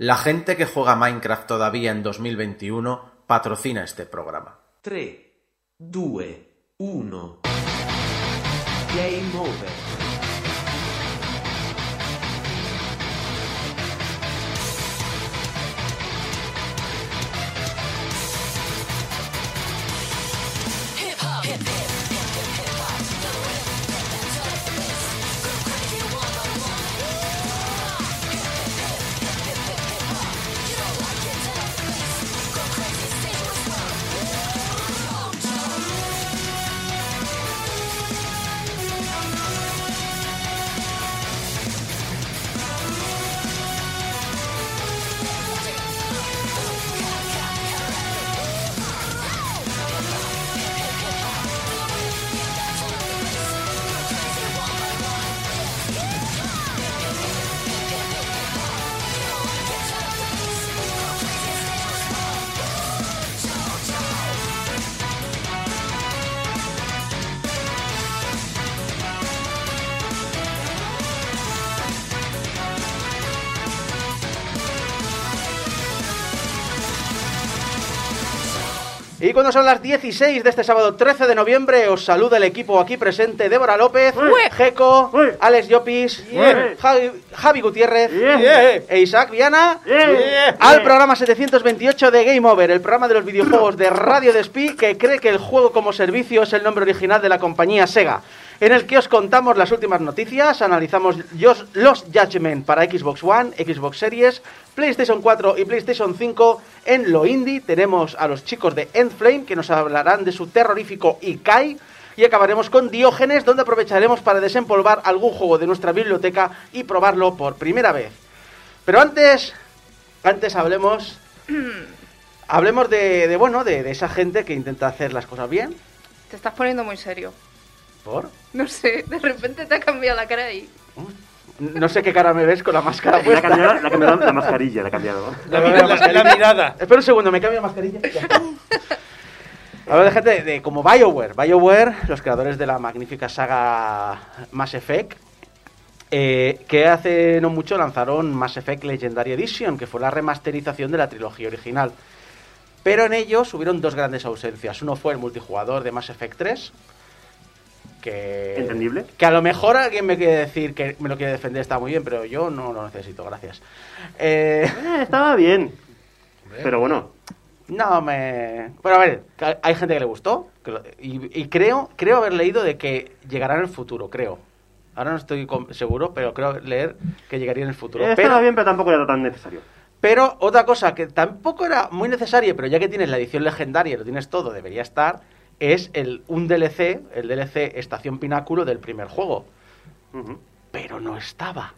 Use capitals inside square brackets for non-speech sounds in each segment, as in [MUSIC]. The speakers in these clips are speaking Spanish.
La gente que juega Minecraft todavía en 2021 patrocina este programa. 3, 2, 1. Game over. Cuando son las 16 de este sábado 13 de noviembre, os saluda el equipo aquí presente: Débora López, Jeco. Alex Llopis. Javi, Javi Gutiérrez e Isaac Viana. Al programa 728 de Game Over, el programa de los videojuegos de Radio Despí que cree que el juego como servicio es el nombre original de la compañía Sega, en el que os contamos las últimas noticias, analizamos los, los Judgment para Xbox One, Xbox Series, PlayStation 4 y PlayStation 5. En lo indie tenemos a los chicos de Endflame que nos hablarán de su terrorífico Ikai. Y acabaremos con Diógenes, donde aprovecharemos para desempolvar algún juego de nuestra biblioteca y probarlo por primera vez. Pero antes, antes hablemos, [CLEARS THROAT] hablemos de, de, bueno, de, de esa gente que intenta hacer las cosas bien. Te estás poniendo muy serio. ¿Por? No sé, de repente te ha cambiado la cara y... No sé qué cara me ves con la máscara La puesta. cambiado, la cambiado la mascarilla, la ha cambiado. La, la- la mirada. Espera un segundo, me cambio la mascarilla. Ya está. Hablo de gente de, de como BioWare. BioWare, los creadores de la magnífica saga Mass Effect, eh, que hace no mucho lanzaron Mass Effect Legendary Edition, que fue la remasterización de la trilogía original. Pero en ellos hubieron dos grandes ausencias. Uno fue el multijugador de Mass Effect 3, que... ¿Entendible? Que a lo mejor alguien me quiere decir que me lo quiere defender, está muy bien, pero yo no lo necesito, gracias. Eh, Eh, estaba bien. Pero bueno, no me. Pero a ver, hay gente que le gustó. que lo- y, y creo, creo haber leído de que llegará en el futuro, creo. Ahora no estoy seguro, pero creo leer que llegaría en el futuro. eh, estaba Pero, bien, pero tampoco era tan necesario. pero otra cosa que tampoco era muy necesaria, pero ya que tienes la edición legendaria y lo tienes todo, debería estar, es el, un DLC, el DLC Estación Pináculo del primer juego. Pero no estaba.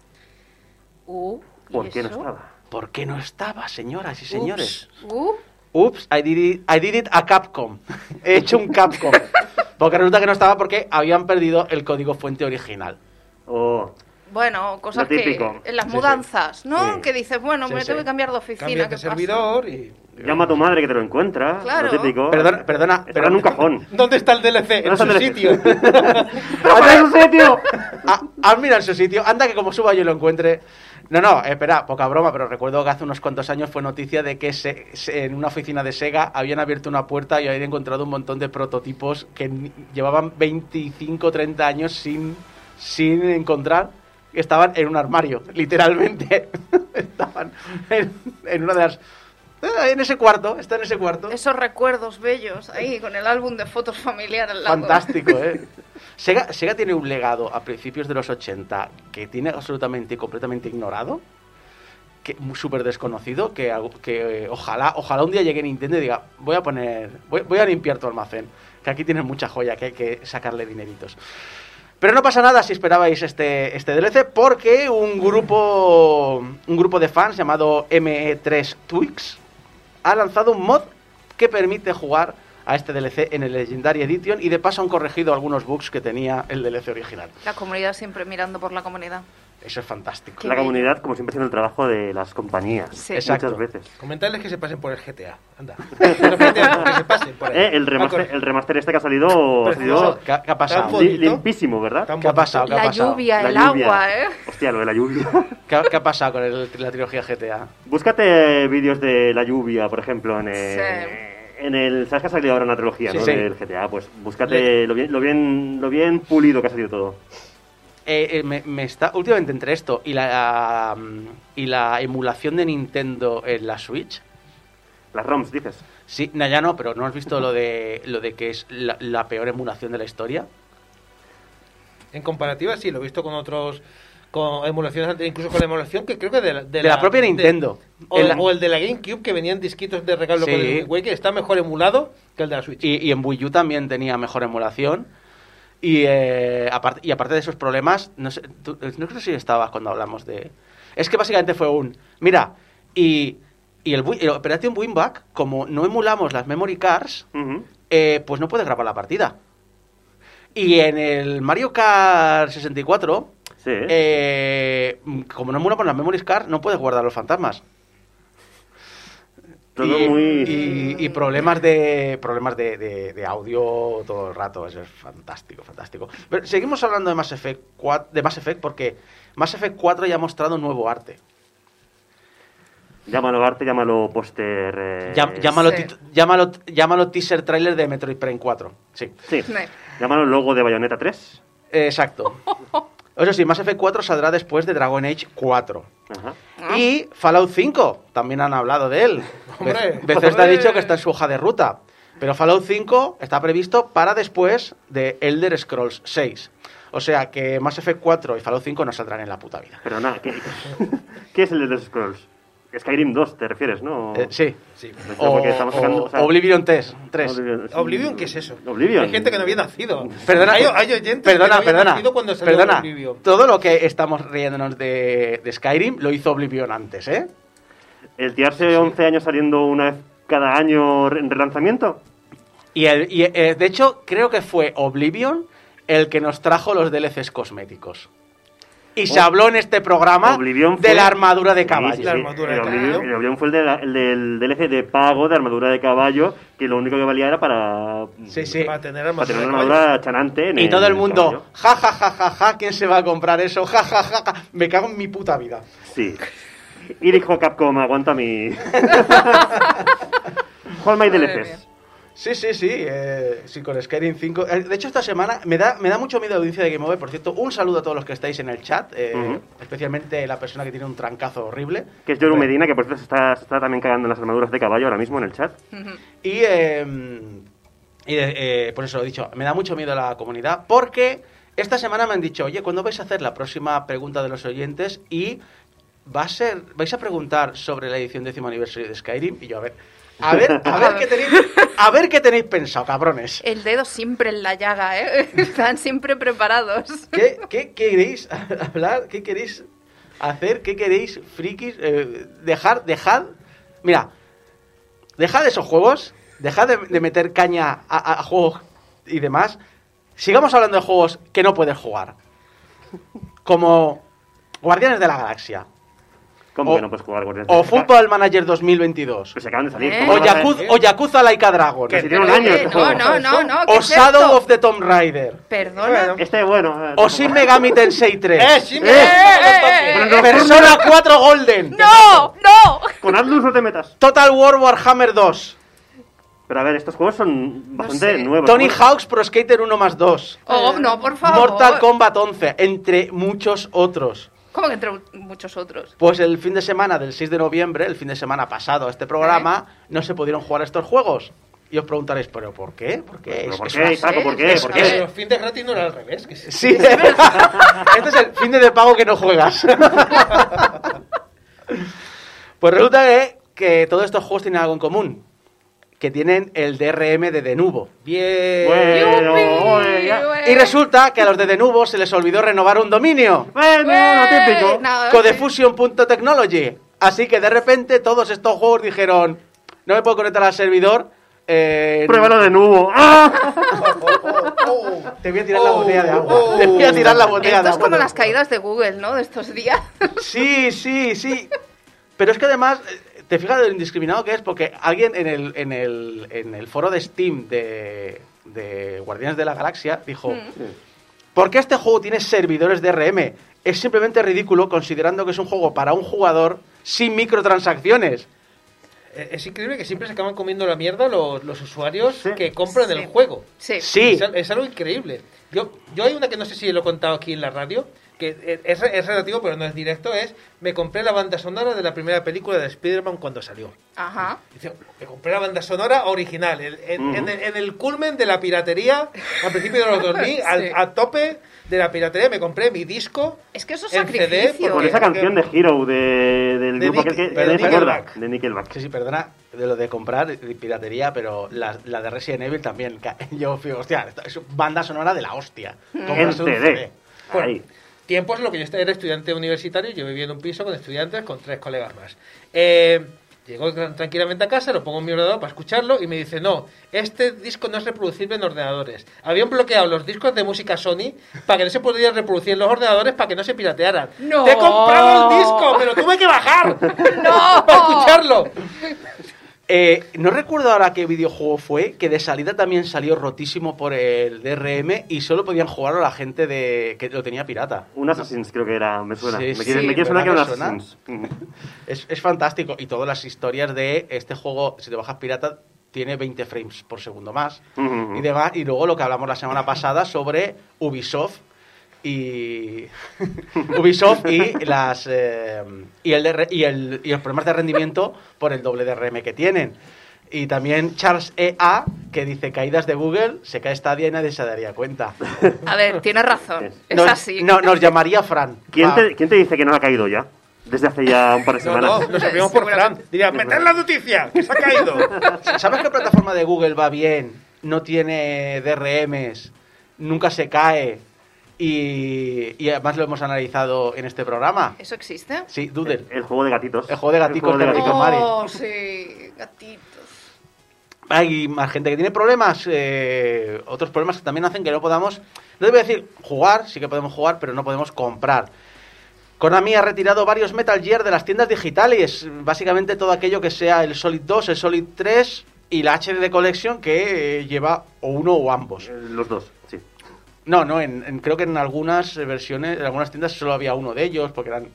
Uh, ¿y ¿Por qué no estaba? ¿Por qué no estaba, señoras y señores? Uh, Ups, I did it, I did it a Capcom. [LAUGHS] He hecho un Capcom. [LAUGHS] Porque resulta que no estaba porque habían perdido el código fuente original. Oh, bueno, cosas que... En las Sí, sí. mudanzas, ¿no? Sí. Que dices, bueno, Sí, me sí. tengo que cambiar de oficina. ¿qué de pasa? servidor y... llama a tu madre que te lo encuentra. Claro. Lo típico. Perdona, perdona, en un cajón. [LAUGHS] ¿Dónde está el DLC? En ¿Dónde su sitio. [LAUGHS] ¡Anda en su sitio! Ah, ah, mira en su sitio. Anda que como suba yo lo encuentre. No, no, espera, poca broma, pero recuerdo que hace unos cuantos años fue noticia de que se- se- en una oficina de Sega habían abierto una puerta y habían encontrado un montón de prototipos que llevaban 25 30 años sin, sin encontrar. Estaban en un armario, literalmente. [LAUGHS] Estaban en, en una de las... eh, En ese cuarto, está en ese cuarto. Esos recuerdos bellos ahí con el álbum de fotos familiar al lado. Fantástico, ¿eh? [LAUGHS] Sega, Sega tiene un legado a principios de los 80 que tiene absolutamente y completamente ignorado, que súper desconocido, que, que eh, ojalá, ojalá un día llegue Nintendo y diga, voy a poner, voy, voy a limpiar tu almacén, que aquí tienes mucha joya, que hay que sacarle dineritos. Pero no pasa nada si esperabais este, este DLC, porque un grupo, un grupo de fans llamado ME3 Twix ha lanzado un mod que permite jugar a este DLC en el Legendary Edition y de paso han corregido algunos bugs que tenía el DLC original. La comunidad siempre mirando por la comunidad. Eso es fantástico. Qué La comunidad, como siempre, haciendo el trabajo de las compañías. Sí. Exacto. Muchas veces. Comentarles que se pasen por el GTA. Anda. [LAUGHS] GTA, que se pasen por ahí. Eh, el, remaster, el remaster este que ha salido, ha salido ¿Qué, ha- qué ha pasado? Tan li- bonito. limpísimo, ¿verdad? ¿Qué ha pasado? ¿Qué ha La pasado? lluvia, La el lluvia. agua, ¿eh? Hostia, lo de la lluvia. [LAUGHS] ¿Qué, ha- qué ha pasado con el- la trilogía GTA? Búscate vídeos de la lluvia, por ejemplo, en el, Sí. en el... ¿Sabes que ha salido ahora una trilogía, Sí, no? sí. Del GTA. Pues búscate lo bien, lo, bien, lo bien pulido que ha salido todo. Eh, eh, me, me está últimamente entre esto y la mm, y la emulación de Nintendo en la Switch. Las ROMs, dices. Sí, no, ya no, pero ¿no has visto lo de lo de que es la, la peor emulación de la historia? En comparativa, sí, lo he visto con otros. Con emulaciones, incluso con la emulación que creo que de la, De la propia Nintendo. o, En la- o el de la GameCube que venían disquitos de regalo Sí. con el Wind Waker, está mejor emulado que el de la Switch. Y, y en Wii U también tenía mejor emulación. Y, eh, aparte, y aparte de esos problemas, no sé, tú- no creo si estabas cuando hablamos de... Es que básicamente fue un... Mira, y, y el, el Operation Winback, como no emulamos las memory cards, eh, pues no puedes grabar la partida. Y en el Mario Kart 64, Sí. eh, como no emulamos las memory cards, no puedes guardar los fantasmas. Todo y, muy... y- y problemas de problemas de, de- de audio todo el rato eso es fantástico fantástico pero seguimos hablando de Mass Effect 4, de Mass Effect porque Mass Effect 4 ya ha mostrado nuevo arte Llámalo arte, llámalo póster... eh, Llam- llámalo, Sí. llámalo, llámalo teaser trailer de Metroid Prime 4 sí Sí. Sí. Llámalo logo de Bayonetta 3. Eh, exacto [LAUGHS] eso sí Mass Effect 4 saldrá después de Dragon Age 4 Ajá. Ah. y Fallout 5 también han hablado de él [LAUGHS] Hombre, Be- Bethesda ha dicho que está en su hoja de ruta pero Fallout 5 está previsto para después de Elder Scrolls 6 o sea que Mass Effect 4 y Fallout 5 no saldrán en la puta vida Pero nada, ¿qué, [LAUGHS] ¿qué es el de los Scrolls? Skyrim 2 te refieres, ¿no? Eh, sí Sí. O, porque estamos sacando, o o sea, Oblivion 3, 3. Oblivion, sí. Oblivion, ¿qué es eso? Oblivion. Hay gente que no había nacido. Perdona, hay, hay oyentes que perdona, no perdona, nacido cuando salió perdona. Oblivion. Todo lo que estamos riéndonos de, de Skyrim lo hizo Oblivion antes, ¿eh? El tirarse 11 años saliendo una vez cada año en relanzamiento. Y, el, y eh, de hecho, creo que fue Oblivion el que nos trajo los DLCs cosméticos. Y se Oh. habló en este programa Oblivion de fue- la armadura de Sí, caballo. sí, La sí. armadura el, de Oblivion, caballo. el Oblivion fue el, de la- el del DLC de pago de armadura de caballo, que lo único que valía era para, Sí, sí. Para tener para armadura tener de una caballo. armadura chanante. En Y todo el mundo, ja, ja, ja, ja, ja, ¿quién se va a comprar eso? Ja, ja, ja, ja. Me cago en mi puta vida. Sí. Y dijo Capcom, aguanta mi... [LAUGHS] Madre DLCs. Sí, sí, sí, eh, sí, con Skyrim 5. Eh, De hecho, esta semana me da, me da mucho miedo la audiencia de Game Over. Por cierto, un saludo a todos los que estáis en el chat, eh, especialmente la persona que tiene un trancazo horrible. Que es Yoru Medina, que por cierto se está, se está también cagando en las armaduras de caballo ahora mismo en el chat. Y, eh, y de- eh, por eso lo he dicho, me da mucho miedo la comunidad, porque esta semana me han dicho, oye, ¿cuándo vais a hacer la próxima pregunta de los oyentes? Y va a ser, vais a preguntar sobre la edición décimo aniversario de Skyrim. Y yo, a ver, a ver, a ver qué tenéis, a ver qué tenéis pensado, cabrones. El dedo siempre en la llaga, ¿eh? [LAUGHS] Están siempre preparados. ¿Qué, qué queréis hablar? ¿Qué queréis hacer? ¿Qué queréis, frikis? Eh, dejar, dejad. Mira, dejad esos juegos. Dejad de, de meter caña a, a- a juegos y demás. Sigamos hablando de juegos que no puedes jugar. Como Guardianes de la Galaxia. ¿Cómo O- que no puedes jugar Guardianes? O Football Manager 2022. Pues se acaban de salir. ¿Eh? ¿cómo O, no Yakuza, o Yakuza Laika Dragon. Que si tiene un año eh, este no, juego. no, no, no. ¿qué O es Shadow esto? of the Tomb Raider. Perdona. Bueno. Este, bueno. eh, O Shin Megami Tensei 3. ¡Eh, sí, me Eh, eh, eh, eh, Persona 4 Golden. ¡No! ¡No! Con Atlus no te metas. Total War Warhammer 2. Pero a ver, estos juegos son bastante sé. nuevos. Tony Hawk's Pro Skater 1 más 2. Oh, no, por favor. Mortal Kombat 11, entre muchos otros. ¿Cómo que entre muchos otros? Pues el fin de semana del 6 de noviembre, el fin de semana pasado a este programa, no se pudieron jugar estos juegos. Y os preguntaréis, ¿pero por qué? ¿Por qué? ¿Pero por qué, Isaaco? ¿Por qué? ¿Por qué? los fines de gratis no era al revés. que sí. Sí, [LAUGHS] este es el fin de pago que no juegas. [LAUGHS] pues resulta que, que todos estos juegos tienen algo en común. Que tienen el DRM de Denuvo. Bien. Y resulta que a los de Denuvo se les olvidó renovar un dominio. Bueno, lo típico. Bueno, Codefusion.technology. Así que de repente todos estos juegos dijeron, no me puedo conectar al servidor Eh, Pruébalo de nuevo. [LAUGHS] ¡Ah! Te voy a tirar la Oh, botella de agua. oh. Te voy a tirar la botella Esto de es agua. como las caídas de Google, ¿no? De estos días. Sí, sí, sí. Pero es que además, eh, te fijas de lo indiscriminado que es, porque alguien en el, en el, en el foro de Steam de, de Guardianes de la Galaxia dijo: ¿Por qué este juego tiene servidores de RM? Es simplemente ridículo considerando que es un juego para un jugador sin microtransacciones. Eh, Es increíble que siempre se acaban comiendo la mierda los, los usuarios Sí. que compran Sí. el juego. Sí. Sí. Es, es algo increíble. Yo, yo hay una que no sé si lo he contado aquí en la radio, que eh, es, es relativo pero no es directo, es me compré la banda sonora de la primera película de Spider-Man cuando salió. Ajá. Dice, me compré la banda sonora original, el- en, Ujú. en el, en el culmen de la piratería, al principio de los 2000, [LAUGHS] al- Sí. a tope de la piratería, me compré mi disco. Es que eso es En CD, sacrificio. Por esa canción de Hero de, del De grupo Nick- que de de Nickelback. de Nickelback. Sí, sí, perdona de lo de comprar de piratería, pero la, la de Resident Evil también. [LAUGHS] Yo fui, hostia, es banda sonora de la hostia. En Comprarse un CD. Bueno, Ahí. Tiempos en lo que yo era estudiante universitario, yo vivía en un piso con estudiantes, con tres colegas más. Eh, llego tran- tranquilamente a casa, lo pongo en mi ordenador para escucharlo y me dice, no, este disco no es reproducible en ordenadores. Habían bloqueado los discos de música Sony para que no se pudieran reproducir en los ordenadores para que no se piratearan. ¡No! ¡Te he comprado el disco! ¡Me lo tuve que bajar! [LAUGHS] ¡No! ¡Para escucharlo! Eh, no recuerdo ahora qué videojuego fue, que de salida también salió rotísimo por el DRM y solo podían jugarlo la gente de que lo tenía pirata. Un Assassin's creo que era, me suena. Sí, me sí, quiere, me quiere sonar que era un ¿verdad que Assassin's. [LAUGHS] Es, es fantástico. Y todas las historias de este juego, si te bajas pirata, tiene 20 frames por segundo más. Y, demás. y luego lo que hablamos la semana pasada sobre Ubisoft y Ubisoft y las eh, y el, DR y el y los problemas de rendimiento por el doble DRM que tienen y también Charles EA que dice caídas de Google se cae Stadia y nadie se daría cuenta A ver, tienes razón. Es nos, así. no, nos llamaría Fran ¿Quién, te, ¿Quién te dice que no ha caído ya? Desde hace ya un par de [LAUGHS] semanas. no, lo sabíamos por Fran. Diría, meter la noticia, que se ha caído. ¿Sabes qué plataforma de Google va bien? No tiene DRMs, nunca se cae y, y además lo hemos analizado en este programa. ¿Eso existe? Sí, Doodle. El juego de gatitos. El juego de gaticos juego de Gatico Mari. Oh, sí, gatitos. Hay más gente que tiene problemas, eh, otros problemas que también hacen que no podamos, no te voy a decir jugar, sí que podemos jugar, pero no podemos comprar. Konami ha retirado varios Metal Gear de las tiendas digitales, básicamente todo aquello que sea el Solid 2, el Solid 3 y la HD Collection que eh, lleva o uno o ambos. Eh, Los dos. No, no, en, en- creo que en algunas versiones, en algunas tiendas solo había uno de ellos, porque eran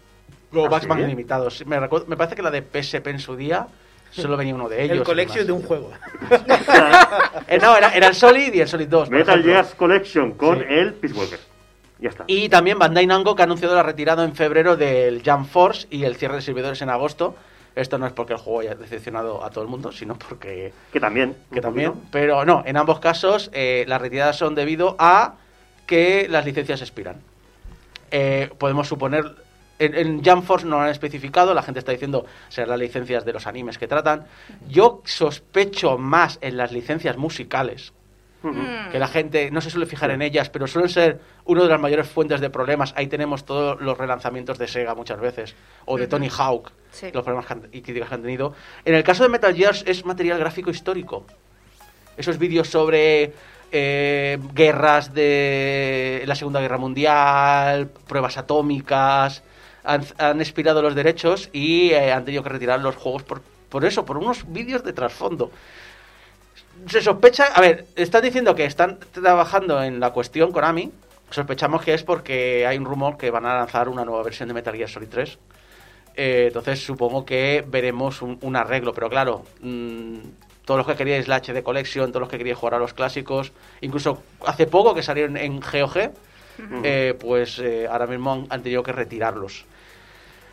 Go ¿Ah, sí? más limitados. Me, recuerdo- me parece que la de PSP en su día solo venía uno de ellos. El collection de un juego. [LAUGHS] Eh, no, era, era el Solid y el Solid 2. por Metal. Gear Collection con Sí. el Peace Walker. Ya está. Y también Bandai Namco que ha anunciado la retirada en febrero del Jump Force y el cierre de servidores en agosto. Esto no es porque el juego haya decepcionado a todo el mundo, sino porque Que también. que también. poquito. Pero no, en ambos casos eh, las retiradas son debido a que las licencias expiran. Eh, podemos suponer. En, en Jump Force no lo han especificado, la gente está diciendo serán las licencias de los animes que tratan. Yo sospecho más en las licencias musicales. Mm. que la gente no se suele fijar en ellas, pero suelen ser una de las mayores fuentes de problemas. Ahí tenemos todos los relanzamientos de Sega muchas veces, o de. Tony Hawk, Sí. los problemas que han- y críticas que han tenido. En el caso de Metal Gear es material gráfico histórico. Esos vídeos sobre eh, guerras de la Segunda Guerra Mundial, pruebas atómicas, han, expirado los derechos y eh, han tenido que retirar los juegos por, por eso, por unos vídeos de trasfondo se sospecha, a ver, están diciendo que están trabajando en la cuestión Konami. Sospechamos que es porque hay un rumor que van a lanzar una nueva versión de Metal Gear Solid 3. Eh, entonces supongo que veremos un, un arreglo, pero claro, mm, todos los que queríais la HD Collection, todos los que queríais jugar a los clásicos, incluso hace poco que salieron en GOG, eh, pues eh, ahora mismo han, han tenido que retirarlos.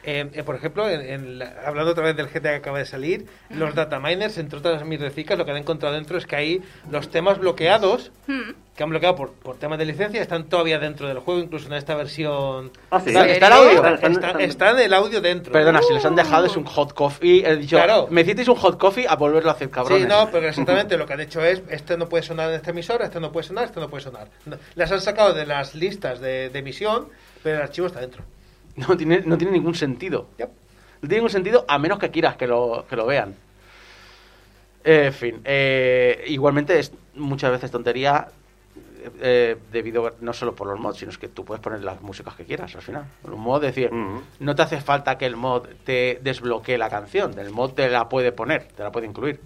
Eh, eh, por ejemplo, en- en la- hablando otra vez del GTA que acaba de salir, los dataminers, entre otras mis reciclas, lo que han encontrado dentro es que ahí los temas bloqueados, Mm. que han bloqueado por, por temas de licencia, están todavía dentro del juego, incluso en esta versión. Ah, sí. ¿Está, ¿En está el audio? Está, está en el audio dentro. Perdona, si les han dejado es un hot coffee. He dicho, Claro. me hicisteis un hot coffee a volverlo a hacer, cabrones. Sí, no, pero exactamente lo que han hecho es, este no puede sonar en esta emisora, este no puede sonar, este no puede sonar. No, las han sacado de las listas de, de emisión, pero el archivo está dentro. [LAUGHS] No tiene, no tiene ningún sentido. Yep. No tiene ningún sentido a menos que quieras que lo, que lo vean. En fin, eh, igualmente es muchas veces tontería eh, debido no solo por los mods, sino es que tú puedes poner las músicas que quieras al final. Un mod, es decir, Ujú. no te hace falta que el mod te desbloquee la canción, el mod te la puede poner, te la puede incluir.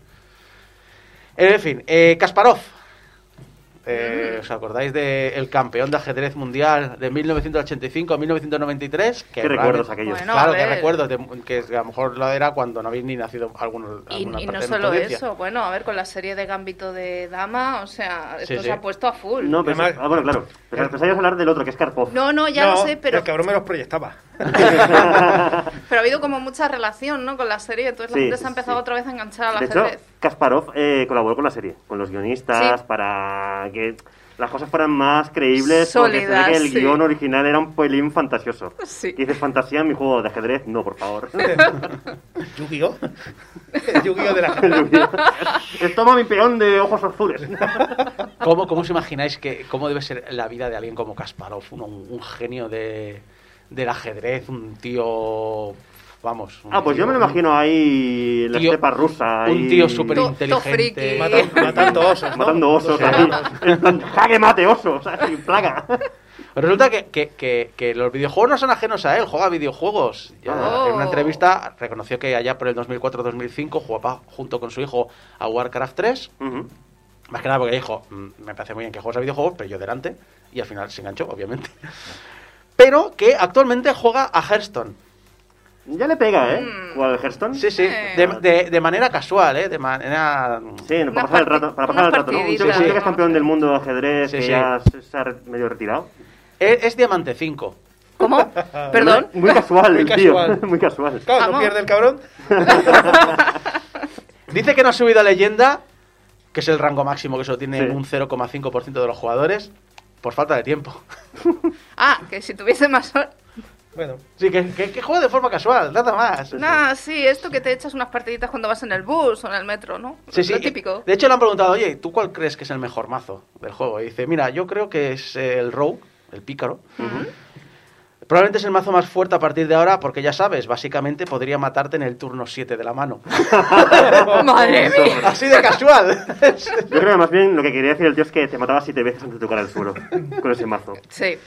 En fin, eh, Kasparov. Eh, ¿Os acordáis del campeón de ajedrez mundial de 1985 a 1993? Que ¿Qué recuerdos aquellos? Bueno, claro, a que recuerdos, de- que a lo mejor lo era cuando no habéis ni nacido algunos. Y, y no de solo eso, bueno, a ver, con la serie de Gambito de Dama, o sea, esto Sí, se sí. ha puesto a full. No, pero, Además- ah, bueno, claro. Pero pensaba hablar del otro, que es Karpov. no, no, ya no, lo sé, pero, El cabrón me los proyectaba. [LAUGHS] pero ha habido como mucha relación, ¿no? Con la serie, entonces la Sí, gente se ha empezado sí. otra vez a enganchar al De hecho, ajedrez. Kasparov eh, colaboró con la serie, con los guionistas, Sí. para que las cosas fueran más creíbles. porque se ve Sólidas, que el sí. guion original era un pelín fantasioso. Sí. Y dices fantasía en mi juego de ajedrez, no, por favor. [LAUGHS] Yu-Gi-Oh! [LAUGHS] Yu-Gi-Oh! de la [LAUGHS] Toma mi peón de ojos azules. ¿Cómo, ¿Cómo os imagináis que cómo debe ser la vida de alguien como Kasparov? Un, un genio de, del ajedrez, un tío. Vamos. Ah, pues yo me lo imagino ahí en la Tío- estepa rusa. Un ahí, tío súper inteligente. [LAUGHS] matando osos. ¿no? Matando osos [LAUGHS] ¡Jaque mate osos! Sin plaga. Resulta que, que- que- que los videojuegos no son ajenos a él, juega videojuegos. Ya Oh. En una entrevista reconoció que allá por el 2004-2005 jugaba junto con su hijo a Warcraft 3. Ujú. Más que nada porque dijo, "Mm, me parece muy bien que juegues a videojuegos, pero yo delante. Y al final se enganchó, obviamente. Pero que actualmente juega a Hearthstone. Ya le pega, ¿eh? Mm. Jugar al Hearthstone. Sí, sí, de, de- de manera casual, ¿eh? De manera... Sí, para pasar el rato, para pasar el rato, ¿no? Que- sí. es campeón del mundo de ajedrez, Sí, que sí. ya se, ha medio retirado. Es, es Diamante 5. ¿Cómo? [LAUGHS] ¿Perdón? Muy casual, Muy el tío. casual. [LAUGHS] Muy casual. Claro, no pierde el cabrón. [LAUGHS] Dice que no ha subido a leyenda, que es el rango máximo que solo tiene Sí. un 0,5% de los jugadores, por falta de tiempo. Ah, que si tuviese más horas... Bueno, Sí, que, que, que juegue de forma casual, nada más. Nah, sí, esto que te echas unas partiditas cuando vas en el bus o en el metro, ¿no? Sí, sí. Lo típico. De hecho, le han preguntado, oye, ¿tú cuál crees que es el mejor mazo del juego? Y dice, mira, yo creo que es el Rogue, el pícaro. Probablemente es el mazo más fuerte a partir de ahora, porque ya sabes, básicamente podría matarte en el turno 7 de la mano. [LAUGHS] Madre mía. Así de casual. [LAUGHS] Yo creo que más bien lo que quería decir el tío es que te mataba siete veces antes de tocar el suelo [LAUGHS] con ese mazo. Sí.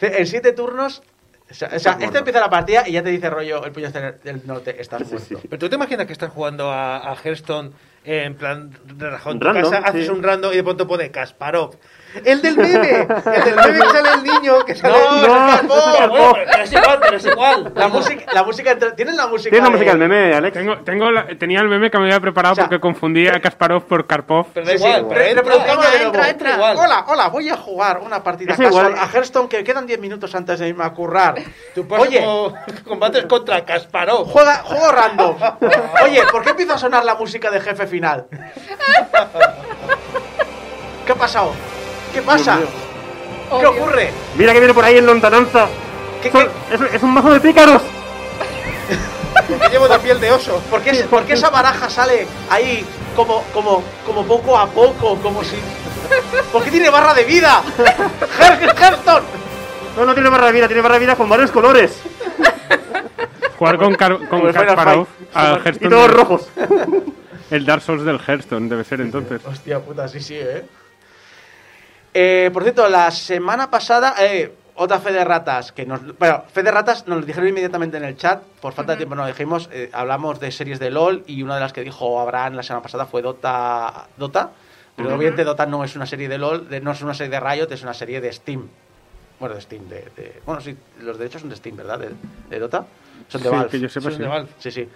en 7 turnos. O sea, o sea, muerto. este empieza la partida y ya te dice rollo el puño del norte, estás Sí, muerto. sí. pero tú te imaginas que estás jugando a, a Hearthstone en plan relajado en tu Random, casa, haces un random y de pronto pone Kasparov. El del meme, el del meme que sale el niño, que sale No, el... no, no, no, no, bueno, pero es igual, pero es igual. La música, la música entre- ¿Tienes la música? ¿Tienes la de- música del meme, Alex? Tengo, tengo la- tenía el meme que me había preparado O sea- porque confundía a Kasparov por Karpov. Pero da Sí, sí, igual, pero entra. de nuevo. entra, entra. Igual. Hola, hola, voy a jugar una partida Es igual. casual a Hearthstone que quedan 10 minutos antes de irme a currar. Tu Oye, combate es contra Kasparov. juega, juego random. Oye, ¿por qué empieza a sonar la música de jefe final? ¿Qué ha pasado? ¿Qué pasa? ¿Qué ocurre? Mira que viene por ahí en lontananza. ¿Qué- Son- Es, es un mazo de pícaros. [LAUGHS] Que llevo de piel de oso. ¿Por qué, por qué esa baraja sale ahí como, como, como poco a poco? Como si... ¿Por qué tiene barra de vida? [LAUGHS] Her- Hearthstone. No, no tiene barra de vida, tiene barra de vida con varios colores. Jugar con, Kar- con el Final Kasparov Fight. al Y Hearthstone. todos rojos. [LAUGHS] El Dark Souls del Hearthstone debe ser entonces. Hostia puta, sí, sí, ¿eh? Eh, por cierto, la semana pasada, eh, otra fe de ratas, que nos... Bueno, fe de ratas nos lo dijeron inmediatamente en el chat, por falta de tiempo no lo dijimos, eh, hablamos de series de LOL y una de las que dijo Abraham la semana pasada fue Dota, Dota pero obviamente Dota no es una serie de LOL, de- no es una serie de Riot, es una serie de Steam. Bueno, de Steam, de... de- bueno, sí, los derechos son de Steam, ¿verdad? De, de Dota. Son de Sí, Valve. que yo sepa, Son sí. de Valve. Sí, sí.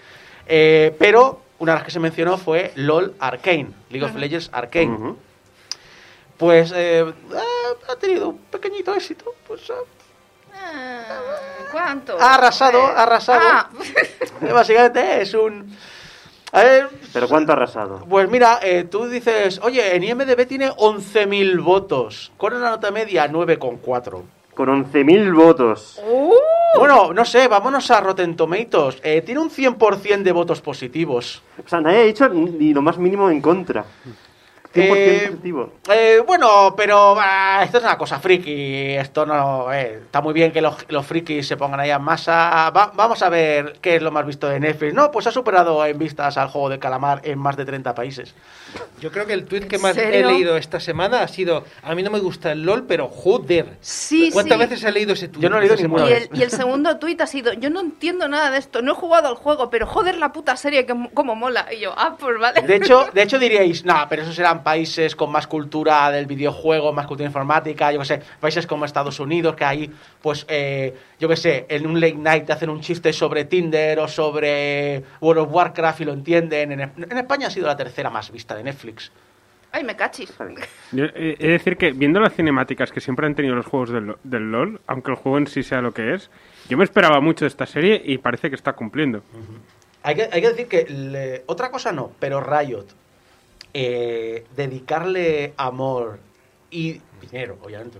Eh, pero una de las que se mencionó fue LOL Arcane, League of Legends Arcane. Pues eh, ha- ha tenido un pequeñito éxito. Pues ha, Ah, ¿Cuánto? ha arrasado, ha arrasado. Ah, [LAUGHS] Eh, Básicamente es un... A ver, Pero ¿cuánto ha arrasado? pues mira, eh, tú dices, oye, en IMDB tiene 11.000 votos, con una nota media 9,4. Con 11.000 votos. uh, Bueno, no sé, vámonos a Rotten Tomatoes. Eh, tiene un 100% de votos positivos. O sea, nadie ha dicho ni lo más mínimo en contra. 100% positivo. eh, bueno, pero ah, esto es una cosa friki. Esto no. eh, está muy bien que los, los frikis se pongan ahí en masa. Va- vamos a ver qué es lo más visto de Netflix. No, pues ha superado en vistas al juego de calamar en más de 30 países. Yo creo que el tweet que ¿En más he serio? leído esta semana ha sido: A mí no me gusta el LOL, pero joder. Sí, ¿Cuántas sí. veces he leído ese tweet? Yo no he leído ninguna Y el, y el segundo tuit ha sido, yo no entiendo nada de esto, no he jugado al juego, pero joder la puta serie que mo- como mola. Y yo, ah, pues vale. De hecho, [LAUGHS] de hecho diríais, no, pero esos países con más cultura del videojuego, más cultura informática, yo qué sé, países como Estados Unidos, que ahí, pues, eh, yo qué sé, en un late night te hacen un chiste sobre Tinder o sobre World of Warcraft y lo entienden. En, en España ha sido la tercera más vista de Netflix. Ay, me cachis. Yo he he de decir que viendo las cinemáticas que siempre han tenido los juegos del, Lo- del LOL, aunque el juego en sí sea lo que es, yo me esperaba mucho de esta serie y parece que está cumpliendo. Hay que, hay que decir que le- otra cosa no, pero Riot, eh, dedicarle amor y dinero, obviamente,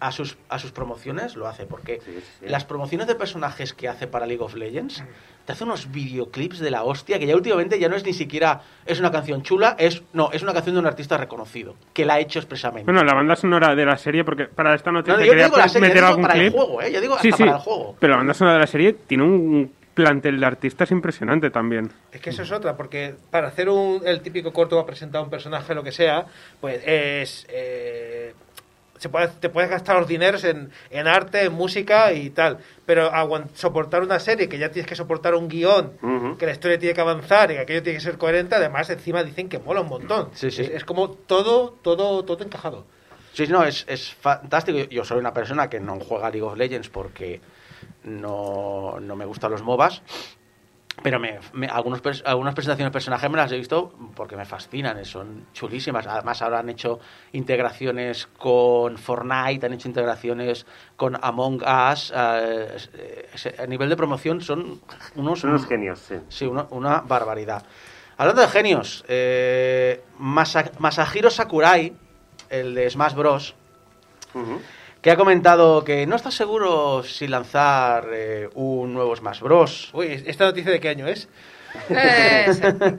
a sus, a sus promociones lo hace, porque Sí, sí, sí. las promociones de personajes que hace para League of Legends te hace unos videoclips de la hostia que ya últimamente ya no es ni siquiera es una canción chula, es no, es una canción de un artista reconocido, que la ha hecho expresamente. Bueno, la banda sonora de la serie, porque para esta noticia No, yo quería digo la serie, meter yo digo algún para el clip. juego, ¿eh? Yo digo sí, hasta sí, para el juego. pero la banda sonora de la serie tiene un plantel de artistas impresionante también. Es que eso es otra, porque para hacer un, el típico corto para presentar un personaje, lo que sea, pues es. eh, se puede, te puedes gastar los dineros en, en arte, en música y tal. Pero aguant- soportar una serie que ya tienes que soportar un guion, que la historia tiene que avanzar y que aquello tiene que ser coherente, además encima dicen que mola un montón. Sí, sí. Es, es como todo, todo, todo encajado. Sí, no, es, es fantástico. Yo soy una persona que no juega League of Legends porque no, no me gustan los MOBAs. Pero me, me- algunos, algunas presentaciones de personajes me las he visto porque me fascinan, eh, son chulísimas. Además, ahora han hecho integraciones con Fortnite, han hecho integraciones con Among Us. eh, eh, a nivel de promoción son unos, Son unos genios, sí. Sí, una, una barbaridad. Hablando de genios, eh, Masa- Masahiro Sakurai, el de Smash Bros.. Que ha comentado que no está seguro si lanzar eh, un nuevo Smash Bros. Uy, ¿esta noticia de qué año es? [LAUGHS]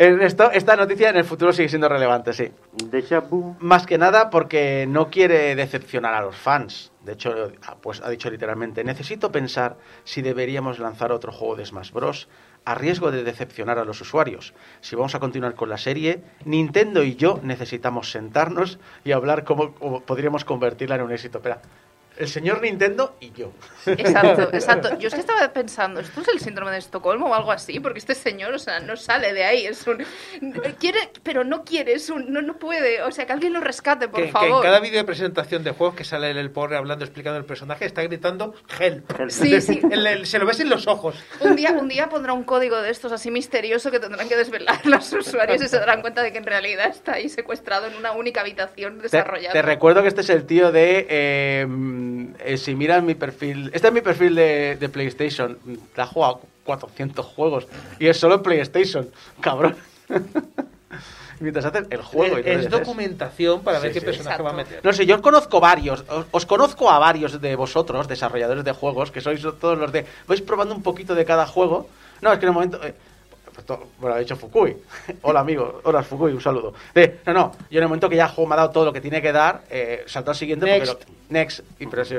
Eh, Esto, esta noticia en el futuro sigue siendo relevante, sí. Déjà vu. Más que nada porque no quiere decepcionar a los fans. De hecho, pues ha dicho literalmente, necesito pensar si deberíamos lanzar otro juego de Smash Bros. A riesgo de decepcionar a los usuarios. Si vamos a continuar con la serie, Nintendo y yo necesitamos sentarnos y hablar cómo, podríamos convertirla en un éxito. Espera, el señor Nintendo y yo. Exacto, exacto. Yo es que estaba pensando, ¿esto es el síndrome de Estocolmo o algo así? Porque este señor, o sea, no sale de ahí. Es un. Quiere, pero no quiere, es un. No, no puede. O sea, que alguien lo rescate, por que, que favor. en cada vídeo de presentación de juegos que sale el pobre hablando, explicando el personaje, está gritando help. Sí, sí. El- el- se lo ves en los ojos. Un día, un día pondrá un código de estos así misterioso que tendrán que desvelar los usuarios y se darán cuenta de que en realidad está ahí secuestrado en una única habitación Te, desarrollada. te recuerdo que este es el tío de. eh, eh, si miras mi perfil. Este es mi perfil de, de PlayStation. Te ha jugado 400 juegos. Y es solo en PlayStation. Cabrón. [LAUGHS] Mientras hacen el juego. y es, entonces es documentación para Sí, ver qué sí. personaje va a meter. No sé, yo os conozco varios, os, os conozco a varios de vosotros, desarrolladores de juegos, que sois todos los de... Vais probando un poquito de cada juego. No, es que en el momento... eh, bueno, ha dicho Fukui. [LAUGHS] Hola, amigo. Hola, Fukui, un saludo. De, no, no, yo en el momento que ya el juego me ha dado todo lo que tiene que dar, eh, salto al siguiente Next. porque... Lo, next. Y pero sí,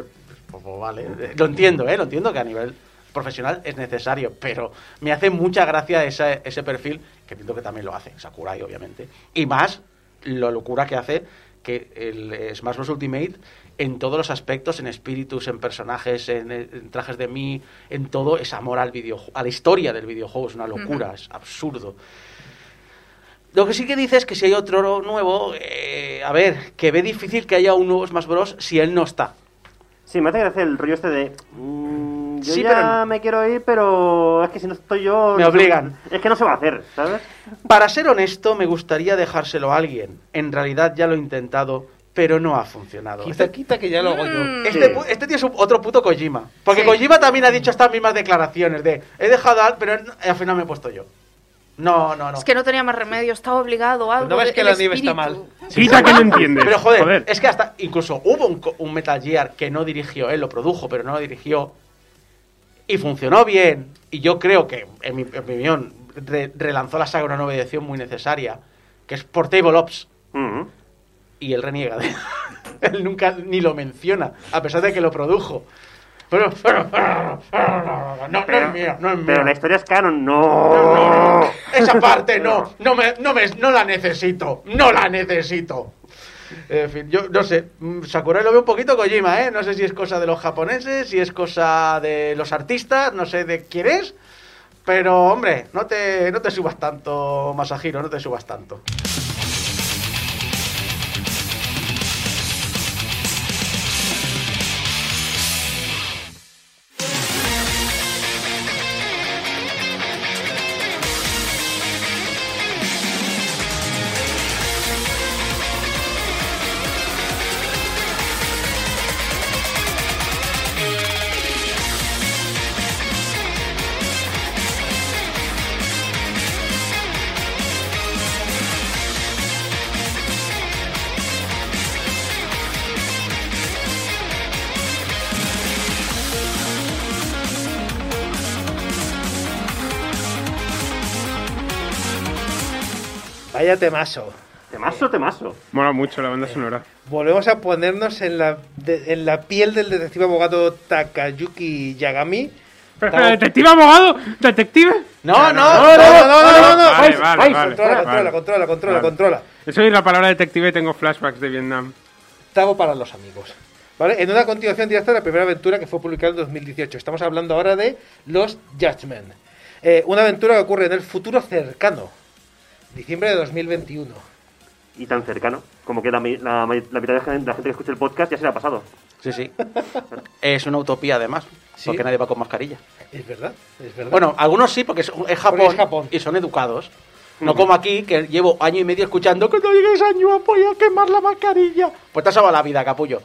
pues, pues, vale. Lo entiendo, ¿eh? Lo entiendo que a nivel profesional es necesario, pero me hace mucha gracia ese, ese perfil, que entiendo que también lo hace, Sakurai, obviamente. Y más, la locura que hace que el Smash Bros. Ultimate, en todos los aspectos, en espíritus, en personajes, en, en trajes de mí, en todo, es amor al videojuego, a la historia del videojuego, es una locura, es absurdo. Lo que sí que dice es que si hay otro nuevo, eh, a ver, que ve difícil que haya un nuevo Smash Bros. si él no está. Sí, me hace gracia el rollo este de. mm, yo Sí, ya pero- me quiero ir, pero es que si no estoy yo. Me obligan. Es que no se va a hacer, ¿sabes? Para ser honesto, me gustaría dejárselo a alguien. En realidad ya lo he intentado, pero no ha funcionado. Quita, Este, quita que ya lo hago yo. Mm. este, Sí. pu- este tío es un- otro puto Kojima. Porque Sí. Kojima también ha dicho estas mismas declaraciones de he dejado al, pero al final me he puesto yo. No, no, no. Es que no tenía más remedio, estaba obligado, algo no ves que el la nieve está espíritu. Quita que no entiendes. Pero joder, es que hasta incluso hubo un, co- un Metal Gear que no dirigió, él lo produjo, pero no lo dirigió. Y funcionó bien. Y yo creo que, en mi, en mi opinión, re- relanzó la saga una nueva edición muy necesaria. que es Portable Ops. Ujú. Y él reniega de [LAUGHS] Él nunca ni lo menciona, a pesar de que lo produjo. Pero, pero, pero, no, no es mío, no es mío. Pero la historia es canon, No, no, no. [LAUGHS] Esa parte no, no me, no me, no la necesito, no la necesito. En fin, yo no sé, Sakurai lo veo un poquito Kojima, ¿eh? No sé si es cosa de los japoneses, si es cosa de los artistas, no sé de quién es, pero hombre, no te, no te subas tanto, Masahiro, no te subas tanto. Vaya temazo. Temazo, temazo. Mola mucho la banda sonora. Volvemos a ponernos en la, de- en la piel del detective abogado Takayuki Yagami. Pero, pero, detective abogado, detective. No, no, No, no, no, no, no, no. Vale, Vais, vale, vais, vale, controla, controla, controla, controla, Vale. controla. Eso y la palabra detective tengo flashbacks de Vietnam. Octavo para los amigos. ¿Vale? En una continuación directa de la primera aventura que fue publicada en 2018. Estamos hablando ahora de Los Judgment. Eh, una aventura que ocurre en el futuro cercano. Diciembre de 2021. Y tan cercano. Como que la, la, ma- la mitad de la gente, de la gente que escucha el podcast ya se le ha pasado. Sí, sí. Es una utopía además, Sí. porque nadie va con mascarilla. Es verdad, es verdad. Bueno, algunos sí, porque es, es Japón, Porque es Japón. y son educados. No como aquí, que llevo año y medio escuchando que no llegues año voy a quemar la mascarilla. Pues te has salvado la vida, capullo.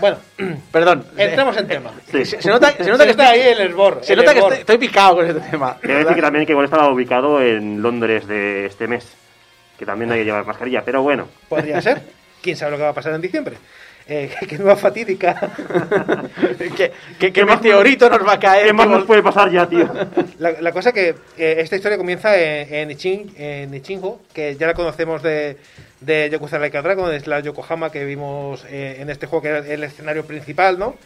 Bueno, [CLEARS THROAT] Perdón. entremos en tema. Sí. Se, se nota, se nota que está estoy, ahí el esbor. se el nota que estoy, estoy picado con este tema. Quiero decir que también que igual estaba ubicado en Londres de este mes. Que también hay que llevar mascarilla. Pero bueno. Podría ser. [LAUGHS] ¿Quién sabe lo que va a pasar en diciembre? Eh, [LAUGHS] que nueva fatídica. [LAUGHS] que, que, que meteorito nos va a caer. ¿Qué más nos puede pasar ya, tío? [LAUGHS] La, la cosa que eh, esta historia comienza en, en, Ichin- en Ichingo, que ya la conocemos de, de Yakuza Laika Dragon, es la Yokohama que vimos eh, en este juego, que era el escenario principal, ¿no?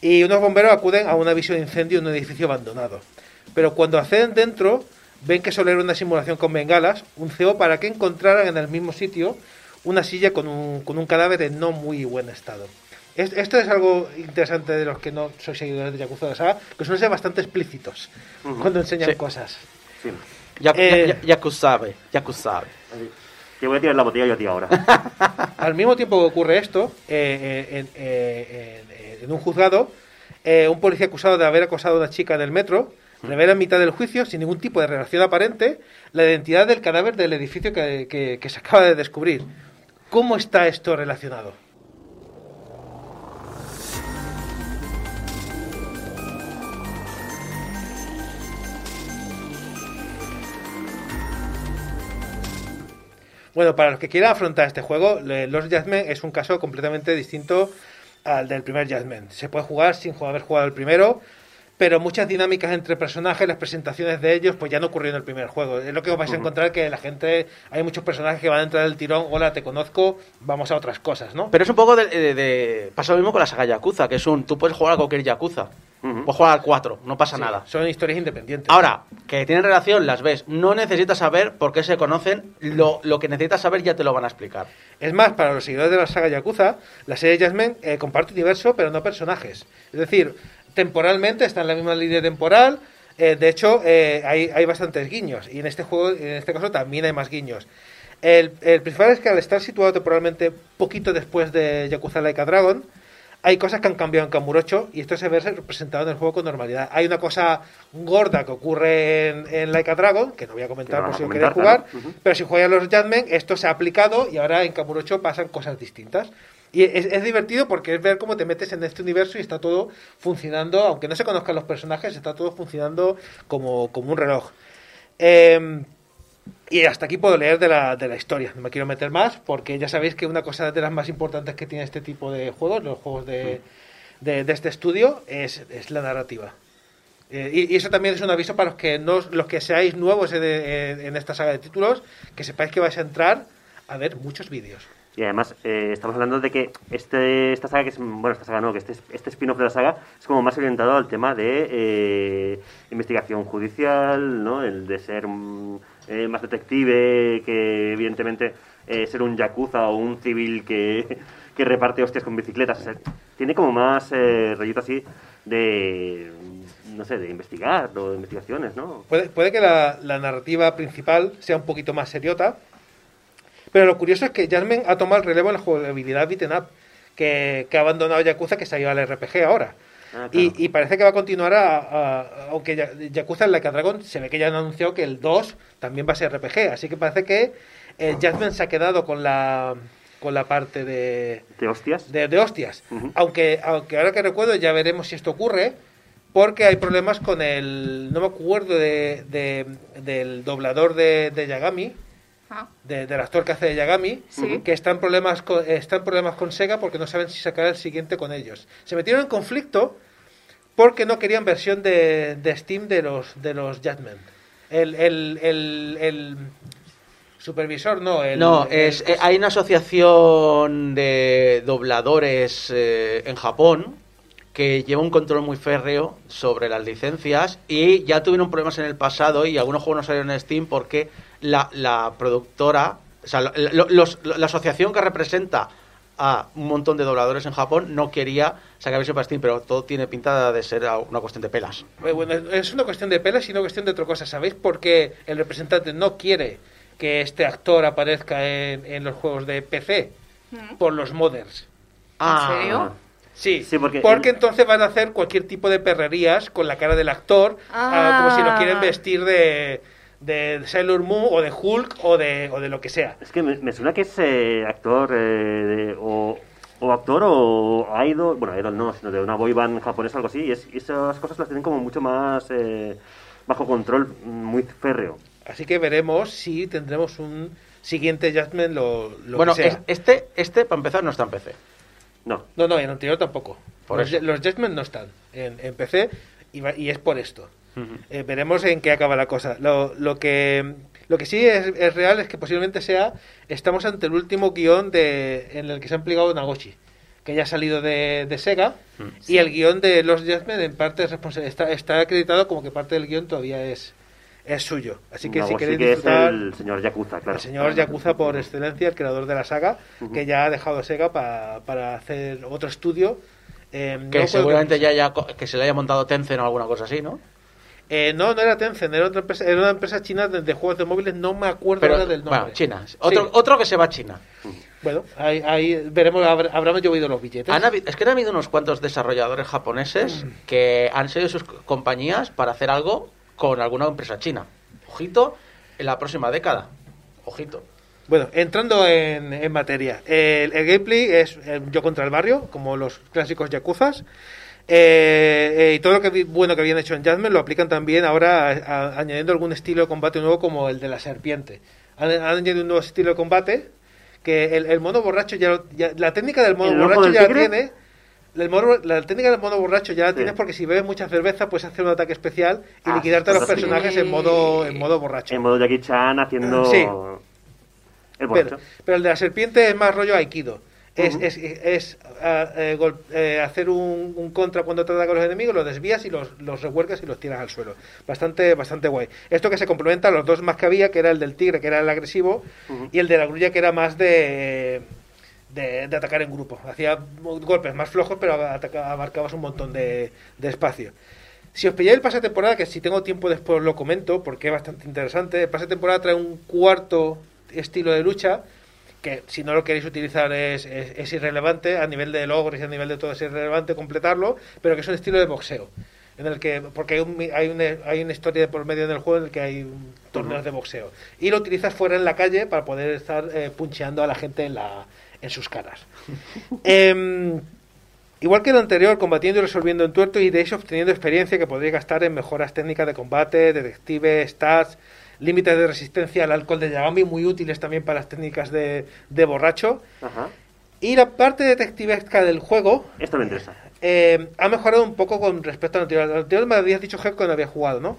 Y unos bomberos acuden a un aviso de incendio en un edificio abandonado. Pero cuando acceden dentro, ven que solo era una simulación con bengalas, un cebo para que encontraran en el mismo sitio una silla con un, con un cadáver en no muy buen estado. Es- Esto es algo interesante de los que no sois seguidores de Yakuza de saga, que suelen ser bastante explícitos cuando enseñan Sí. cosas. Sí. Ya, Eh. ya, ya. Que voy a tirar la botella yo a ti ahora. [LAUGHS] Al mismo tiempo que ocurre esto, eh, eh, en, eh, en- en un juzgado, eh, un policía acusado de haber acosado a una chica en el metro revela en mitad del juicio, sin ningún tipo de relación aparente, la identidad del cadáver del edificio que, que- que se acaba de descubrir. ¿Cómo está esto relacionado? Bueno, para los que quieran afrontar este juego, los Judgment es un caso completamente distinto al del primer Judgment. Se puede jugar sin haber jugado el primero, pero muchas dinámicas entre personajes, las presentaciones de ellos, pues ya no ocurrió en el primer juego. Es lo que os vais a encontrar que la gente, hay muchos personajes que van a entrar del tirón, hola, te conozco, vamos a otras cosas, ¿no? Pero es un poco de, de- de- Pasa lo mismo con la saga Yakuza, que es un... Tú puedes jugar a cualquier Yakuza. Ujú. Puedes jugar al 4, no pasa Sí, nada. Son historias independientes. Ahora, que tienen relación, las ves. No necesitas saber por qué se conocen. Lo, lo que necesitas saber ya te lo van a explicar. Es más, para los seguidores de la saga Yakuza, la serie Jasmine eh, comparte universo, pero no personajes. Es decir, temporalmente está en la misma línea temporal. eh, de hecho, eh, hay, hay bastantes guiños. Y en este juego, en este caso, también hay más guiños. El, el principal es que al estar situado temporalmente poquito después de Yakuza Laika Dragon, hay cosas que han cambiado en Kamurocho y esto se ve representado en el juego con normalidad. Hay una cosa gorda que ocurre en, en Laika Dragon, que no voy a comentar por si lo queréis jugar, claro. Pero si juegas los Jadmen, esto se ha aplicado y ahora en Kamurocho pasan cosas distintas. Y es, es divertido porque es ver cómo te metes en este universo y está todo funcionando, aunque no se conozcan los personajes, está todo funcionando como, como un reloj. Eh, y hasta aquí puedo leer de la, de la historia. No me quiero meter más porque ya sabéis que una cosa de las más importantes que tiene este tipo de juegos, los juegos de, de, de este estudio, es, es la narrativa. Eh, y, y eso también es un aviso para los que no, los que seáis nuevos en, en- en esta saga de títulos, que sepáis que vais a entrar a ver muchos vídeos. Y además, eh, estamos hablando de que este, esta saga, que es, bueno, esta saga no, que este, este spin-off de la saga es como más orientado al tema de eh, investigación judicial, ¿no? El de ser eh, más detective, que evidentemente eh, ser un yakuza o un civil que, que reparte hostias con bicicletas. Tiene como más eh, rollito así de, no sé, de investigar o de investigaciones, ¿no? Puede, puede que la narrativa principal sea un poquito más seriota, pero lo curioso es que Jasmine ha tomado el relevo en la jugabilidad beaten up, que, que ha abandonado Yakuza, que se ha ido al RPG ahora. Ah, claro. y, y parece que va a continuar a, a- aunque Ya- Yakuza Like a Dragon se ve que ya han anunciado que el 2 también va a ser RPG, así que parece que eh, Jasmine se ha quedado con la con la parte de, ¿De hostias? de, de hostias. Aunque, aunque ahora que recuerdo ya veremos si esto ocurre, porque hay problemas con el... No me acuerdo de, de- del doblador de, de Yagami, Ah, de- del actor que hace de Yagami, Sí. que está en, problemas con, está en problemas con Sega porque no saben si sacar el siguiente con ellos. Se metieron en conflicto porque no querían versión de, de Steam de los, de los Jetman. El, el, el, el supervisor, no, el... No, es, eh, hay una asociación de dobladores eh, en Japón que lleva un control muy férreo sobre las licencias y ya tuvieron problemas en el pasado y algunos juegos no salieron en Steam porque la, la productora, o sea, lo- lo- los- la asociación que representa a un montón de dobladores en Japón no quería sacar para Steam, pero todo tiene pinta de ser una cuestión de pelas. Eh, Bueno, es una cuestión de pelas y una cuestión de otra cosa. ¿Sabéis por qué el representante no quiere que este actor aparezca en, en los juegos de PC? mm. Por los modders. Ah, ¿En serio? Sí, Sí, porque porque, entonces van a hacer cualquier tipo de perrerías con la cara del actor, ah, como si lo quieren Ah. vestir de, de Sailor Moon o de Hulk o de, o de lo que sea. Es que me, me suena que es eh, actor eh, de- o, o actor o idol, bueno, idol no, sino de una boy band japonesa o algo así, y, es- y esas cosas las tienen como mucho más eh, bajo control, muy férreo. Así que veremos si tendremos un siguiente Jasmine lo, lo bueno, que sea. es- este, este para empezar no está en PC. No, No, no, en el anterior tampoco. Por los, eso. Los Jetmen no están en, en PC y, va- y es por esto. Eh, veremos en qué acaba la cosa. Lo, lo que lo que sí es, es real es que posiblemente sea estamos ante el último guion de, en el que se ha implicado Nagoshi, que ya ha salido de, de Sega y el guion de los Jetmen en parte es responsable, está, está acreditado como que parte del guion todavía es es suyo. Así que si queréis que es disfrutar el señor Yakuza, claro. el señor Yakuza por excelencia, el creador de la saga, que ya ha dejado Sega pa- para hacer otro estudio. eh, Que seguramente ya haya, co- que se le haya montado Tencent o alguna cosa así, ¿no? Eh, no, no era Tencent, era, otra empresa, era una empresa china de, de juegos de móviles, no me acuerdo Pero, ahora del nombre. bueno, China. Otro, Sí. otro que se va a China. Bueno, ahí, ahí veremos, habrá- habrán llovido los billetes. Han es que han habido unos cuantos desarrolladores japoneses que han sido sus compañías para hacer algo con alguna empresa china. Ojito, en la próxima década. Ojito. Bueno, entrando en, en materia, el, el gameplay es eh, yo contra el barrio, como los clásicos Yakuzas. Eh, eh, y todo lo que bueno que habían hecho en Jasmine lo aplican también ahora a- a- añadiendo algún estilo de combate nuevo como el de la serpiente. Han, han añadido un nuevo estilo de combate que el, el mono borracho ya, lo- ya- la técnica del mono ¿El ojo borracho del ya la tiene. El mono- la técnica del mono borracho ya la Sí. tienes porque si bebes mucha cerveza puedes hacer un ataque especial y Ah, liquidarte a los sí. personajes en modo en modo borracho. En modo Jackie Chan haciendo Sí. el Pero, borracho. pero el de la serpiente es más rollo aikido. Es, es, es, ah, eh, gol- eh, hacer un, un contra cuando te atacan los enemigos, los desvías y los, los revuelcas y los tiras al suelo. Bastante, bastante guay. Esto que se complementa a los dos más que había, que era el del tigre, que era el agresivo, y el de la grulla, que era más de, de, de atacar en grupo. Hacía golpes más flojos, pero ataca- abarcabas un montón de, de espacio. Si os pilláis el pase de temporada, que si tengo tiempo después lo comento, porque es bastante interesante, el pase de temporada trae un cuarto estilo de lucha, que si no lo queréis utilizar es, es, es irrelevante, a nivel de logros y a nivel de todo es irrelevante completarlo, pero que es un estilo de boxeo. En el que, porque hay, un, hay, una, hay una historia de por medio en el juego en el que hay torneos de boxeo. Y lo utilizas fuera en la calle para poder estar eh, puncheando a la gente en, la, en sus caras. [LAUGHS] Em, Igual que el anterior, combatiendo y resolviendo en tuerto y de hecho obteniendo experiencia que podréis gastar en mejoras técnicas de combate, detective, stats, límites de resistencia al alcohol de Yagami, muy útiles también para las técnicas de, de borracho. Ajá. Y la parte detectivesca del juego, Esto me interesa. eh, ha mejorado un poco con respecto al anterior. Al anterior me habías dicho que no había jugado, ¿no?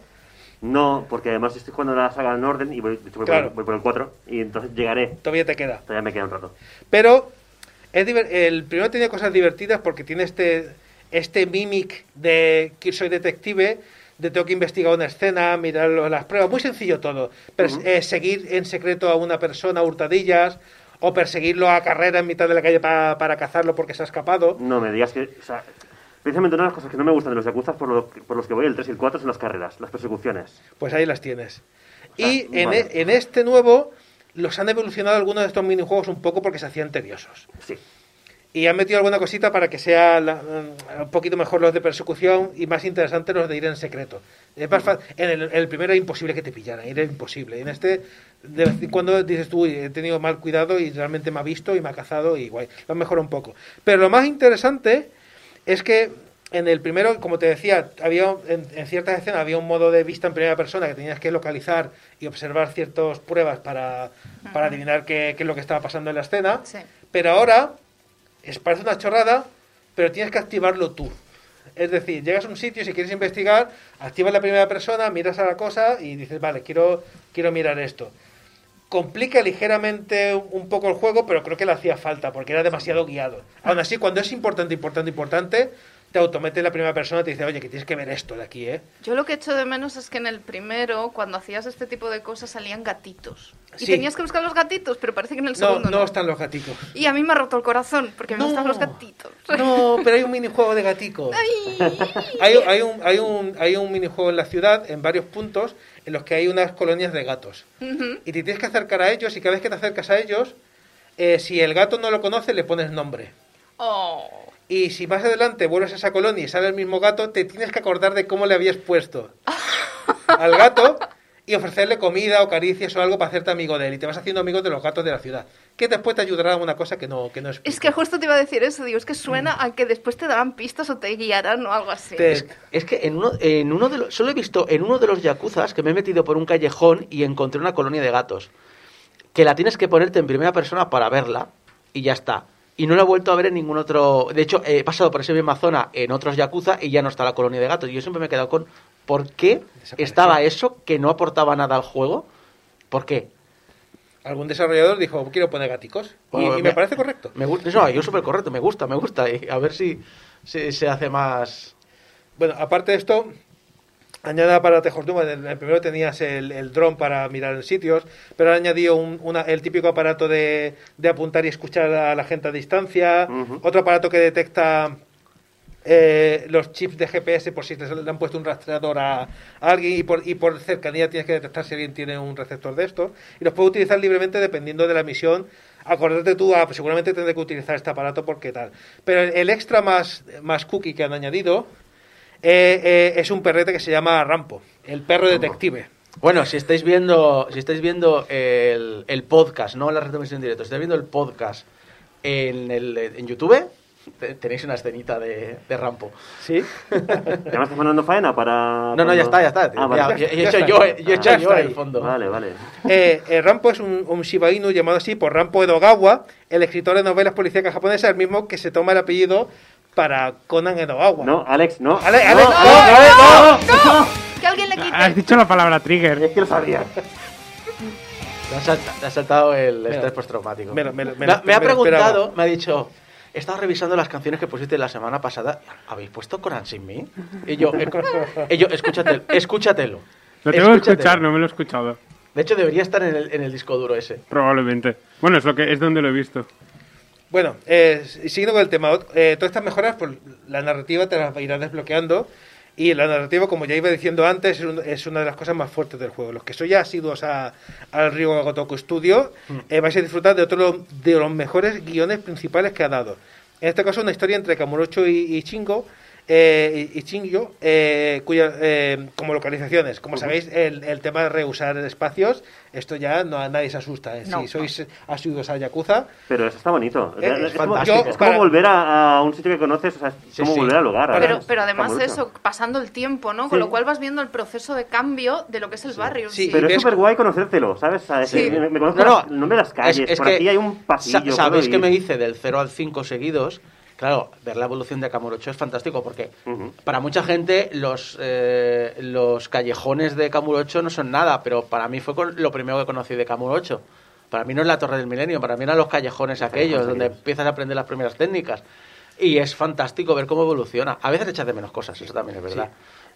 No, porque además estoy jugando la saga en orden y voy, voy, Claro. por, voy por el 4 y entonces llegaré. Todavía te queda. Todavía me queda un rato. Pero es el primero tenía cosas divertidas porque tiene este, este mimic de que soy detective, de tengo que investigar una escena, mirar las pruebas, muy sencillo todo. Pers- eh, seguir en secreto a una persona hurtadillas o perseguirlo a carrera en mitad de la calle pa- para cazarlo porque se ha escapado. No me digas que. O sea, precisamente una de las cosas que no me gustan de los Yakuza por, lo- por los que voy el 3 y el 4 son las carreras, las persecuciones. Pues ahí las tienes. sea, Y en, e- en este nuevo los han evolucionado algunos de estos minijuegos un poco porque se hacían tediosos. Sí. Y han metido alguna cosita para que sea la- mm, un poquito mejor los de persecución y más interesantes los de ir en secreto. Es más en el, el primero era imposible que te pillaran, era imposible. En este, de vez en cuando dices tú, "Uy, he tenido mal cuidado y realmente me ha visto y me ha cazado y guay. Lo han mejorado un poco. Pero lo más interesante es que en el primero, como te decía, había en, en ciertas escenas había un modo de vista en primera persona que tenías que localizar y observar ciertas pruebas para, para adivinar qué, qué es lo que estaba pasando en la escena. Sí. Pero ahora es, parece una chorrada, pero tienes que activarlo tú. Es decir, llegas a un sitio, si quieres investigar, activas la primera persona, miras a la cosa y dices, vale, quiero, quiero mirar esto. Complica ligeramente un poco el juego, pero creo que le hacía falta porque era demasiado guiado. Aún así, cuando es importante, importante, importante, te automete la primera persona y te dice, oye, que tienes que ver esto de aquí, ¿eh? Yo lo que echo de menos es que en el primero, cuando hacías este tipo de cosas, salían gatitos. Y Sí. tenías que buscar los gatitos, pero parece que en el segundo no no. están los gaticos. Y a mí me ha roto el corazón, porque me No. gustan los gatitos. No, pero hay un minijuego de gaticos. [LAUGHS] Ay. Hay, hay, un, hay, un, hay un minijuego en la ciudad, en varios puntos, en los que hay unas colonias de gatos. Y te tienes que acercar a ellos y cada vez que te acercas a ellos, eh, si el gato no lo conoce, le pones nombre. Oh. Y si más adelante vuelves a esa colonia y sale el mismo gato, te tienes que acordar de cómo le habías puesto [LAUGHS] al gato y ofrecerle comida o caricias o algo para hacerte amigo de él. Y te vas haciendo amigo de los gatos de la ciudad. Que después te ayudará a una cosa que no, que no Es explico. que justo te iba a decir eso, digo, es que suena a que después te darán pistas o te guiarán o algo así. Te- Es que en uno, en uno de los, solo he visto en uno de los yakuzas que me he metido por un callejón y encontré una colonia de gatos. Que la tienes que ponerte en primera persona para verla y ya está. Y no la he vuelto a ver en ningún otro. De hecho, he pasado por esa misma zona en otros yakuza y ya no está la colonia de gatos. Y yo siempre me he quedado con ¿por qué estaba eso que no aportaba nada al juego? ¿Por qué? Algún desarrollador dijo, quiero poner gaticos. Y, me me- parece correcto. Me gusta, no, yo súper correcto, me gusta, me gusta. Y a ver si, si se hace más. Bueno, aparte de esto, añade aparatos Hortuma. En el primero tenías el, el dron para mirar en sitios, pero han añadido un- una- el típico aparato de, de apuntar y escuchar a la gente a distancia. Otro aparato que detecta eh, los chips de GPS por si le han puesto un rastreador a, a alguien y por, y por cercanía tienes que detectar si alguien tiene un receptor de esto. Y los puedes utilizar libremente dependiendo de la misión. Acordate tú, ah, pues seguramente tendré que utilizar este aparato porque tal. Pero el, el extra más, más cookie que han añadido eh, eh, es un perrete que se llama Rampo, el perro detective. Bueno, si estáis viendo, si estáis viendo el, el podcast, no la retransmisión en directo, si estáis viendo el podcast en, el, en YouTube, te- tenéis una escenita de, de Rampo. ¿Sí? [LAUGHS] ¿Ya me estás mandando faena para.? No, no, ya está, ya está. Ah, Ya- vale. ya- ya he Ya hecho está. yo, yo he hecho Ya yo está el ahí. fondo. Vale, vale. Eh, eh, Rampo es un, un Shiba Inu llamado así por Rampo Edogawa, el escritor de novelas policíacas japonesas, el mismo que se toma el apellido para Conan Edogawa. No, Alex, no. Ale- No, Alex, no, no, Alex, no. ¡No! Que alguien le quite. Has dicho la palabra trigger. Es que lo sabía. Te ha salta- te ha saltado el estrés postraumático. me me me Me ha- preguntado, me ha dicho, he estado revisando las canciones que pusiste la semana pasada. ¿Habéis puesto Conan sin mí? Y yo, y yo escúchatelo, escúchatelo. Lo tengo que escuchar, no me lo he escuchado. De hecho, debería estar en el, en el disco duro ese. Probablemente. Bueno, es lo que es donde lo he visto. Bueno, eh, siguiendo con el tema, eh, todas estas mejoras, pues la narrativa te las irás desbloqueando. Y la narrativa, como ya iba diciendo antes, es, un- es una de las cosas más fuertes del juego. Los que sois ya asiduos a, al Ryo Gotoku Studio, eh, vais a disfrutar de otro de los mejores guiones principales que ha dado. En este caso, una historia entre Kamurocho y, y Shingo, eh, y, Shingyo, eh, cuya, eh, como localizaciones. Como sabéis, el, el tema de reusar espacios, esto ya no a nadie se asusta. eh. No. Si sois asiduos a Yakuza, Pero eso está bonito. Eh, es, es como, fantástico. es como Para- volver a, a un sitio que conoces, o sea, es Sí, como sí. volver al hogar. Pero, además. pero además eso, pasando el tiempo, ¿no? Con Sí. lo cual vas viendo el proceso de cambio de lo que es el barrio. Sí, Pero es súper guay conocértelo, ¿sabes? Es me, me conozco No, no, el nombre de las calles, es- es por que aquí hay un pasillo. sa- ¿Sabéis ir. me hice del 0 al 5 seguidos? Claro, ver la evolución de Kamurocho es fantástico porque para mucha gente los, eh, los callejones de Kamurocho no son nada, pero para mí fue con- lo primero que conocí de Kamurocho. Para mí no es la Torre del Milenio, para mí eran los callejones aquellos donde empiezas a aprender las primeras técnicas. Y es fantástico ver cómo evoluciona. A veces echas de menos cosas, eso también es verdad.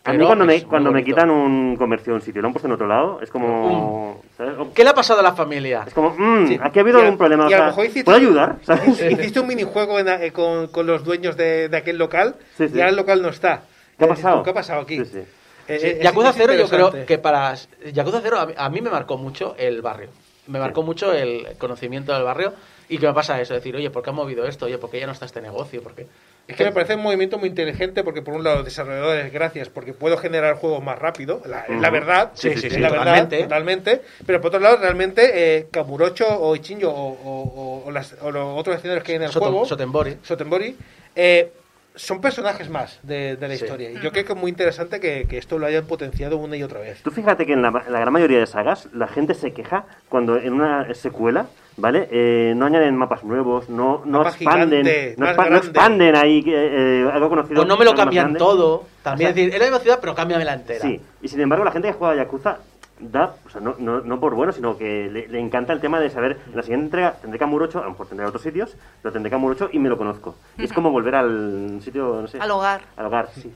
A mí cuando me, cuando me quitan un comercio de un sitio y lo han puesto en otro lado, es como... ¿sabes? ¿Qué le ha pasado a la familia? Es como, mm, Sí. aquí ha habido Y a- algún problema. y a o lo mejor hiciste- ¿Puedo ayudar? [LAUGHS] ¿sabes? Hiciste un minijuego en- eh, con, con los dueños de, de aquel local Sí, sí. y ahora el local no está. ¿Qué ha Eh, pasado? ¿Qué ha pasado aquí? Sí, sí. Eh, Sí, eh, Yakuza 0 yo creo que para... Yakuza 0 a mí, a mí me marcó mucho el barrio. Me marcó mucho el conocimiento del barrio y que me pasa eso, decir, oye, ¿por qué ha movido esto? Oye, ¿por qué ya no está este negocio? ¿Por qué? Es que me parece un movimiento muy inteligente porque por un lado desarrolladores gracias porque puedo generar juegos más rápido, la, es la verdad, Sí, sí, es sí, la verdad, totalmente. totalmente, pero por otro lado realmente eh, Kamurocho o Ichinjo o, o- o- o las- o los otros escenarios que hay en el juego, Sotenbori. Sotenbori, eh, son personajes más de, de la Sí. historia. Y yo creo que es muy interesante que, que esto lo hayan potenciado una y otra vez. Tú fíjate que en la, en la gran mayoría de sagas la gente se queja cuando en una secuela, ¿vale? Eh, no añaden mapas nuevos, no, no Mapa expanden, gigante, no, expa- no grande. expanden ahí eh, eh, algo conocido. Pues no me lo cambian todo. También O sea, es decir, es la misma ciudad, pero cámbiame la entera. Sí, y sin embargo la gente que juega a Yakuza da, o sea, no, no, no por bueno, sino que le, le encanta el tema de saber, en la siguiente entrega tendré Kamurocho, a lo mejor tendré otros sitios, pero tendré Kamurocho y me lo conozco. Y es como volver al sitio, no sé. Al hogar. Al hogar, sí.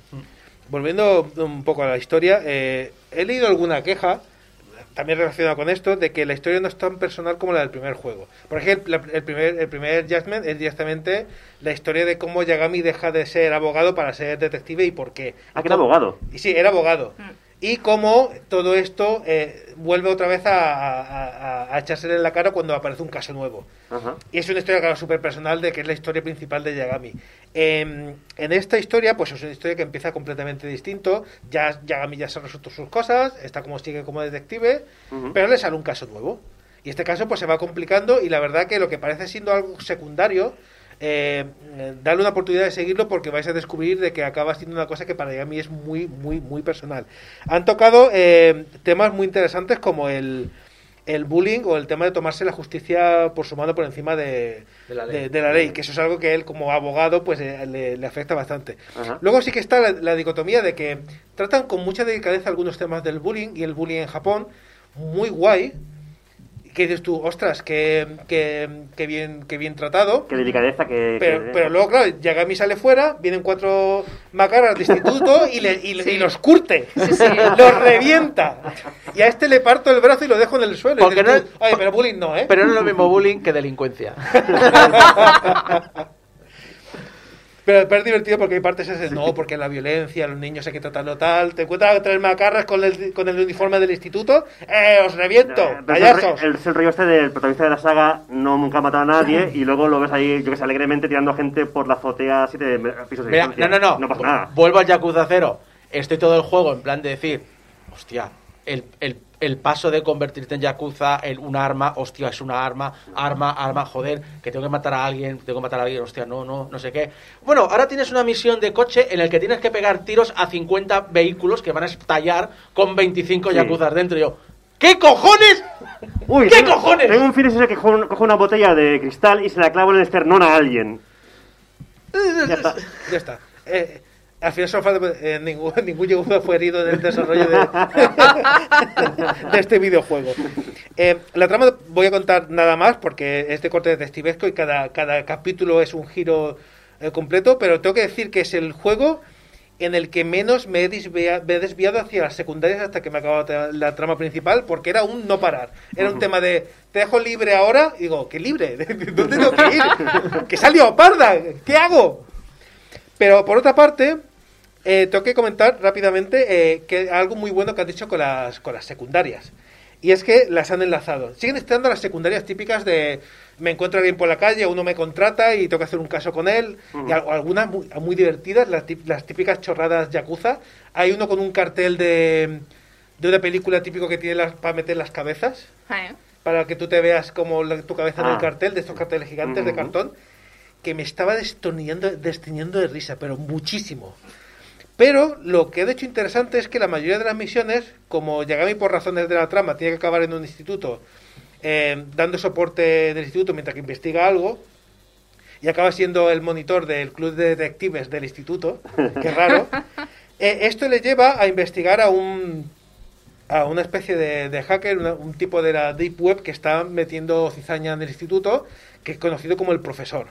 Volviendo un poco a la historia, eh, he leído alguna queja, también relacionada con esto, de que la historia no es tan personal como la del primer juego. Por ejemplo, la- el primer, el primer Judgment es directamente la historia de cómo Yagami deja de ser abogado para ser detective y por qué. Ah, que era abogado. Y sí, era abogado. Y cómo todo esto eh, vuelve otra vez a, a, echársele en la cara cuando aparece un caso nuevo. Ajá. Y es una historia, claro, súper personal de que es la historia principal de Yagami. Eh, en esta historia, pues es una historia que empieza completamente distinto. Ya Yagami ya se ha resuelto sus cosas, está como sigue como detective, pero le sale un caso nuevo. Y este caso pues se va complicando y la verdad que lo que parece siendo algo secundario, eh, darle una oportunidad de seguirlo porque vais a descubrir de que acaba siendo una cosa que para Yagami es muy, muy, muy personal. Han tocado eh, temas muy interesantes como el, el bullying o el tema de tomarse la justicia por su mano por encima de, De la ley. de- de la ley, que eso es algo que él como abogado pues eh, le, le afecta bastante. Ajá. Luego sí que está la, la dicotomía de que tratan con mucha delicadeza algunos temas del bullying y el bullying en Japón, muy guay, que dices tú, ostras, que, que bien, que bien tratado. Qué delicadeza que... Pero, pero luego, claro, Yagami sale fuera, vienen cuatro macaras de instituto y, le- y, y los curte, Sí, sí. los revienta. Y a este le parto el brazo y lo dejo en el suelo. Porque no- tú, Oye, pero bullying no, ¿eh? Pero no es lo mismo bullying que delincuencia. [LAUGHS] Pero, pero es divertido porque hay partes no, porque la violencia, los niños hay que tratarlo tal. Te encuentras a tres macarras con el, con el uniforme del instituto, ¡eh, os reviento! Eh, pero es el, ¡Payasos! el- es el rollo este del protagonista de la saga no nunca ha matado a nadie y luego lo ves ahí, yo que sé, alegremente tirando gente por la azotea a siete me- pisos de Mira, no, no, no. No pasa nada. Vuelvo al Yakuza 0. Estoy todo el juego en plan de decir, hostia, el, el, el paso de convertirte en Yakuza en un arma, hostia, es una arma, arma, arma, joder, que tengo que matar a alguien, tengo que matar a alguien, hostia, no, no, no sé qué. Bueno, ahora tienes una misión de coche en el que tienes que pegar tiros a 50 vehículos que van a estallar con 25 Sí. Yakuzas dentro. Y yo, ¿qué cojones? Uy, ¿Qué tengo- cojones? Tengo un que cojo, cojo una botella de cristal y se la clavo en el esternón a alguien. Ya está. Ya está. Eh, al final solo falta- eh, ningún, [LAUGHS] ningún fue herido en el desarrollo de, [LAUGHS] de este videojuego. Eh, la trama voy a contar nada más porque es de corte detectivesco y cada, cada capítulo es un giro eh, completo, pero tengo que decir que es el juego en el que menos me he, desvia- me he desviado hacia las secundarias hasta que me acaba la trama principal, porque era un no parar. Era un tema de, te dejo libre ahora, y digo, ¿qué libre? [LAUGHS] ¿Dónde tengo que ir? ¿Que salió parda? ¿Qué hago? Pero por otra parte, eh, tengo que comentar rápidamente eh, que algo muy bueno que han dicho con las, con las secundarias. Y es que las han enlazado. Siguen estando las secundarias típicas de me encuentro a alguien por la calle, uno me contrata y tengo que hacer un caso con él. Y al- algunas muy, muy divertidas, las, típicas chorradas yakuza. Hay uno con un cartel de, de una película típico que tiene las, para meter las cabezas, Eh. para que tú te veas como la- tu cabeza en el Ah. cartel, de estos carteles gigantes de Ujú. cartón, que me estaba destornillando, desteniendo de risa, pero muchísimo. Pero lo que he hecho interesante es que la mayoría de las misiones, como Yagami por razones de la trama tiene que acabar en un instituto, eh, dando soporte del instituto mientras que investiga algo, y acaba siendo el monitor del club de detectives del instituto, qué raro. [LAUGHS] Eh, esto le lleva a investigar a un a una especie de, de hacker, una- un tipo de la deep web que está metiendo cizaña en el instituto, que es conocido como el profesor.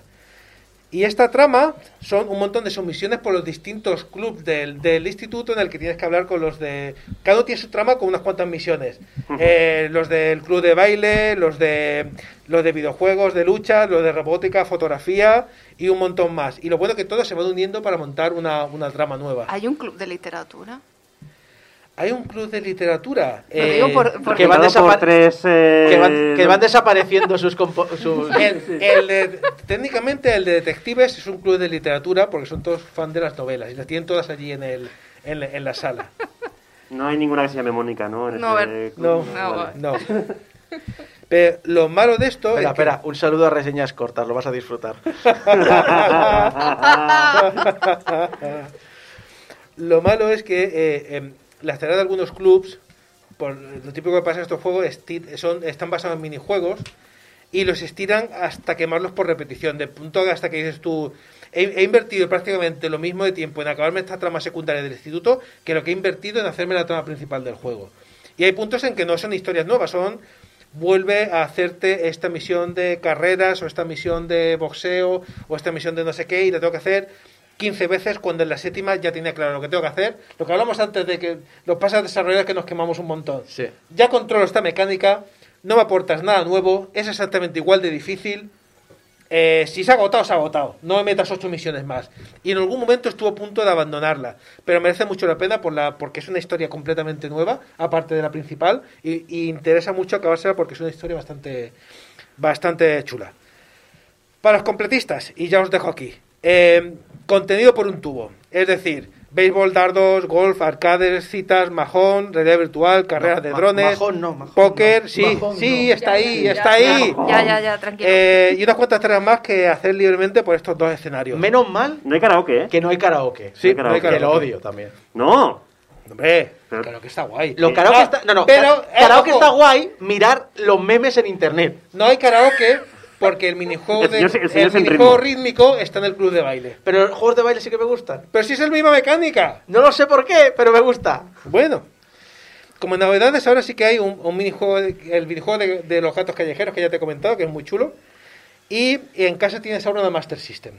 Y esta trama son un montón de sumisiones por los distintos clubes del, del instituto en el que tienes que hablar con los de... Cada uno tiene su trama con unas cuantas misiones. Eh, los del club de baile, los de, los de videojuegos, de lucha, los de robótica, fotografía y un montón más. Y lo bueno que todos se van uniendo para montar una, una trama nueva. ¿Hay un club de literatura? Hay un club de literatura. Lo eh, digo por- porque que van Presentado por tres, eh, Que van, que van desapareciendo sus, [LAUGHS] sus- El- el de- técnicamente el de detectives es un club de literatura porque son todos fan de las novelas y las tienen todas allí en, el, en, la- en la sala. No hay ninguna que se llame Mónica, ¿no? En No, No, club. No, Vale. no. [LAUGHS] Pero lo malo de esto Espera, es que- espera, un saludo a reseñas cortas, lo vas a disfrutar. [LAUGHS] Lo malo es que eh, em, las tareas de algunos clubs, por lo típico que pasa en estos juegos, son, están basados en minijuegos y los estiran hasta quemarlos por repetición. De punto hasta que dices tú, he, he invertido prácticamente lo mismo de tiempo en acabarme esta trama secundaria del instituto que lo que he invertido en hacerme la trama principal del juego. Y hay puntos en que no son historias nuevas, son vuelve a hacerte esta misión de carreras o esta misión de boxeo o esta misión de no sé qué y la tengo que hacer 15 veces cuando en la séptima ya tiene claro lo que tengo que hacer. Lo que hablamos antes de que los pasas desarrolladores que nos quemamos un montón. Sí. Ya controlo esta mecánica, no me aportas nada nuevo, es exactamente igual de difícil. Eh, si se ha agotado, se ha agotado. No me metas ocho misiones más. Y en algún momento estuvo a punto de abandonarla. Pero merece mucho la pena por la, porque es una historia completamente nueva, aparte de la principal. Y, y interesa mucho acabársela porque es una historia bastante, bastante chula. Para los completistas, y ya os dejo aquí. eh, contenido por un tubo. Es decir, béisbol, dardos, golf, arcades, citas, majón, realidad virtual, carreras No, de ma- drones, majón no, majón póker, no. sí, Majón sí, no. está Ya, ahí, ya, está ya, ahí. Ya, ya, ya, tranquilo. Eh, y unas cuantas tareas más que hacer libremente por estos dos escenarios. Menos mal No hay karaoke, ¿eh? que no hay karaoke. Sí, no no hay hay que lo karaoke. odio también. No. Hombre, Pero- que está guay. Lo Eh, karaoke ah, está, no, no, pero, eh, karaoke ojo, está guay mirar los memes en internet. No hay karaoke porque el minijuego, El de- señor- el el señor minijuego rítmico está en el club de baile. Pero los juegos de baile sí que me gustan. Pero si es la misma mecánica. No lo sé por qué, pero me gusta. Bueno, como novedades ahora sí que hay un, un minijuego, el minijuego de, de los gatos callejeros que ya te he comentado, que es muy chulo. Y en casa tienes ahora una Master System.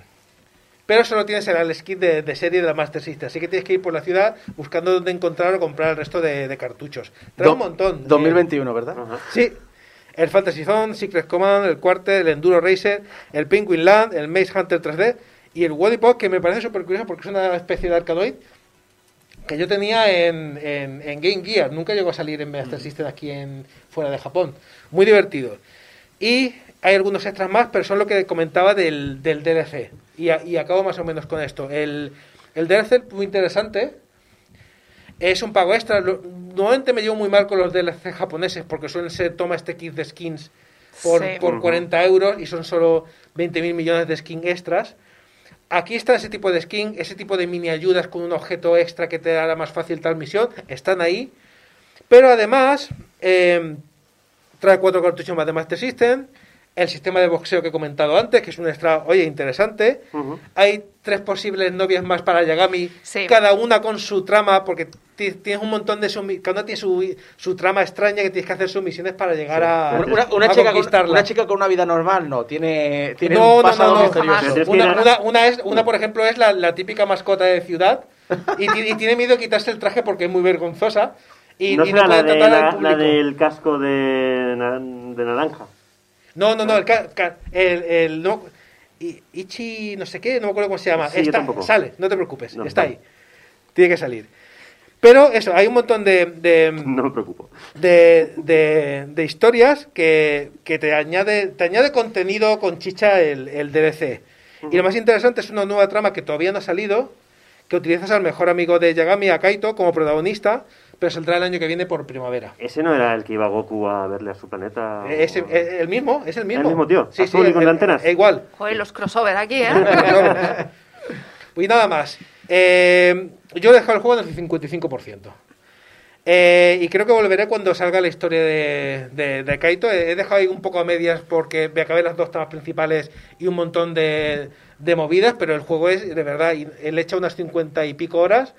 Pero solo tienes el, el skin de, de serie de la Master System. Así que tienes que ir por la ciudad buscando dónde encontrar o comprar el resto de, de cartuchos. Trae Do- un montón. 2021, ¿verdad? Ajá. Sí. El Fantasy Zone, Secret Command, el Quarter, el Enduro Racer, el Penguin Land, el Maze Hunter 3D y el Wally Pop, que me parece súper curioso porque es una especie de arcadoid que yo tenía en, en, en Game Gear. Nunca llegó a salir en Master System aquí en fuera de Japón. Muy divertido. Y hay algunos extras más, pero son lo que comentaba del, del DLC. Y, a- y acabo más o menos con esto. El, el DLC muy interesante. Es un pago extra. Normalmente me llevo muy mal con los DLC japoneses porque suelen ser toma este kit de skins por, Sí. por Ujú. 40 euros y son solo 20.000 millones de skins extras. Aquí está ese tipo de skin, ese tipo de mini ayudas con un objeto extra que te hará más fácil tal misión. Están ahí. Pero además, eh, trae cuatro cartuchos más de Master System. El sistema de boxeo que he comentado antes, que es un extra, oye, interesante. Hay tres posibles novias más para Yagami, Sí. cada una con su trama, porque ti- tienes un montón de cada una tiene su, su trama extraña que tienes que hacer sus misiones para llegar a, Una, una- a chica con, conquistarla. una chica con una vida normal no, tiene, tiene No, un no, pasado no, no, misterioso. Una, una, una es, una, por ejemplo, es la, la típica mascota de ciudad y, ti- y tiene miedo de quitarse el traje porque es muy vergonzosa y no y será la, de, la, la del casco de, de naranja. No, no, no, el, el, el- no, Ichi, no sé qué, no me acuerdo cómo se llama. Sí, Está- sale, no te preocupes, No, está no. ahí. Tiene que salir. Pero eso, hay un montón de, de, No me preocupo. de, de- de historias que, que te añade te añade contenido con chicha el, el DLC. Y lo más interesante es una nueva trama que todavía no ha salido, que utilizas al mejor amigo de Yagami, a Kaito, como protagonista, pero saldrá el año que viene por primavera. ¿Ese no era el que iba Goku a verle a su planeta? Eh, Es el, el mismo, es el mismo. mismo tío? Sí, sí, y con eh, antenas. eh, igual. Joder, los crossover aquí, ¿eh? Y [LAUGHS] nada más. Eh, yo he dejado el juego en el 55%. Eh, y creo que volveré cuando salga la historia de, de, de Kaito. He he dejado ahí un poco a medias porque me acabé las dos tramas principales y un montón de, de movidas, pero el juego es, de verdad, y él echa unas 50 y pico horas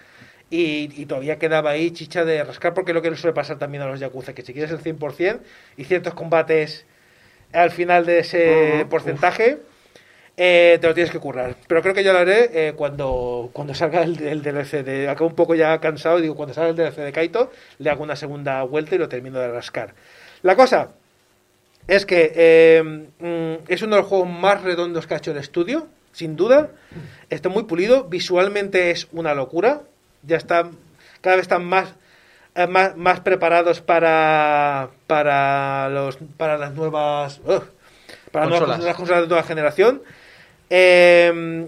y, y todavía quedaba ahí chicha de rascar porque es lo que le suele pasar también a los Yakuza, que si quieres el 100% y ciertos combates al final de ese porcentaje, eh, te lo tienes que currar. Pero creo que ya lo haré eh, cuando, cuando salga el, el DLC. De, acabo un poco ya cansado y digo, cuando salga el DLC de Kaito, le hago una segunda vuelta y lo termino de rascar. La cosa es que eh, mm, es uno de los juegos más redondos que ha hecho el estudio, sin duda. Está muy pulido, visualmente es una locura. Ya está, cada vez están más, eh, más, más preparados para, para, los, para las nuevas... ugh, para las nuevas Consolas. las consolas de nueva generación. Eh,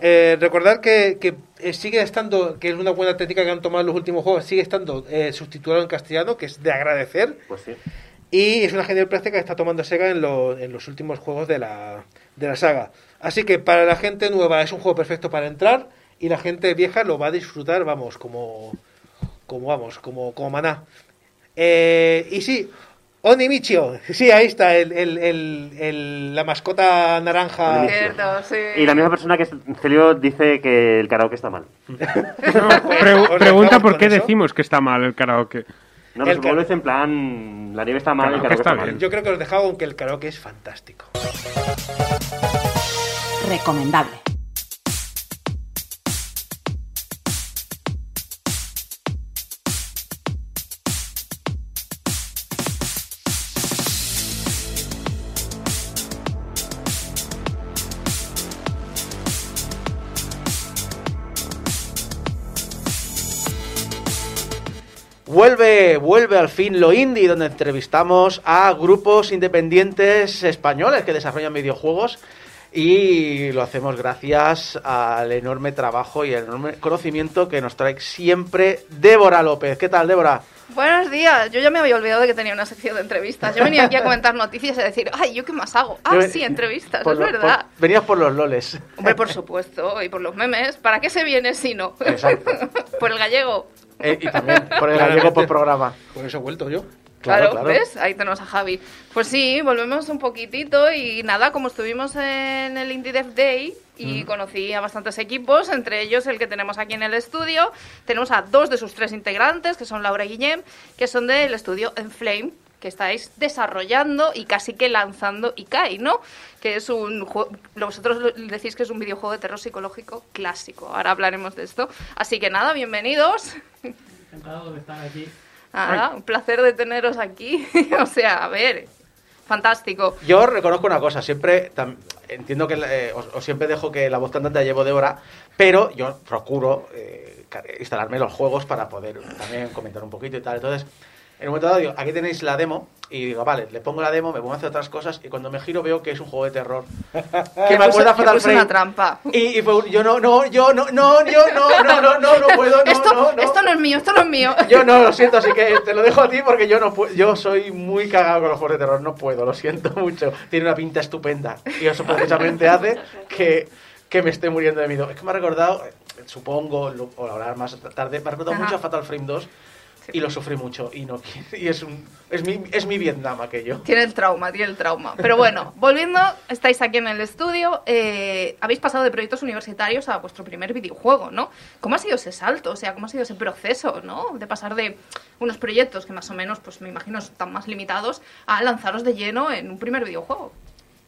eh, recordar que, que, eh, sigue estando, que es una buena técnica que han tomado en los últimos juegos, sigue estando eh, subtitulado en castellano, que es de agradecer. Pues sí. Y es una genial práctica que está tomando Sega en, lo- en los últimos juegos de la, de la saga. Así que para la gente nueva es un juego perfecto para entrar y la gente vieja lo va a disfrutar, vamos, como, como vamos, como, como maná. Eh, y sí, Onimichio, sí, ahí está, el, el- el- el- la mascota naranja. Onimichio. Cierto, sí. Y la misma persona que es Celio dice que el karaoke está mal. [LAUGHS] Pregunta por con qué eso. decimos que está mal el karaoke. No, pero supongo que dice en plan, la nieve está mal, el Karaoke está, está mal. bien. Yo creo que os dejaba aunque el karaoke es fantástico. Recomendable. Vuelve, vuelve al fin lo indie, donde entrevistamos a grupos independientes españoles que desarrollan videojuegos y lo hacemos gracias al enorme trabajo y el enorme conocimiento que nos trae siempre Débora López. ¿Qué tal, Débora? Buenos días. Yo ya me había olvidado de que tenía una sección de entrevistas. Yo venía aquí a comentar noticias y a decir, ay, ¿yo qué más hago? Ah, ven- sí, entrevistas, por es lo- verdad. por- venías por los loles. Hombre, por supuesto, y por los memes. ¿Para qué se viene si no? Exacto. [LAUGHS] por el gallego. Eh, y también [LAUGHS] por el gallego por programa. Por eso he vuelto yo. Claro, Claro, claro. ¿ves? Ahí tenemos a Javi. Pues sí, volvemos un poquitito y nada, como estuvimos en el Indie Dev Day y conocí a bastantes equipos, entre ellos el que tenemos aquí en el estudio, tenemos a dos de sus tres integrantes, que son Laura y Guillem, que son del estudio Enflame, que estáis desarrollando y casi que lanzando Ikai, ¿no? Que es un juego, vosotros decís que es un videojuego de terror psicológico clásico. Ahora hablaremos de esto. Así que nada, bienvenidos. Encantado de estar aquí. Nada, un placer de teneros aquí. [LAUGHS] o sea, a ver, fantástico. Yo reconozco una cosa, siempre entiendo que eh, os, os siempre dejo que la voz cantante la llevo Débora, pero yo procuro eh, instalarme los juegos para poder también comentar un poquito y tal. Entonces, en un momento dado digo, aquí tenéis la demo y digo, vale, le pongo la demo, me pongo a hacer otras cosas y cuando me giro veo que es un juego de terror. [LAUGHS] que me acuerda Fatal Frame. una trampa. Y, y fue yo no, no, yo no, no, yo no, no, no, no, no puedo, no, esto, no, no. esto no es mío, esto no es mío. Yo no, lo siento, así que te lo dejo a ti porque yo no puedo, yo soy muy cagado con los juegos de terror, no puedo, lo siento mucho. Tiene una pinta estupenda y eso precisamente [LAUGHS] hace que, que me esté muriendo de miedo. Es que me ha recordado, supongo, lo- o hablar más tarde, me ha recordado Ajá. mucho a Fatal Frame 2 y lo sufrí mucho y no [LAUGHS] y es un es mi es mi Vietnam aquello. Tiene el trauma, tiene el trauma. Pero bueno, [LAUGHS] volviendo, estáis aquí en el estudio, eh, habéis pasado de proyectos universitarios a vuestro primer videojuego, ¿no? ¿Cómo ha sido ese salto? O sea, ¿cómo ha sido ese proceso, ¿no? De pasar de unos proyectos que más o menos, pues me imagino, están más limitados, a lanzaros de lleno en un primer videojuego.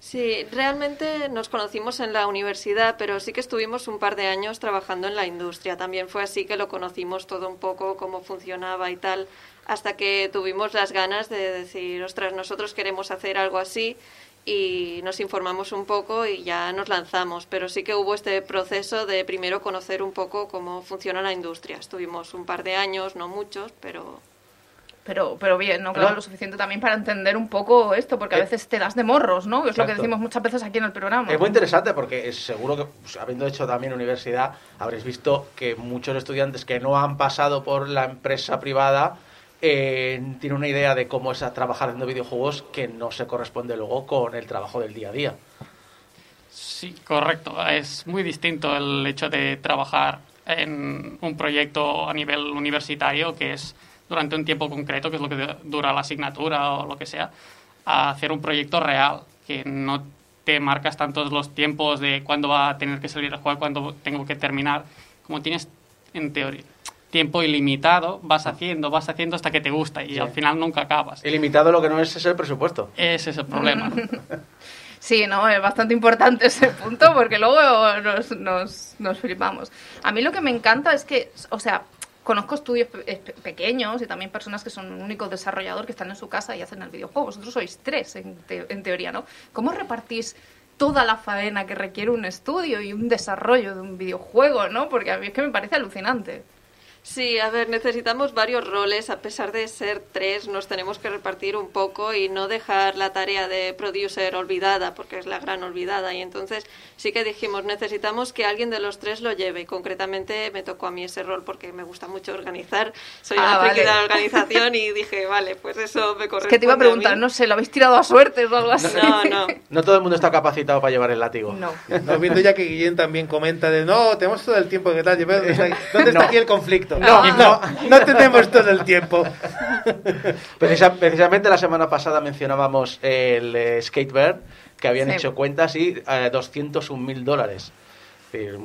Sí, realmente nos conocimos en la universidad, pero sí que estuvimos un par de años trabajando en la industria. También fue así que lo conocimos todo un poco, cómo funcionaba y tal, hasta que tuvimos las ganas de decir, ostras, nosotros queremos hacer algo así y nos informamos un poco y ya nos lanzamos. Pero sí que hubo este proceso de primero conocer un poco cómo funciona la industria. Estuvimos un par de años, no muchos, pero Pero, pero bien, ¿no? Claro, lo suficiente también para entender un poco esto, porque a Eh, veces te das de morros, ¿no? Que es lo que decimos muchas veces aquí en el programa. Es muy interesante porque seguro que, pues, habiendo hecho también universidad, habréis visto que muchos estudiantes que no han pasado por la empresa privada eh, tienen una idea de cómo es a trabajar haciendo videojuegos que no se corresponde luego con el trabajo del día a día. Sí, correcto. Es muy distinto el hecho de trabajar en un proyecto a nivel universitario, que es durante un tiempo concreto, que es lo que du- dura la asignatura o lo que sea, a hacer un proyecto real, que no te marcas tantos los tiempos de cuándo va a tener que salir a jugar, cuándo tengo que terminar. Como tienes, en teoría, tiempo ilimitado, vas haciendo, vas haciendo hasta que te gusta y al final nunca acabas. Ilimitado lo que no es es el presupuesto. Ese es el problema. [LAUGHS] Sí, no, es bastante importante ese punto porque luego nos, nos, nos flipamos. A mí lo que me encanta es que, o sea, conozco estudios pe- pe- pequeños y también personas que son un único desarrollador que están en su casa y hacen el videojuego. Vosotros sois tres, en, te- en teoría, ¿no? ¿Cómo repartís toda la faena que requiere un estudio y un desarrollo de un videojuego, ¿no? Porque a mí es que me parece alucinante. Sí, a ver, necesitamos varios roles. A pesar de ser tres, nos tenemos que repartir un poco y no dejar la tarea de producer olvidada, porque es la gran olvidada. Y entonces sí que dijimos, necesitamos que alguien de los tres lo lleve. Y concretamente me tocó a mí ese rol porque me gusta mucho organizar. Soy Ah, una vale. de la organización y dije, vale, pues eso me Es corresponde que te iba a preguntar, no sé, ¿lo habéis tirado a suertes o algo así? No, no. No todo el mundo está capacitado para llevar el látigo. No. No, viendo ya que Guillén también comenta de no, tenemos todo el tiempo que tal, ¿dónde está, dónde está No. aquí el conflicto? No. no, no tenemos todo el tiempo. Precisa- precisamente la semana pasada mencionábamos el eh, Skatebird, que habían Sí. hecho cuentas y eh, 201 mil dólares. Es decir,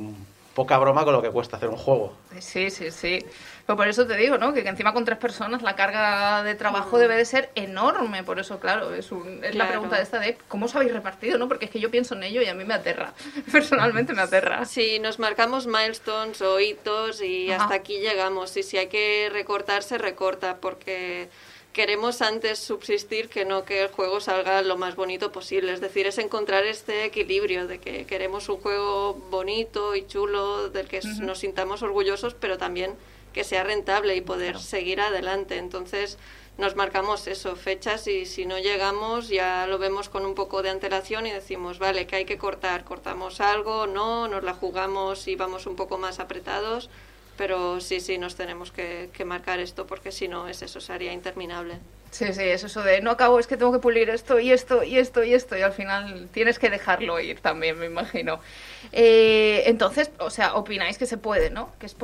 poca broma con lo que cuesta hacer un juego. Sí, sí, sí. Pero por eso te digo, ¿no? Que, que encima con tres personas la carga de trabajo debe de ser enorme. Por eso, claro, es, un- es la pregunta esta de cómo os habéis repartido, ¿no? Porque es que yo pienso en ello y a mí me aterra. [LAUGHS] Personalmente me aterra. Sí, nos marcamos milestones o hitos y Ajá. hasta aquí llegamos. Y si hay que recortar, se recorta, porque queremos antes subsistir que no que el juego salga lo más bonito posible. Es decir, es encontrar este equilibrio de que queremos un juego bonito y chulo, del que nos sintamos orgullosos, pero también que sea rentable y poder seguir adelante. Entonces nos marcamos eso, fechas y si no llegamos ya lo vemos con un poco de antelación y decimos, vale, que hay que cortar, cortamos algo, no, nos la jugamos y vamos un poco más apretados, pero sí, sí, nos tenemos que, que marcar esto porque si no es eso, sería interminable. Sí, sí, es eso de no acabo, es que tengo que pulir esto y esto y esto y esto y al final tienes que dejarlo ir también, me imagino. Eh, entonces, o sea, opináis que se puede, ¿no? Que es,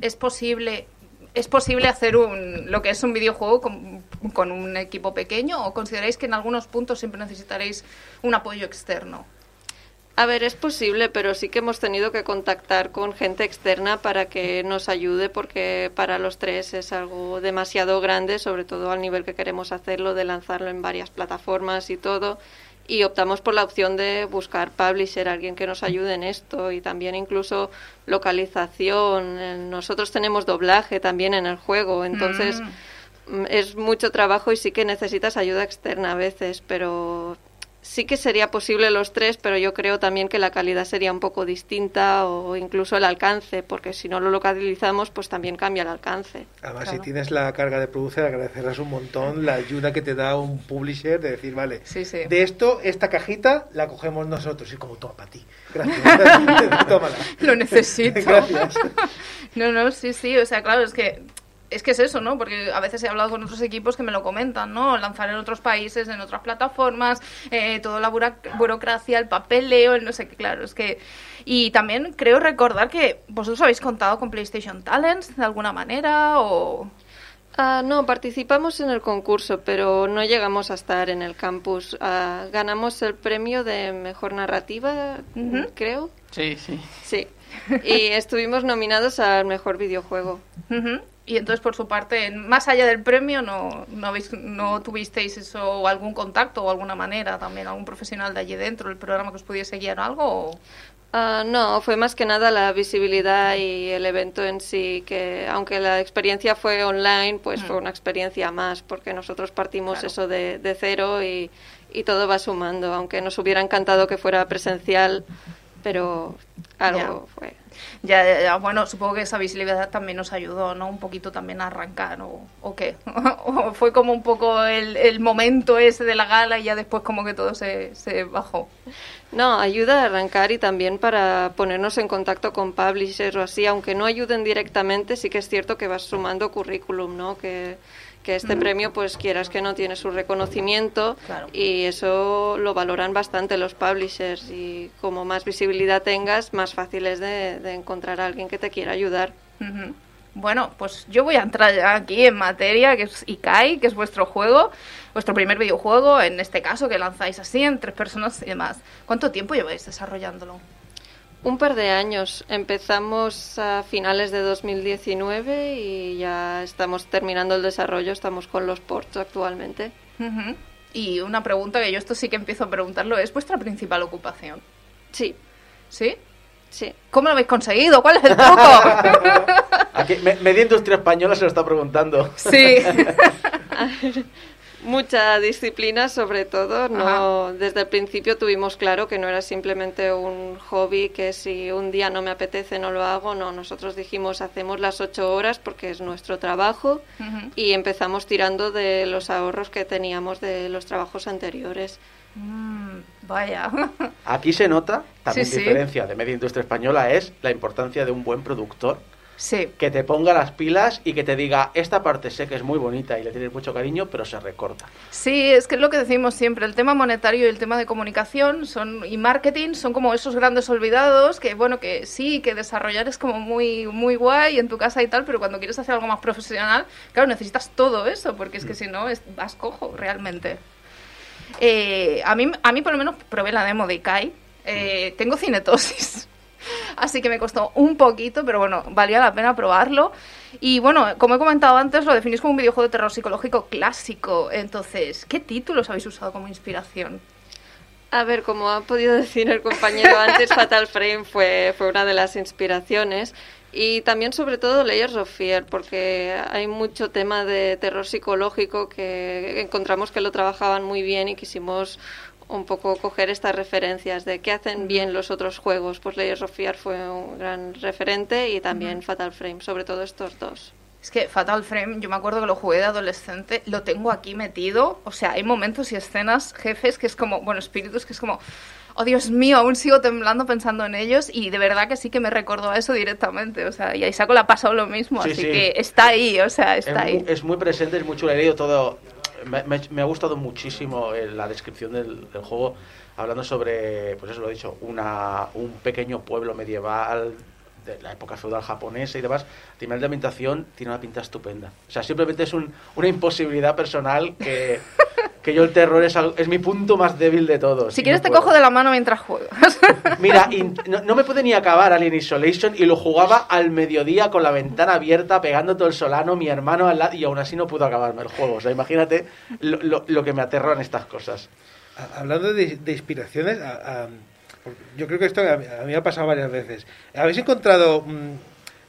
es posible es posible hacer un lo que es un videojuego con un equipo pequeño o consideráis que en algunos puntos siempre necesitaréis un apoyo externo. A ver, es posible, pero sí que hemos tenido que contactar con gente externa para que nos ayude, porque para los tres es algo demasiado grande, sobre todo al nivel que queremos hacerlo, de lanzarlo en varias plataformas y todo. Y optamos por la opción de buscar publisher, alguien que nos ayude en esto y también incluso localización. Nosotros tenemos doblaje también en el juego, entonces Mm. mm, es mucho trabajo y sí que necesitas ayuda externa a veces, pero sí que sería posible los tres, pero yo creo también que la calidad sería un poco distinta o incluso el alcance, porque si no lo localizamos, pues también cambia el alcance. Además, Claro. si tienes la carga de producer, agradecerás un montón la ayuda que te da un publisher de decir, vale, Sí, sí. de esto, esta cajita la cogemos nosotros. Y como, toma para ti. Gracias. [LAUGHS] [LAUGHS] Tómala. Lo necesito. [LAUGHS] Gracias. No, no, sí, sí, o sea, claro, es que es que es eso, ¿no? Porque a veces he hablado con otros equipos que me lo comentan, ¿no? Lanzar en otros países, en otras plataformas, eh, toda la burocracia, el papeleo, el no sé qué, claro, es que... Y también creo recordar que vosotros habéis contado con PlayStation Talents de alguna manera o... Ah, no, participamos en el concurso, pero no llegamos a estar en el campus. Ah, ganamos el premio de mejor narrativa, creo. Sí, sí. Sí. Y estuvimos nominados al mejor videojuego. Y entonces, por su parte, más allá del premio, no, no, habéis, no tuvisteis eso, o algún contacto o alguna manera también, algún profesional de allí dentro, el programa que os pudiese guiar algo. O... Ah, no, fue más que nada la visibilidad y el evento en sí, que aunque la experiencia fue online, pues Mm. fue una experiencia más, porque nosotros partimos Claro. eso de, de cero y, y todo va sumando, aunque nos hubiera encantado que fuera presencial, pero algo fue. Ya, ya, bueno, supongo que esa visibilidad también nos ayudó, ¿no? Un poquito también a arrancar, ¿o, qué? [LAUGHS] o fue como un poco el, el momento ese de la gala y ya después como que todo se, se bajó. No, ayuda a arrancar y también para ponernos en contacto con publishers o así, aunque no ayuden directamente, sí que es cierto que vas sumando currículum, ¿no? Que, que este premio, pues quieras que no tiene su reconocimiento Claro. y eso lo valoran bastante los publishers y como más visibilidad tengas, más fácil es de, de encontrar a alguien que te quiera ayudar. Bueno, pues yo voy a entrar ya aquí en materia, que es Ikai, que es vuestro juego, vuestro primer videojuego, en este caso, que lanzáis así en tres personas y demás. ¿Cuánto tiempo lleváis desarrollándolo? Un par de años. Empezamos a finales de 2019 y ya estamos terminando el desarrollo, estamos con los ports actualmente. Y una pregunta que yo esto sí que empiezo a preguntarlo, ¿es vuestra principal ocupación? Sí, ¿Sí? sí. ¿Cómo lo habéis conseguido? ¿Cuál es el truco? Aquí, me- Media Industria Española se lo está preguntando. sí. [LAUGHS] Mucha disciplina, sobre todo. No, desde el principio tuvimos claro que no era simplemente un hobby que si un día no me apetece no lo hago. No, nosotros dijimos hacemos las ocho horas porque es nuestro trabajo y empezamos tirando de los ahorros que teníamos de los trabajos anteriores. Mm, vaya. Aquí se nota, también Sí, sí. diferencia de Media Industria Española, es la importancia de un buen productor Sí. que te ponga las pilas y que te diga, esta parte sé que es muy bonita y le tienes mucho cariño, pero se recorta. Sí, es que es lo que decimos siempre, el tema monetario y el tema de comunicación son y marketing son como esos grandes olvidados que bueno, que sí, que desarrollar es como muy muy guay en tu casa y tal, pero cuando quieres hacer algo más profesional, claro, necesitas todo eso, porque es que si no es, vas cojo realmente. Eh, a mí a mí por lo menos probé la demo de Ikai. Eh, tengo cinetosis. Así que me costó un poquito, pero bueno, valía la pena probarlo. Y bueno, como he comentado antes, lo definís como un videojuego de terror psicológico clásico. Entonces, ¿qué títulos habéis usado como inspiración? A ver, como ha podido decir el compañero [LAUGHS] antes, Fatal Frame fue, fue una de las inspiraciones. Y también, sobre todo, Layers of Fear, porque hay mucho tema de terror psicológico que encontramos que lo trabajaban muy bien y quisimos un poco coger estas referencias de qué hacen bien los otros juegos. Pues Layers of Fear fue un gran referente y también Fatal Frame, sobre todo estos dos. Es que Fatal Frame, yo me acuerdo que lo jugué de adolescente, lo tengo aquí metido. O sea, hay momentos y escenas, jefes, que es como, bueno, espíritus, que es como, oh Dios mío, aún sigo temblando pensando en ellos. Y de verdad que sí que me recordó a eso directamente. O sea, y a Isaac le ha pasado lo mismo, Sí, así sí. que está ahí, o sea, está es, ahí. Muy, es muy presente, es muy chulo. He leído todo. Me, me- ha gustado muchísimo eh, la descripción del, del juego, hablando sobre, pues eso lo he dicho, una, un pequeño pueblo medieval de la época feudal japonesa y demás. A nivel de ambientación tiene una pinta estupenda. O sea, simplemente es un- una imposibilidad personal que, [LAUGHS] que yo el terror es, es mi punto más débil de todos. Si quieres no te puedo. cojo de la mano mientras juegas. [LAUGHS] Mira, int- no, no me pude ni acabar Alien Isolation y lo jugaba al mediodía con la ventana abierta, pegando todo el solano, mi hermano al lado, y aún así no pudo acabarme el juego. O sea, imagínate lo, lo- lo que me aterran estas cosas. Hablando de, de inspiraciones, a- a- yo creo que esto a mí, a mí me ha pasado varias veces. ¿Habéis encontrado mm,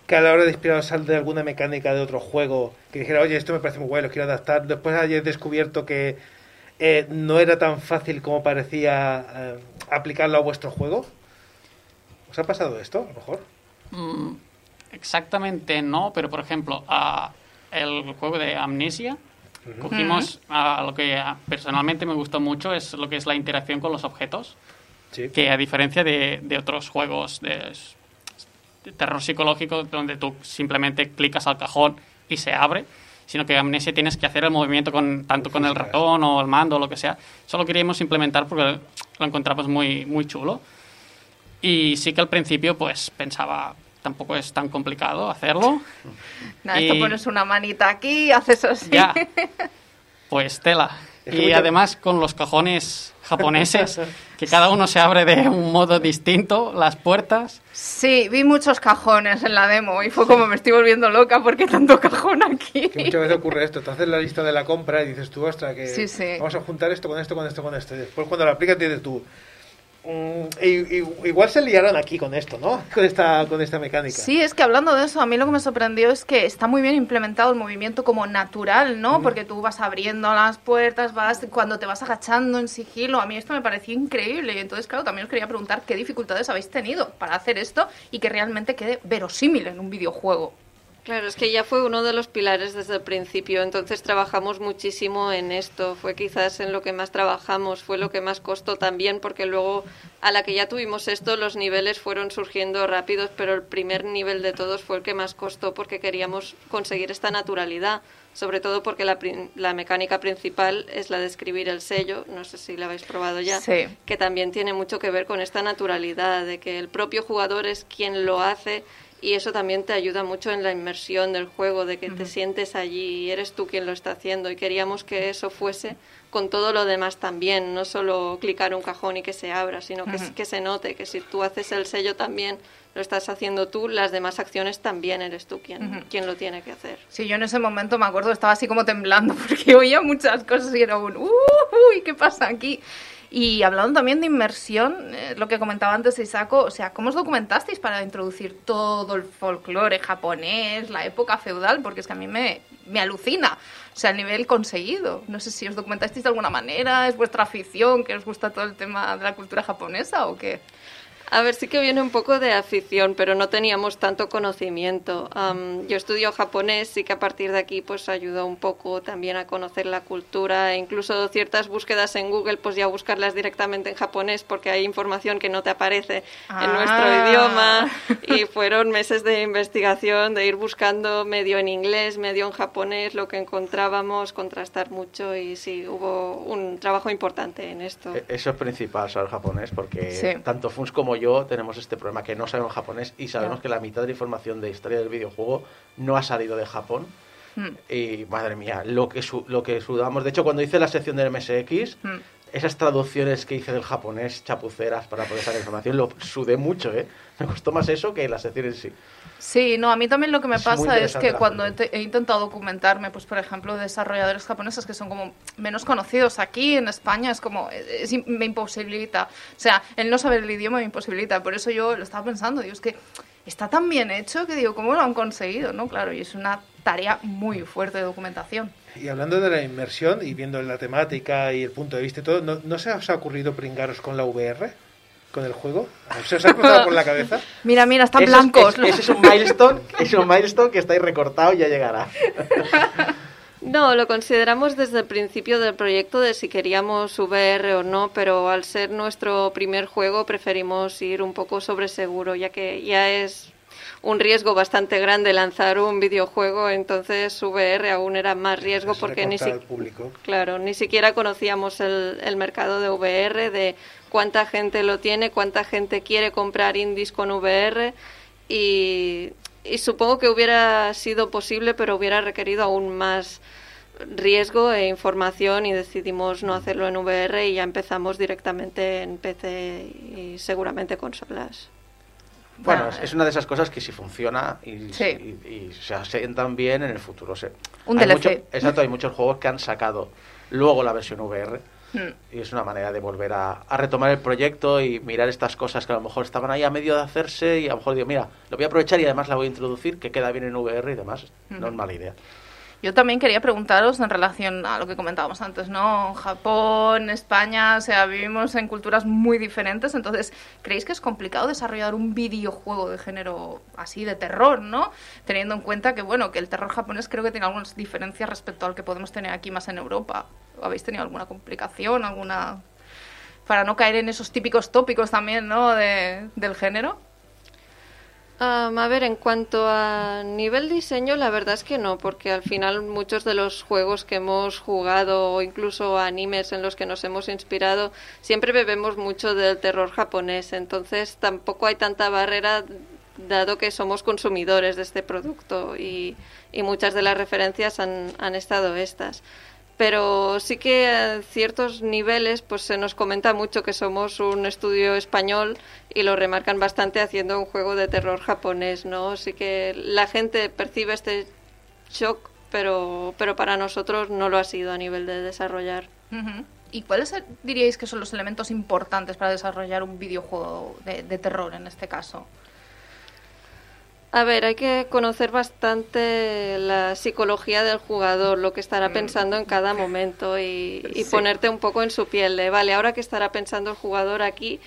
que a la hora de inspiraros de alguna mecánica de otro juego que dijera, oye, esto me parece muy guay, lo quiero adaptar? Después hayáis descubierto que eh, no era tan fácil como parecía eh, aplicarlo a vuestro juego. ¿Os ha pasado esto, a lo mejor? Mm, exactamente no, pero por ejemplo, a el juego de Amnesia, cogimos a lo que a- personalmente me gustó mucho, es lo que es la interacción con los objetos, Sí. que a diferencia de, de otros juegos de, de terror psicológico, donde tú simplemente clicas al cajón y se abre, sino que Amnesia tienes que hacer el movimiento con tanto con el ratón o el mando o lo que sea. Solo queríamos implementar porque lo encontramos muy, muy chulo. Y sí que al principio pues pensaba, tampoco es tan complicado hacerlo. [LAUGHS] Nada, esto Y- pones una manita aquí, haces así. Ya. [LAUGHS] Pues tela. Es Y además con los cajones japoneses, que cada uno se abre de un modo distinto, las puertas. Sí, vi muchos cajones en la demo y fue como me estoy volviendo loca porque tanto cajón aquí. Que muchas veces ocurre esto, te haces la lista de la compra y dices tú, ostras, que Sí, sí. vamos a juntar esto con esto, con esto, con esto. Y después cuando lo aplicas dices tú, igual se liaron aquí con esto, ¿no? [LAUGHS] Con esta, con esta mecánica. Sí, es que hablando de eso, a mí lo que me sorprendió es que está muy bien implementado el movimiento como natural, ¿no? Porque tú vas abriendo las puertas, vas cuando te vas agachando en sigilo. A mí esto me pareció increíble. Y entonces, claro, también os quería preguntar qué dificultades habéis tenido para hacer esto y que realmente quede verosímil en un videojuego. Claro, es que ya fue uno de los pilares desde el principio, entonces trabajamos muchísimo en esto, fue quizás en lo que más trabajamos, fue lo que más costó también, porque luego a la que ya tuvimos esto, los niveles fueron surgiendo rápidos, pero el primer nivel de todos fue el que más costó porque queríamos conseguir esta naturalidad, sobre todo porque la, la mecánica principal es la de escribir el sello, no sé si la habéis probado ya, Sí. que también tiene mucho que ver con esta naturalidad, de que el propio jugador es quien lo hace y eso también te ayuda mucho en la inmersión del juego, de que te sientes allí y eres tú quien lo está haciendo y queríamos que eso fuese con todo lo demás también, no solo clicar un cajón y que se abra, sino que, se note que si tú haces el sello también lo estás haciendo tú, las demás acciones también eres tú quien, quien lo tiene que hacer. Sí, yo en ese momento me acuerdo, estaba así como temblando [LAUGHS] porque oía muchas cosas y era un "Uh, uy, ¿qué pasa aquí? Y hablando también de inmersión, eh, lo que comentaba antes Isako, o sea, ¿cómo os documentasteis para introducir todo el folclore japonés, la época feudal? Porque es que a mí me, me alucina, o sea, el nivel conseguido. No sé si os documentasteis de alguna manera, es vuestra afición, que os gusta todo el tema de la cultura japonesa o qué. A ver, sí que viene un poco de afición, pero no teníamos tanto conocimiento. Am, yo estudio japonés, sí que a partir de aquí pues ayudó un poco también a conocer la cultura e incluso ciertas búsquedas en Google pues ya buscarlas directamente en japonés porque hay información que no te aparece Ah. en nuestro idioma [LAUGHS] y fueron meses de investigación, de ir buscando medio en inglés, medio en japonés, lo que encontrábamos, contrastar mucho y sí, hubo un trabajo importante en esto. E- Eso es principal, saber japonés, porque Sí. tanto Funs como yo tenemos este problema que no sabemos japonés y sabemos que la mitad de la información de historia del videojuego no ha salido de Japón. Hmm. Y madre mía, lo que, su- lo que sudamos. De hecho, cuando hice la sección del MSX, Hmm. esas traducciones que hice del japonés chapuceras para poder sacar información, lo sudé mucho, ¿eh? Me costó más eso que la sección en sí. Sí, no, a mí también lo que me Es pasa es que cuando he, te- he intentado documentarme, pues por ejemplo, de desarrolladores japoneses que son como menos conocidos aquí en España, es como, es- es- me imposibilita. O sea, el no saber el idioma me imposibilita. Por eso yo lo estaba pensando, digo, es que está tan bien hecho que digo, ¿cómo lo han conseguido? ¿No? Claro, y es una tarea muy fuerte de documentación. Y hablando de la inmersión y viendo la temática y el punto de vista y todo, ¿no, no se os ha ocurrido pringaros con la VR? ¿Con el juego? ¿Se os ha cruzado por la cabeza? [LAUGHS] Mira, mira, están Eso es- blancos. es- ese es un milestone, [LAUGHS] es un milestone que está ahí recortado y ya llegará. [LAUGHS] No, lo consideramos desde el principio del proyecto de si queríamos VR o no, pero al ser nuestro primer juego preferimos ir un poco sobre seguro, ya que ya es un riesgo bastante grande lanzar un videojuego, entonces VR aún era más riesgo Es porque ni si-. Claro, ni siquiera conocíamos el, el mercado de VR, de cuánta gente lo tiene, cuánta gente quiere comprar indies con VR y, y supongo que hubiera sido posible, pero hubiera requerido aún más riesgo e información y decidimos no hacerlo en VR y ya empezamos directamente en PC y seguramente consolas. Bueno, Ah, es, una de esas cosas que si funciona y, Sí. y- y se asientan bien en el futuro. Se, Un hay DLC. mucho- exacto, hay muchos juegos que han sacado luego la versión VR Hmm. y es una manera de volver a, a retomar el proyecto y mirar estas cosas que a lo mejor estaban ahí a medio de hacerse y a lo mejor digo, mira, lo voy a aprovechar y además la voy a introducir, que queda bien en VR y demás. No es mala idea. Yo también quería preguntaros en relación a lo que comentábamos antes, ¿no? Japón, España, o sea, vivimos en culturas muy diferentes, entonces, ¿creéis que es complicado desarrollar un videojuego de género así, de terror, ¿no? Teniendo en cuenta que, bueno, que el terror japonés creo que tiene algunas diferencias respecto al que podemos tener aquí más en Europa. ¿Habéis tenido alguna complicación, alguna... para no caer en esos típicos tópicos también, ¿no? De, del género. Am, a ver, en cuanto a nivel diseño, la verdad es que no, porque al final muchos de los juegos que hemos jugado o incluso animes en los que nos hemos inspirado, siempre bebemos mucho del terror japonés, entonces tampoco hay tanta barrera dado que somos consumidores de este producto y, y muchas de las referencias han, han estado estas. Pero sí que a ciertos niveles pues se nos comenta mucho que somos un estudio español y lo remarcan bastante haciendo un juego de terror japonés, ¿no? Sí que la gente percibe este shock, pero, pero para nosotros no lo ha sido a nivel de desarrollar. ¿Y cuáles diríais que son los elementos importantes para desarrollar un videojuego de, de terror en este caso? A ver, hay que conocer bastante la psicología del jugador, lo que estará pensando en cada momento y, y Sí. ponerte un poco en su piel de, vale, ahora que estará pensando el jugador aquí,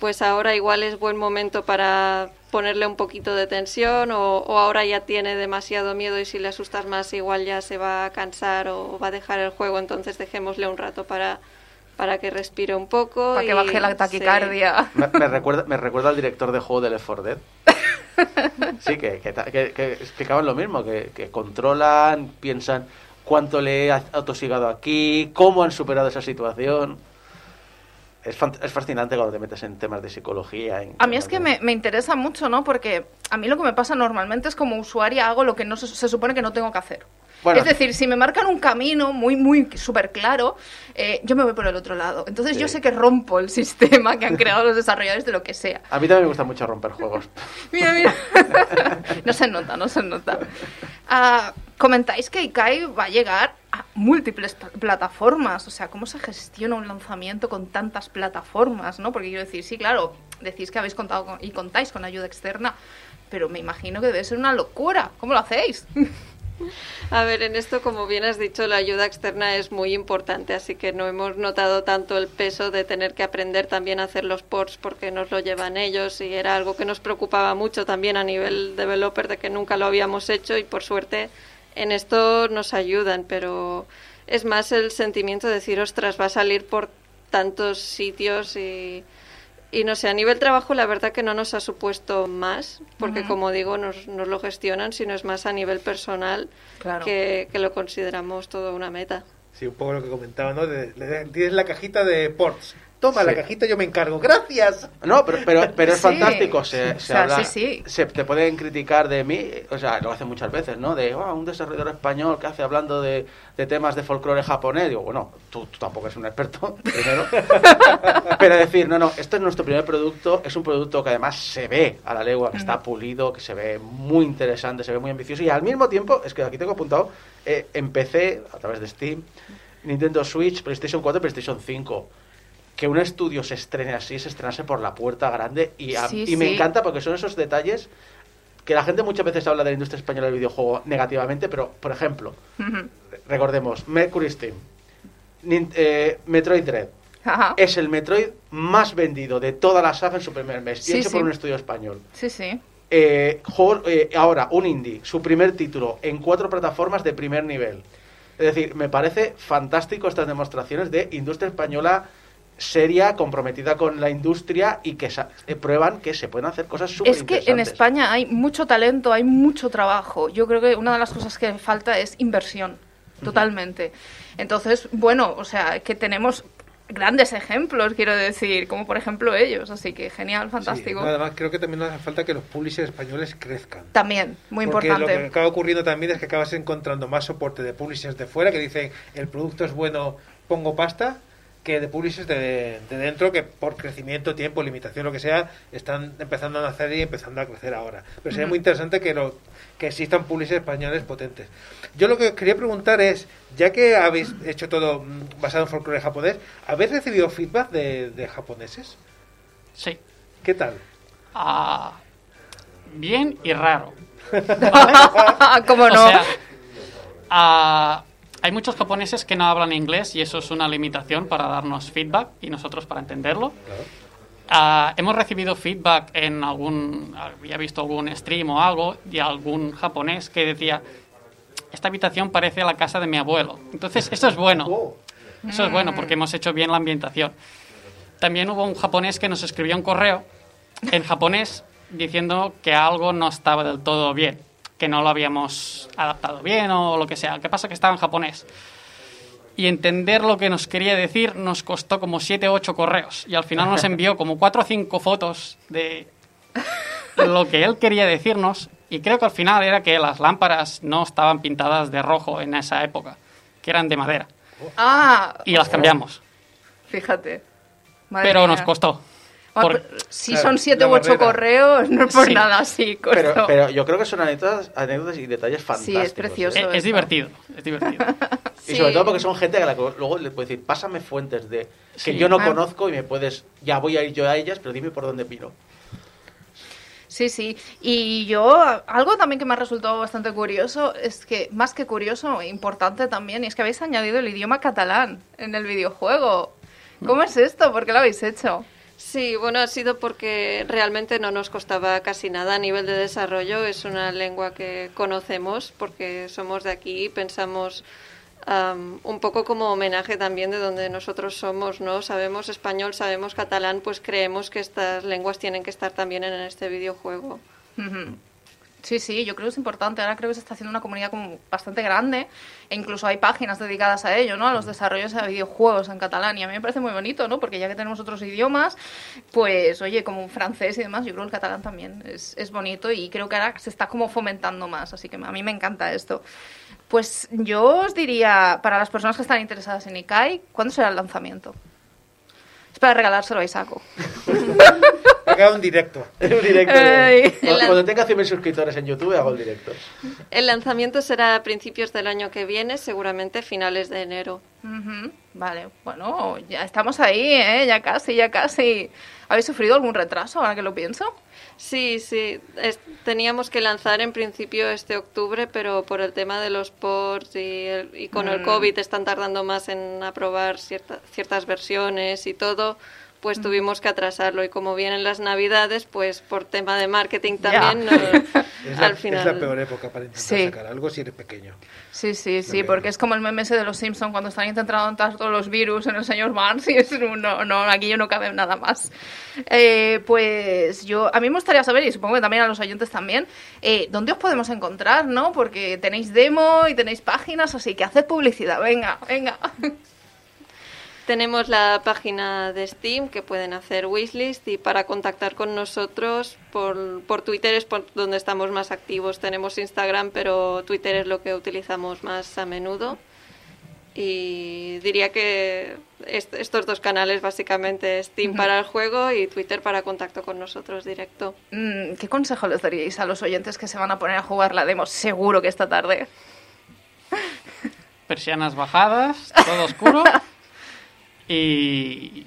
pues ahora igual es buen momento para ponerle un poquito de tensión o, o ahora ya tiene demasiado miedo y si le asustas más igual ya se va a cansar o va a dejar el juego, entonces dejémosle un rato para, para que respire un poco. Para que y- baje la sí. taquicardia. Me, me recuerda, me recuerda al director de juego de Left 4 Dead. Sí, que, que, lo mismo, que, controlan, piensan cuánto le he atosigado aquí, cómo han superado esa situación. Es, es fascinante cuando te metes en temas de psicología. en A mí es que de- me, me interesa mucho, ¿no? Porque a mí lo que me pasa normalmente es como usuaria hago lo que no se, se supone que no tengo que hacer. Bueno. es decir, si me marcan un camino muy, muy súper claro, eh, yo me voy por el otro lado. Entonces yo Sí. sé que rompo el sistema que han creado los desarrolladores de lo que sea. A mí también me gusta mucho romper juegos. [LAUGHS] Mira, mira. [LAUGHS] no se nota, no se nota. Ah, comentáis que Ikai va a llegar múltiples pl- plataformas. O sea, ¿cómo se gestiona un lanzamiento con tantas plataformas? ¿no? Porque quiero decir, sí, claro, decís que habéis contado con- y contáis con ayuda externa, pero me imagino que debe ser una locura. ¿Cómo lo hacéis? [LAUGHS] A ver, en esto, como bien has dicho, la ayuda externa es muy importante, así que no hemos notado tanto el peso de tener que aprender también a hacer los ports porque nos lo llevan ellos y era algo que nos preocupaba mucho también a nivel developer de que nunca lo habíamos hecho y por suerte en esto nos ayudan, pero es más el sentimiento de decir, ostras, va a salir por tantos sitios y, y no sé, a nivel trabajo la verdad que no nos ha supuesto más, porque como digo, nos, nos lo gestionan, sino es más a nivel personal Claro. que, que lo consideramos todo una meta. Sí, un poco lo que comentaba, ¿no? De- tienes la cajita de ports. Toma, Sí. la cajita yo me encargo. ¡Gracias! No, pero, pero, pero es Sí. fantástico. Se, O se sea, habla- sí, sí. se- te pueden criticar de mí, o sea, lo hacen muchas veces, ¿no? De "Ah, un desarrollador español que hace hablando de, de temas de folclore japonés. Digo, bueno, tú, tú tampoco eres un experto, [LAUGHS] primero. pero decir, no, no, esto es nuestro primer producto, es un producto que además se ve a la legua, que está pulido, que se ve muy interesante, se ve muy ambicioso. Y al mismo tiempo, es que aquí tengo apuntado, eh, empecé a través de Steam, Nintendo Switch, PlayStation 4, PlayStation 5 que un estudio se estrene así, se estrenase por la puerta grande y, a- Sí, y me sí. encanta porque son esos detalles que la gente muchas veces habla de la industria española del videojuego negativamente, pero por ejemplo, recordemos, Mercury Steam, eh, Metroid Dread, Ajá. es el Metroid más vendido de toda la saga en su primer mes, y hecho por un estudio español. Sí, sí. Eh, juego- eh, ahora, un indie, su primer título en cuatro plataformas de primer nivel. Es decir, me parece fantástico estas demostraciones de industria española seria, comprometida con la industria y que sa- eh, prueban que se pueden hacer cosas súper Es que en España hay mucho talento, hay mucho trabajo. Yo creo que una de las cosas que falta es inversión, totalmente. Entonces, bueno, o sea, que tenemos grandes ejemplos, quiero decir, como por ejemplo ellos. Así que genial, fantástico. Sí, además, creo que también nos hace falta que los publishers españoles crezcan. También, muy Porque lo que importante. acaba ocurriendo también es que acabas encontrando más soporte de publishers de fuera que dicen el producto es bueno, pongo pasta, que de publishers de, de dentro que por crecimiento, tiempo, limitación, lo que sea, están empezando a nacer y empezando a crecer ahora. Pero sería Ujú. muy interesante que, lo, que existan publishers españoles potentes. Yo lo que os quería preguntar es, ya que habéis hecho todo mm, basado en folclore japonés, ¿habéis recibido feedback de, de japoneses? Sí. ¿Qué tal? Ah, bien y raro. [LAUGHS] [LAUGHS] [LAUGHS] ¿Cómo O no? sea, ah, hay muchos japoneses que no hablan inglés y eso es una limitación para darnos feedback y nosotros para entenderlo. Ah, hemos recibido feedback en algún, había visto algún stream o algo de algún japonés que decía, esta habitación parece la casa de mi abuelo. Entonces, eso es bueno. Oh, Eso es bueno porque hemos hecho bien la ambientación. También hubo un japonés que nos escribió un correo en japonés diciendo que algo no estaba del todo bien, que no lo habíamos adaptado bien o lo que sea. ¿Qué pasa? Que estaba en japonés. Y entender lo que nos quería decir nos costó como 7 o 8 correos. Y al final nos envió como 4 o 5 fotos de lo que él quería decirnos. Y creo que al final era que las lámparas no estaban pintadas de rojo en esa época, que eran de madera. Ah, Y las cambiamos. fíjate. Madre pero mía. nos costó. Ah, Por- pero si Claro, son siete u ocho correos, no es por Sí. nada así. Pero, pero yo creo que son anécdotas, anécdotas y detalles fantásticos. es precioso. ¿eh? es, divertido, es divertido. [LAUGHS] Y sobre Sí. todo porque son gente a la que luego le puedes decir, pásame fuentes de que Sí. yo no Ah. conozco y me puedes, ya voy a ir yo a ellas, pero dime por dónde piro. Sí, sí. Y yo, algo también que me ha resultado bastante curioso, es que, más que curioso, importante también, y es que habéis añadido el idioma catalán en el videojuego. ¿Cómo es esto? ¿Por qué lo habéis hecho? Sí, bueno, ha sido porque realmente no nos costaba casi nada a nivel de desarrollo. Es una lengua que conocemos porque somos de aquí y pensamos am, un poco como homenaje también de donde nosotros somos, ¿no? Sabemos español, sabemos catalán, pues creemos que estas lenguas tienen que estar también en este videojuego. Sí, sí, yo creo que es importante. Ahora creo que se está haciendo una comunidad como bastante grande e incluso hay páginas dedicadas a ello, ¿no? A los desarrollos de videojuegos en catalán y a mí me parece muy bonito, ¿no? Porque ya que tenemos otros idiomas, pues oye, como francés y demás, yo creo que el catalán también es, es bonito y creo que ahora se está como fomentando más, así que a mí me encanta esto. Pues yo os diría, para las personas que están interesadas en Ikai, ¿cuándo será el lanzamiento? Es para regalárselo a Isaco. [LAUGHS] Haga un directo. [LAUGHS] Un directo. De- Cuando, cuando tenga 100.000 suscriptores en YouTube, hago el directo. El lanzamiento será a principios del año que viene, seguramente finales de enero. Ujú, Vale, bueno, ya estamos ahí, ¿eh? Ya casi, ya casi. ¿Habéis sufrido algún retraso ahora que lo pienso? Sí, sí. es- teníamos que lanzar en principio este octubre, pero por el tema de los ports y, el- y con el Mm. COVID están tardando más en aprobar cierta- ciertas versiones y todo, pues tuvimos que atrasarlo. Y como vienen las navidades, pues por tema de marketing también, [LAUGHS] no- Es la, al final... es la peor época para intentar Sí. sacar algo si eres pequeño. Sí, sí, sí, porque es como el meme ese de los Simpsons cuando están intentando entrar todos los virus en el señor Barnes y es un, no, no, aquí yo no cabe nada más. Eh, pues yo, a mí me gustaría saber, y supongo que también a los oyentes también, eh, ¿dónde os podemos encontrar, no? Porque tenéis demo y tenéis páginas, así que haced publicidad, venga, venga. [LAUGHS] Tenemos la página de Steam que pueden hacer wishlist y para contactar con nosotros por, por Twitter es por donde estamos más activos. Tenemos Instagram, pero Twitter es lo que utilizamos más a menudo. Y diría que est- estos dos canales básicamente, Steam para el juego y Twitter para contacto con nosotros directo. Mm, ¿Qué consejo les daríais a los oyentes que se van a poner a jugar la demo seguro que esta tarde? Persianas bajadas, todo oscuro. [LAUGHS] y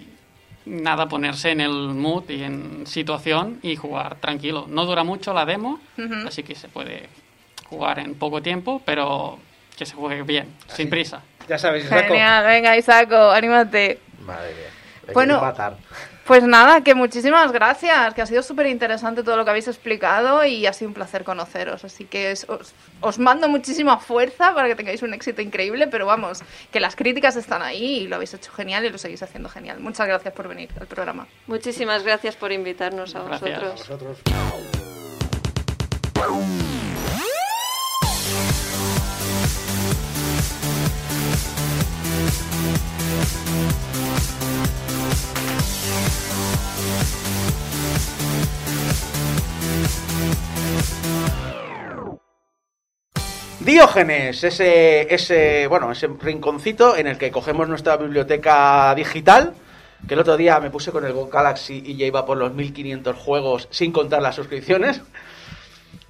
nada, ponerse en el mood y en situación y jugar tranquilo. No dura mucho la demo, así que se puede jugar en poco tiempo, pero que se juegue bien, sin prisa. Ya sabes, Isaco. Genial, venga Isaco, anímate. Madre mía. Bueno. Pues nada, que muchísimas gracias, que ha sido súper interesante todo lo que habéis explicado y ha sido un placer conoceros. Así que es- os, os mando muchísima fuerza para que tengáis un éxito increíble, pero vamos, que las críticas están ahí y lo habéis hecho genial y lo seguís haciendo genial. Muchas gracias por venir al programa. Muchísimas gracias por invitarnos a Gracias. vosotros. Nosotros. Diógenes, ese, ese, bueno, ese rinconcito en el que cogemos nuestra biblioteca digital, que el otro día me puse con el Go Galaxy y ya iba por los 1500 juegos sin contar las suscripciones.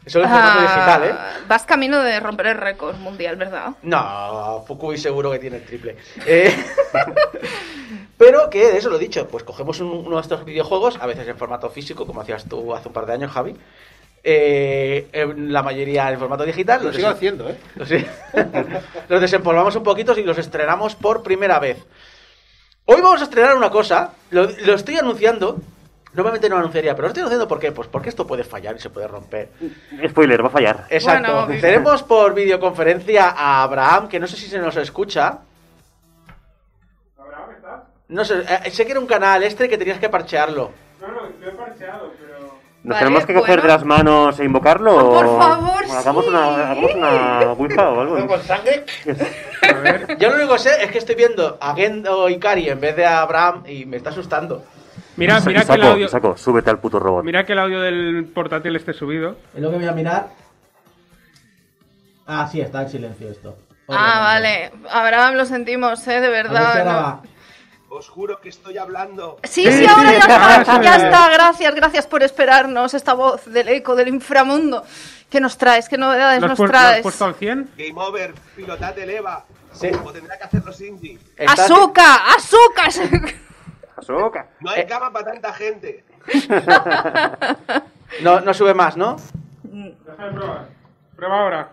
Eso es formato Ah, digital, ¿eh? Vas camino de romper el récord mundial, ¿verdad? No, Fukui seguro que tiene el triple. Eh, [LAUGHS] pero que, de eso lo he dicho, pues cogemos un- uno de estos videojuegos, a veces en formato físico, como hacías tú hace un par de años, Javi. Eh, en la mayoría en formato digital. Lo los sigo haciendo, ¿eh? los, [LAUGHS] los desempolvamos un poquito y los estrenamos por primera vez. Hoy vamos a estrenar una cosa, lo, lo estoy anunciando. Normalmente no lo anunciaría, pero lo estoy anunciando ¿por qué? Pues porque esto puede fallar y se puede romper. Spoiler, va a fallar. Exacto. Bueno, Tenemos por videoconferencia a Abraham, que no sé si se nos escucha. ¿Abraham estás? No sé, eh, sé que era un canal este que tenías que parchearlo. No, no, pero... ¿Nos Vale, tenemos que coger bueno. de las manos e invocarlo? Ah, o- por favor, o hagamos sí. una, hagamos una [LAUGHS] ouija o algo. ¿Con sangre? A ver, [LAUGHS] Yo lo único que sé es que estoy viendo a Gendo Ikari en vez de a Abraham y me está asustando. mira, mira que el Saco, audio... Saco, súbete al puto robot. Mira que el audio del portátil esté subido. Es lo que voy a mirar. Ah, sí, está en silencio esto. Ah, vale. Abraham, lo sentimos, ¿eh? De verdad. ¿no? Os juro que estoy hablando. Sí, sí, ahora ya está, [LAUGHS] ya está. Gracias, gracias por esperarnos. Esta voz del eco del inframundo. ¿Qué nos traes? ¿Qué novedades ¿Lo has, nos lo has traes? puesto al 100? Game over, pilotad el EVA. Sí. O tendrá que hacerlo. Está- ¡Azúcar! ¡Azúcar! Azoka. No hay cama para tanta gente. [LAUGHS] No, no sube más, ¿no? Deja de probar. Prueba ahora.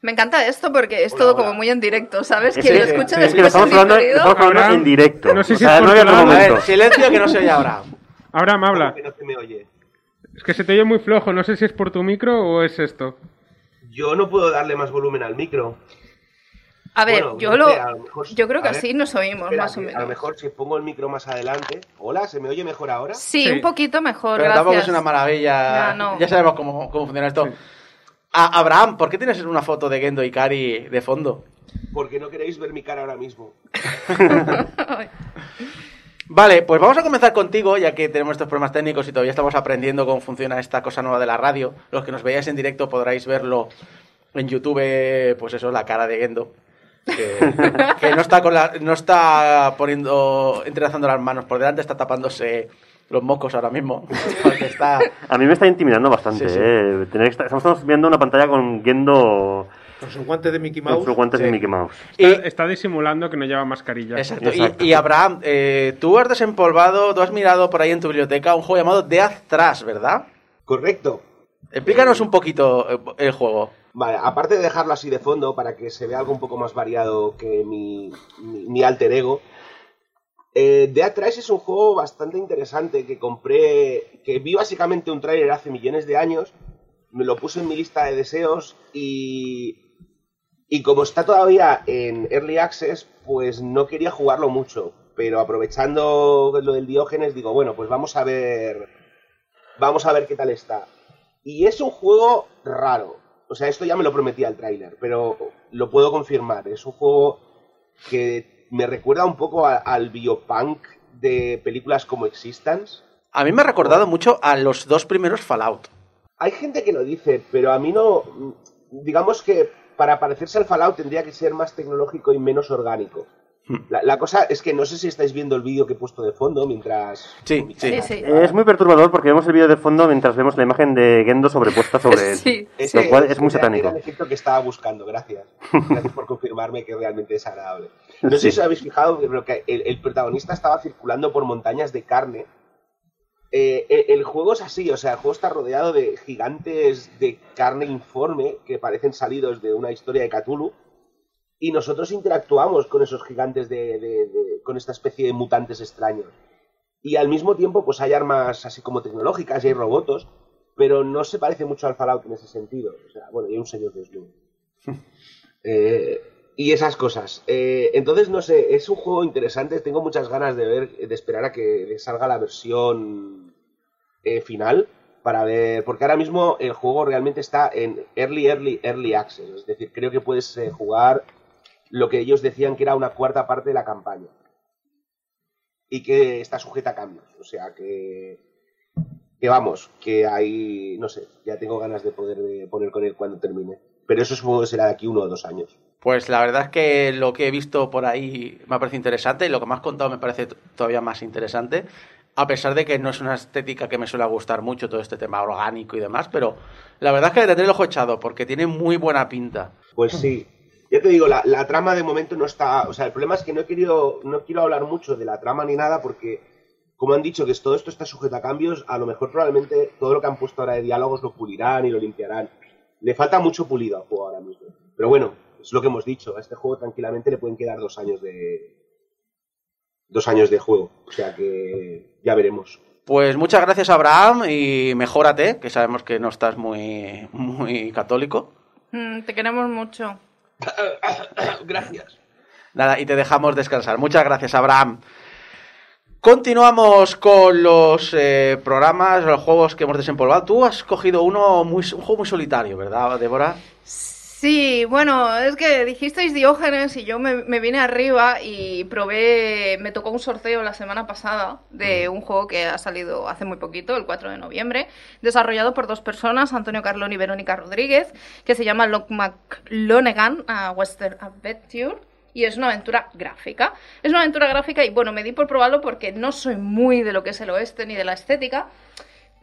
Me encanta esto porque es Hola, todo hola. como muy en directo, ¿sabes? Sí, Quien lo sí, escucha sí. Es que lo después estamos hablando, estamos en directo. no sé si o sea, es no había otro. A momento. ver, silencio que no se oye ahora. Abraham, habla. Que no se me oye. Es que se te oye muy flojo. No sé si es por tu micro o es esto. Yo no puedo darle más volumen al micro. A ver, Bueno, yo no lo, sé, a lo mejor- yo creo que a ver, así nos oímos, Espera, más o menos. A lo mejor si pongo el micro más adelante. Hola, ¿se me oye mejor ahora? Sí, Sí. un poquito mejor, Pero gracias. tampoco es una maravilla. No, no. Ya sabemos cómo, cómo funciona esto. A- Abraham, ¿por qué tienes una foto de Gendo Ikari de fondo? Porque no queréis ver mi cara ahora mismo. [LAUGHS] Vale, pues vamos a comenzar contigo, ya que tenemos estos problemas técnicos y todavía estamos aprendiendo cómo funciona esta cosa nueva de la radio. Los que nos veáis en directo podráis verlo en YouTube, pues eso, la cara de Gendo. Que, que no está con la, no está poniendo, entrelazando las manos por delante, está tapándose los mocos ahora mismo. [LAUGHS] Porque está. A mí me está intimidando bastante, Sí, sí. ¿eh? Tener que estar- estamos viendo una pantalla con Gendo Con sus guantes de Mickey con Mouse. sus guantes Sí. de Mickey Mouse. Está, está disimulando que no lleva mascarilla. Exacto. Y, Exacto. y Abraham, eh, tú has desempolvado, tú has mirado por ahí en tu biblioteca un juego llamado Death Trash, ¿verdad? Correcto. Explícanos un poquito eh, el juego. Vale, aparte de dejarlo así de fondo para que se vea algo un poco más variado que mi, mi, mi alter ego, eh, Dead es un juego bastante interesante que compré, que vi básicamente un tráiler hace millones de años, me lo puse en mi lista de deseos y, y como está todavía en Early Access, pues no quería jugarlo mucho, pero aprovechando lo del Diógenes digo, bueno, pues vamos a ver, vamos a ver qué tal está. Y es un juego raro. O sea, esto ya me lo prometía el tráiler, pero lo puedo confirmar. Es un juego que me recuerda un poco a- al biopunk de películas como Existence. A mí me ha recordado mucho a los dos primeros Fallout. Hay gente que lo dice, pero a mí no. Digamos que para parecerse al Fallout tendría que ser más tecnológico y menos orgánico. La, la cosa es que no sé si estáis viendo el vídeo que he puesto de fondo mientras. Sí, sí. Sí, sí. Es muy perturbador porque vemos el vídeo de fondo mientras vemos la imagen de Gendo sobrepuesta sobre [LAUGHS] él. Sí. Lo cual es muy era- satánico. Era el efecto que estaba buscando, gracias. Gracias por confirmarme que realmente es agradable. No sé Sí. si os habéis fijado, pero que el, el protagonista estaba circulando por montañas de carne. Eh, eh, el juego es así, o sea, el juego está rodeado de gigantes de carne informe que parecen salidos de una historia de Cthulhu. Y nosotros interactuamos con esos gigantes de, con esta especie de mutantes extraños. Y al mismo tiempo, pues hay armas así como tecnológicas y hay robots, pero no se parece mucho al Fallout en ese sentido. O sea, bueno, y hay un señor desnudo. [LAUGHS] Eh, y esas cosas. Eh, entonces, no sé, es un juego interesante. Tengo muchas ganas de ver, de esperar a que salga la versión eh, final para ver, porque ahora mismo el juego realmente está en early, early, early access. Es decir, creo que puedes eh, jugar lo que ellos decían que era una cuarta parte de la campaña y que está sujeta a cambios. O sea que, que vamos, que ahí, no sé, ya tengo ganas de poder poner con él cuando termine. Pero eso supongo que será de aquí uno o dos años. Pues la verdad es que lo que he visto por ahí me parece interesante y lo que me has contado me parece todavía más interesante. A pesar de que no es una estética que me suele gustar mucho todo este tema orgánico y demás, pero la verdad es que le tendré el ojo echado porque tiene muy buena pinta. Pues sí. Ya te digo, la, la trama de momento no está. O sea, el problema es que no he querido. No quiero hablar mucho de la trama ni nada porque, como han dicho que todo esto está sujeto a cambios, a lo mejor probablemente todo lo que han puesto ahora de diálogos lo pulirán y lo limpiarán. Le falta mucho pulido al juego ahora mismo. Pero bueno, es lo que hemos dicho. A este juego tranquilamente le pueden quedar dos años de. Dos años de juego. O sea que ya veremos. Pues muchas gracias Abraham y mejórate, que sabemos que no estás muy, muy católico. Mm, te queremos mucho. [COUGHS] Gracias. Nada, y te dejamos descansar. Muchas gracias, Abraham. Continuamos con los eh, programas, los juegos que hemos desempolvado. Tú has cogido uno muy, un juego muy solitario, ¿verdad, Débora? Sí, bueno, es que dijisteis Diógenes y yo me, me vine arriba y probé, me tocó un sorteo la semana pasada de un juego que ha salido hace muy poquito, el 4 de noviembre, desarrollado por dos personas, Antonio Carlón y Verónica Rodríguez, que se llama Lock McLonegan a Western Adventure. Y es una aventura gráfica. Es una aventura gráfica y bueno, me di por probarlo porque no soy muy de lo que es el oeste ni de la estética,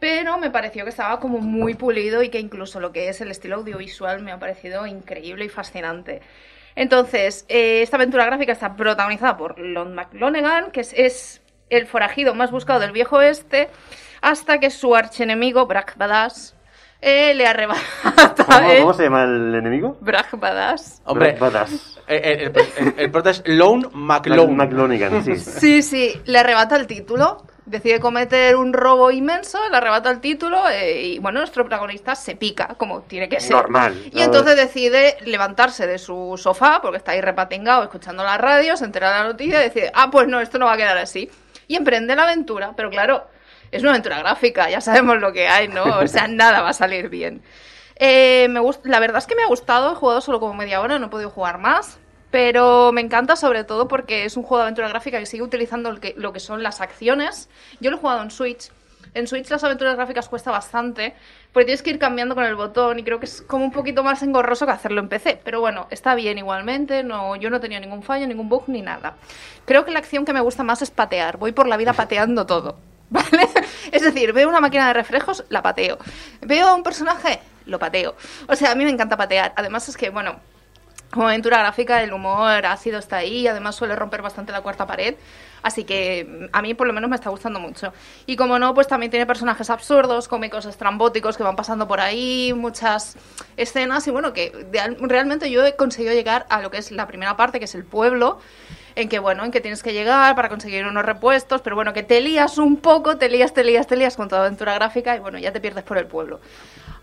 pero me pareció que estaba como muy pulido y que incluso lo que es el estilo audiovisual me ha parecido increíble y fascinante. Entonces, eh, esta aventura gráfica está protagonizada por Lon McLonegan, que es, es el forajido más buscado del viejo oeste, hasta que su archenemigo, Brack Badass, eh, le arrebata... ¿Cómo, eh, cómo se llama el enemigo? Brack Badass. Hombre, Badass. eh, eh, el, el- el prota es Lone McLone. McLonigan, sí. Sí, sí, le arrebata el título. Decide cometer un robo inmenso, le arrebata el título eh, y, bueno, nuestro protagonista se pica, como tiene que ser. Normal. Y entonces decide levantarse de su sofá, porque está ahí repatingado escuchando la radio, se entera de la noticia y decide, ah, pues no, esto no va a quedar así. Y emprende la aventura, pero claro, es una aventura gráfica, ya sabemos lo que hay, ¿no? O sea, [LAUGHS] nada va a salir bien. Eh, me la verdad es que me ha gustado, he jugado solo como media hora, no he podido jugar más. Pero me encanta sobre todo porque es un juego de aventura gráfica que sigue utilizando lo que, lo que son las acciones. Yo lo he jugado en Switch. En Switch las aventuras gráficas cuesta bastante, porque tienes que ir cambiando con el botón y creo que es como un poquito más engorroso que hacerlo en PC. Pero bueno, está bien igualmente, no, yo no he tenido ningún fallo, ningún bug ni nada. Creo que la acción que me gusta más es patear, voy por la vida [LAUGHS] pateando todo. [LAUGHS] ¿Vale? Es decir, veo una máquina de reflejos, la pateo. Veo a un personaje, lo pateo. O sea, a mí me encanta patear. Además es que, bueno, como aventura gráfica, el humor ácido está ahí, además suele romper bastante la cuarta pared, así que mm, a mí por lo menos me está gustando mucho. Y como no, pues también tiene personajes absurdos, cómicos estrambóticos que van pasando por ahí, muchas escenas y bueno, que realmente yo he conseguido llegar a lo que es la primera parte, que es el pueblo, en que bueno, en que tienes que llegar para conseguir unos repuestos, pero bueno, que te lías un poco, te lías, te lías, te lías con toda aventura gráfica y bueno, ya te pierdes por el pueblo.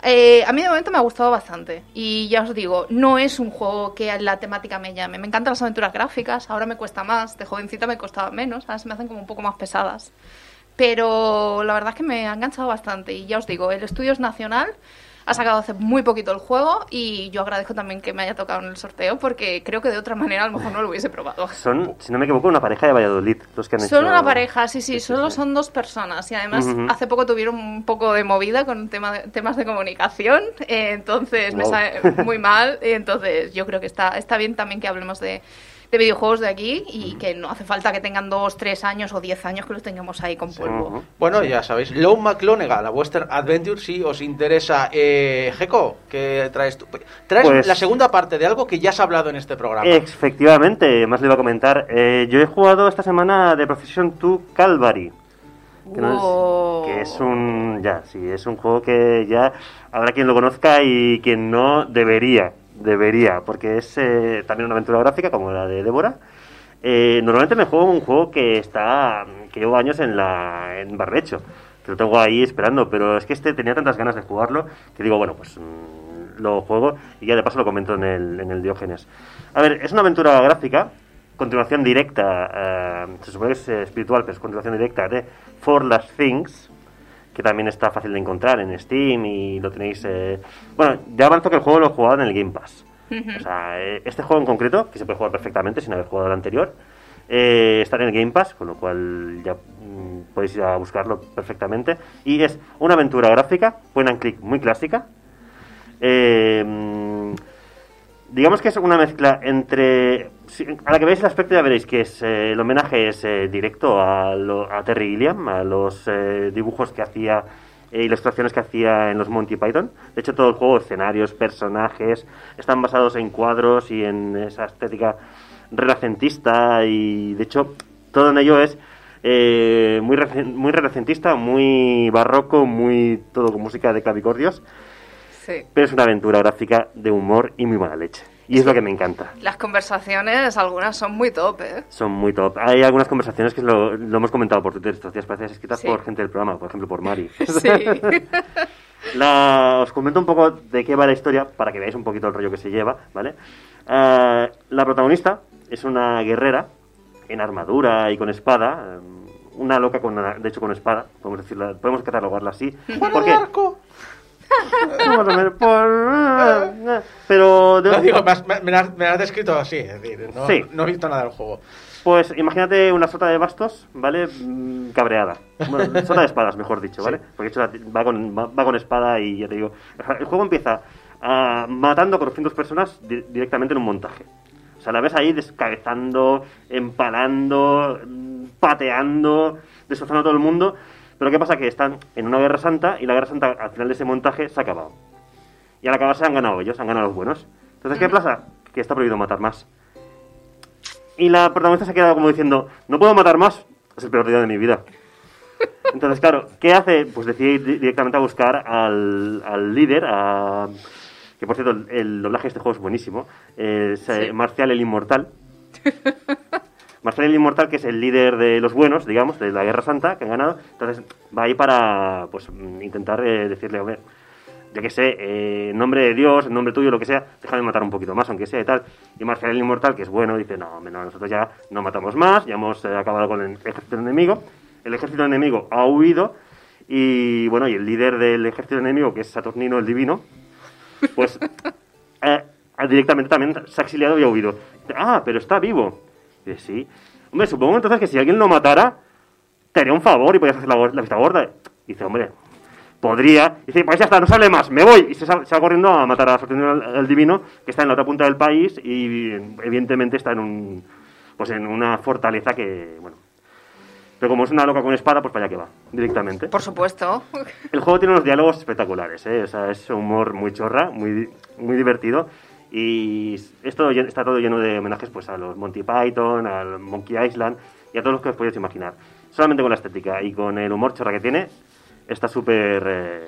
Eh, a mí de momento me ha gustado bastante y ya os digo, no es un juego que la temática me llame. Me encantan las aventuras gráficas, ahora me cuesta más, de jovencita me costaba menos, ahora se me hacen como un poco más pesadas. Pero la verdad es que me ha enganchado bastante y ya os digo, el estudio es nacional, ha sacado hace muy poquito el juego y yo agradezco también que me haya tocado en el sorteo porque creo que de otra manera a lo mejor no lo hubiese probado. Son, si no me equivoco, una pareja de Valladolid, los que han Son hecho... una pareja, sí, sí, solo son dos personas y además hace poco tuvieron un poco de movida con tema de- temas de comunicación, eh, entonces me sale muy mal, y entonces yo creo que está, está bien también que hablemos de, de videojuegos de aquí y que no hace falta que tengan dos, tres años o diez años que los tengamos ahí con polvo. Bueno, ya sabéis, Low McClonega, la Western Adventure, si os interesa. Eh, Geco, ¿qué traes tú? Traes Pues- la segunda parte de algo que ya se ha hablado en este programa. Efectivamente, más le iba a comentar. Eh, yo he jugado esta semana de Profession 2 Calvary. Que, no es- que es un. Ya, sí, es un juego que ya habrá quien lo conozca y quien no debería. Debería, porque es eh, también una aventura gráfica como la de Débora. Eh, normalmente me juego un juego que está. que llevo años en la en barbecho. Que lo tengo ahí esperando, pero es que este tenía tantas ganas de jugarlo que digo, bueno, pues mm, lo juego y ya de paso lo comento en el, en el Diógenes. A ver, es una aventura gráfica, continuación directa, eh, se supone que es eh, espiritual, pero es continuación directa de For Last Things, que también está fácil de encontrar en Steam y lo tenéis... eh, Bueno, ya avanzo que el juego lo he jugado en el Game Pass. O sea, eh, este juego en concreto, que se puede jugar perfectamente sin haber jugado el anterior, eh, está en el Game Pass, con lo cual ya mm, podéis ir a buscarlo perfectamente. Y es una aventura gráfica, point and click muy clásica. Eh, mm, digamos que es una mezcla entre... a la que veis el aspecto ya veréis que es, eh, el homenaje es eh, directo a, lo- a Terry Gilliam, a los eh, dibujos que hacía, eh, ilustraciones que hacía en los Monty Python. De hecho, todo el juego, escenarios, personajes, están basados en cuadros y en esa estética renacentista y de hecho todo en ello es eh, muy, muy renacentista, muy barroco, muy todo con música de clavicordios. Sí. Pero es una aventura gráfica de humor y muy mala leche. Y es lo que me encanta. Las conversaciones, algunas son muy top, ¿eh? Son muy top. Hay algunas conversaciones que lo, lo hemos comentado por Twitter estos días, parece escritas Sí. por gente del programa, por ejemplo por Mari. [LAUGHS] Sí. [LAUGHS] La- os comento un poco de qué va la historia para que veáis un poquito el rollo que se lleva, ¿vale? Eh, la protagonista es una guerrera en armadura y con espada, eh, una loca con, de hecho con espada, podemos decirla, podemos catalogarla así. ¿Por qué? Pero de- No, digo, me, has, me- has- me has descrito así, es decir, no, Sí. no he visto nada del juego. Pues imagínate una sota de bastos, ¿vale? Mm, Cabreada. Bueno, [LAUGHS] sota de espadas, mejor dicho, ¿vale? Porque de hecho va con, va, va con espada y ya te digo. El juego empieza ah, matando con 200 personas di- directamente en un montaje. O sea, la ves ahí descabezando, empalando, mm, pateando, destrozando a todo el mundo. Pero ¿qué pasa? Que están en una guerra santa y la guerra santa al final de ese montaje se ha acabado. Y al acabarse han ganado ellos, han ganado los buenos. Entonces, ¿qué pasa? Que está prohibido matar más. Y la protagonista se ha quedado como diciendo, no puedo matar más, es el peor día de mi vida. [LAUGHS] Entonces, claro, ¿qué hace? Pues decide ir di- directamente a buscar al, al líder, a- que por cierto, el, el doblaje de este juego es buenísimo, es eh, Sí. Marcial el Inmortal. [LAUGHS] Marcial el Inmortal, que es el líder de los buenos, digamos, de la Guerra Santa, que han ganado. Entonces, va ahí para pues mm, intentar eh, decirle, a ver, yo que sé, eh, nombre de Dios, en nombre tuyo, lo que sea, déjame matar un poquito más, aunque sea y tal. Y Marcial el Inmortal, que es bueno, dice, no, no, nosotros ya no matamos más, ya hemos eh, acabado con el ejército enemigo. El ejército enemigo ha huido y, bueno, y el líder del ejército enemigo, que es Saturnino el Divino, pues [LAUGHS] directamente también se ha exiliado y ha huido. Ah, pero está vivo. Dice, sí. Hombre, supongo entonces que si alguien lo matara, te haría un favor y podías hacer la, vista gorda. Dice, hombre, podría. Dice, pues ya está, no sale más, me voy. Y se, sal- se va corriendo a matar a al, al Divino, que está en la otra punta del país y evidentemente está en un pues en una fortaleza que, bueno. Pero como es una loca con espada, pues para allá que va, directamente. Por supuesto. El juego tiene unos diálogos espectaculares, ¿eh? O sea, es humor muy chorra, muy, muy divertido. Y esto está todo lleno de homenajes pues, a los Monty Python, al Monkey Island y a todos los que os podéis imaginar. Solamente con la estética y con el humor chorra que tiene, está súper eh,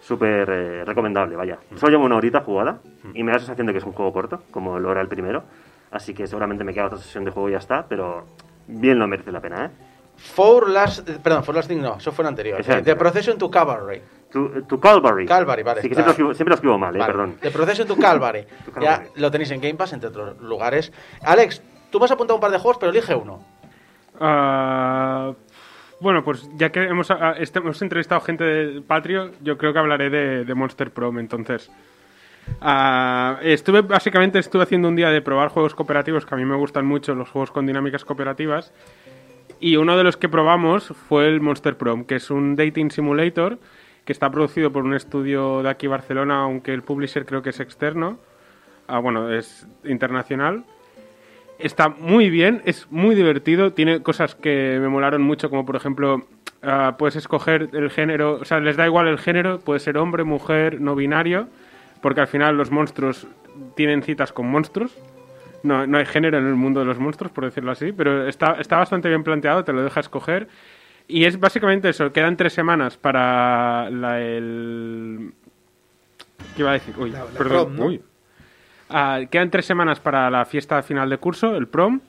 súper eh, recomendable, vaya. Solo llevo una horita jugada y me da la sensación de que es un juego corto, como lo era el primero. Así que seguramente me queda otra sesión de juego y ya está, pero bien lo merece la pena, ¿eh? For Last... Perdón, For Last Thing no, eso fue el anterior. Eh, anterior. The Procession to Cavalry. Tu, tu Calvary. Calvary, vale, Sí, que siempre, lo escribo, siempre lo escribo mal, ¿eh? Vale. Perdón. The Procession to Calvary. [LAUGHS] To ya Calvary. lo tenéis en Game Pass, entre otros lugares. Alex, tú vas a apuntar un par de juegos, pero elige uno. Ah, bueno, pues ya que hemos, ah, este- hemos entrevistado gente del Patrio, yo creo que hablaré de, de Monster Prom, entonces. Ah, estuve, básicamente, estuve haciendo un día de probar juegos cooperativos, que a mí me gustan mucho los juegos con dinámicas cooperativas. Y uno de los que probamos fue el Monster Prom, que es un dating simulator que está producido por un estudio de aquí Barcelona, aunque el publisher creo que es externo. Ah, bueno, es internacional. Está muy bien, es muy divertido, tiene cosas que me molaron mucho, como por ejemplo, ah, puedes escoger el género, o sea, les da igual el género, puede ser hombre, mujer, no binario, porque al final los monstruos tienen citas con monstruos. No, no hay género en el mundo de los monstruos, por decirlo así, pero está, está bastante bien planteado, te lo deja escoger. Y es básicamente eso, quedan tres semanas para la, el... ¿Qué iba a decir? Uy, La- la perdón. prom, ¿no? Uy. Ah, quedan tres semanas para la fiesta final de curso, el prom,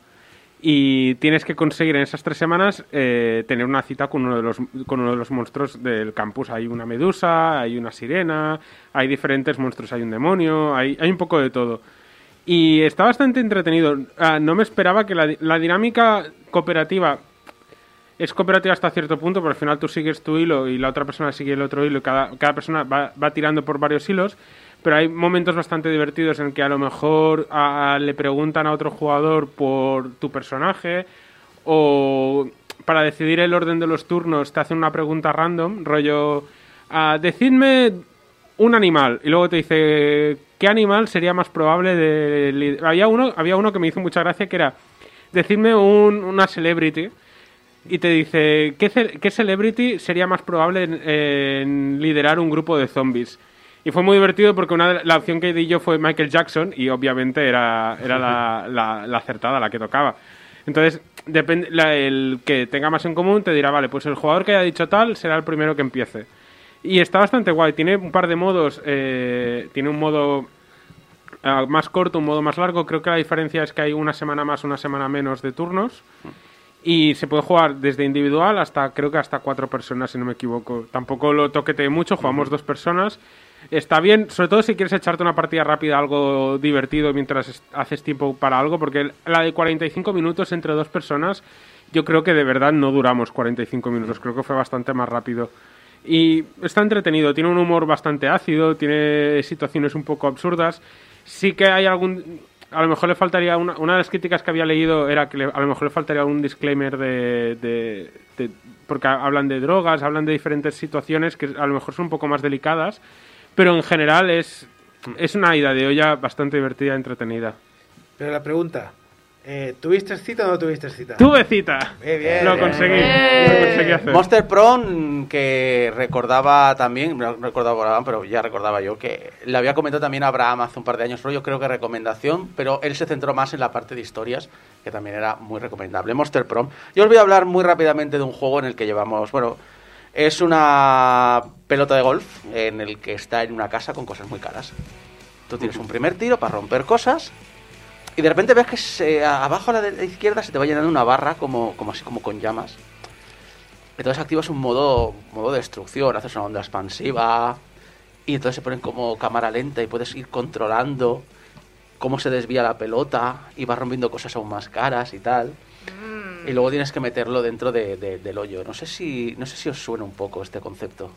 y tienes que conseguir en esas tres semanas eh, tener una cita con uno, de los, con uno de los monstruos del campus. Hay una medusa, hay una sirena, hay diferentes monstruos, hay un demonio, hay, hay un poco de todo. Y está bastante entretenido. Ah, no me esperaba que la, la dinámica cooperativa es cooperativa hasta cierto punto, pero al final tú sigues tu hilo y la otra persona sigue el otro hilo y cada, cada persona va, va tirando por varios hilos. Pero hay momentos bastante divertidos en que a lo mejor le preguntan a otro jugador por tu personaje o para decidir el orden de los turnos te hacen una pregunta random, rollo, ah, decidme un animal y luego te dice qué animal sería más probable de había uno había uno que me hizo mucha gracia que era decidme un- una celebrity y te dice ¿qué, ce- qué celebrity sería más probable en, en liderar un grupo de zombies y fue muy divertido porque una de- la opción que di yo fue Michael Jackson y obviamente era, era la, [LAUGHS] la- la acertada, la que tocaba. Entonces, depende, la- el que tenga más en común te dirá, vale, pues el jugador que haya dicho tal será el primero que empiece. Y está bastante guay, tiene un par de modos, eh, tiene un modo ah, más corto, un modo más largo, creo que la diferencia es que hay una semana más, una semana menos de turnos. Y se puede jugar desde individual hasta, creo que hasta cuatro personas, si no me equivoco. Tampoco lo toquete mucho, jugamos dos personas. Está bien, sobre todo si quieres echarte una partida rápida, algo divertido mientras es- haces tiempo para algo, porque la de 45 minutos entre dos personas, yo creo que de verdad no duramos 45 minutos, creo que fue bastante más rápido. Y está entretenido, tiene un humor bastante ácido, tiene situaciones un poco absurdas. Sí que hay algún. A lo mejor le faltaría. Una, una de las críticas que había leído era que le- a lo mejor le faltaría un disclaimer de, de- Porque hablan de drogas, hablan de diferentes situaciones que a lo mejor son un poco más delicadas. Pero en general es, es una ida de olla bastante divertida entretenida. Pero la pregunta, eh, ¿tuviste cita o no tuviste cita? Tuve cita. Muy bien. Lo conseguí. Lo conseguí hacer. Monster Prom, que recordaba también, no recordaba Abraham, pero ya recordaba yo que le había comentado también a Abraham hace un par de años, yo creo que recomendación, pero él se centró más en la parte de historias, que también era muy recomendable. Monster Prom. Yo os voy a hablar muy rápidamente de un juego en el que llevamos, bueno, es una pelota de golf en el que está en una casa con cosas muy caras. Tú tienes un primer tiro para romper cosas y de repente ves que se- abajo a la de la izquierda se te va llenando una barra como, como así como con llamas. Entonces activas un modo, modo de destrucción, haces una onda expansiva y entonces se ponen como cámara lenta y puedes ir controlando cómo se desvía la pelota y vas rompiendo cosas aún más caras y tal. Y luego tienes que meterlo dentro de- de- del hoyo. No sé si no sé si os suena un poco este concepto.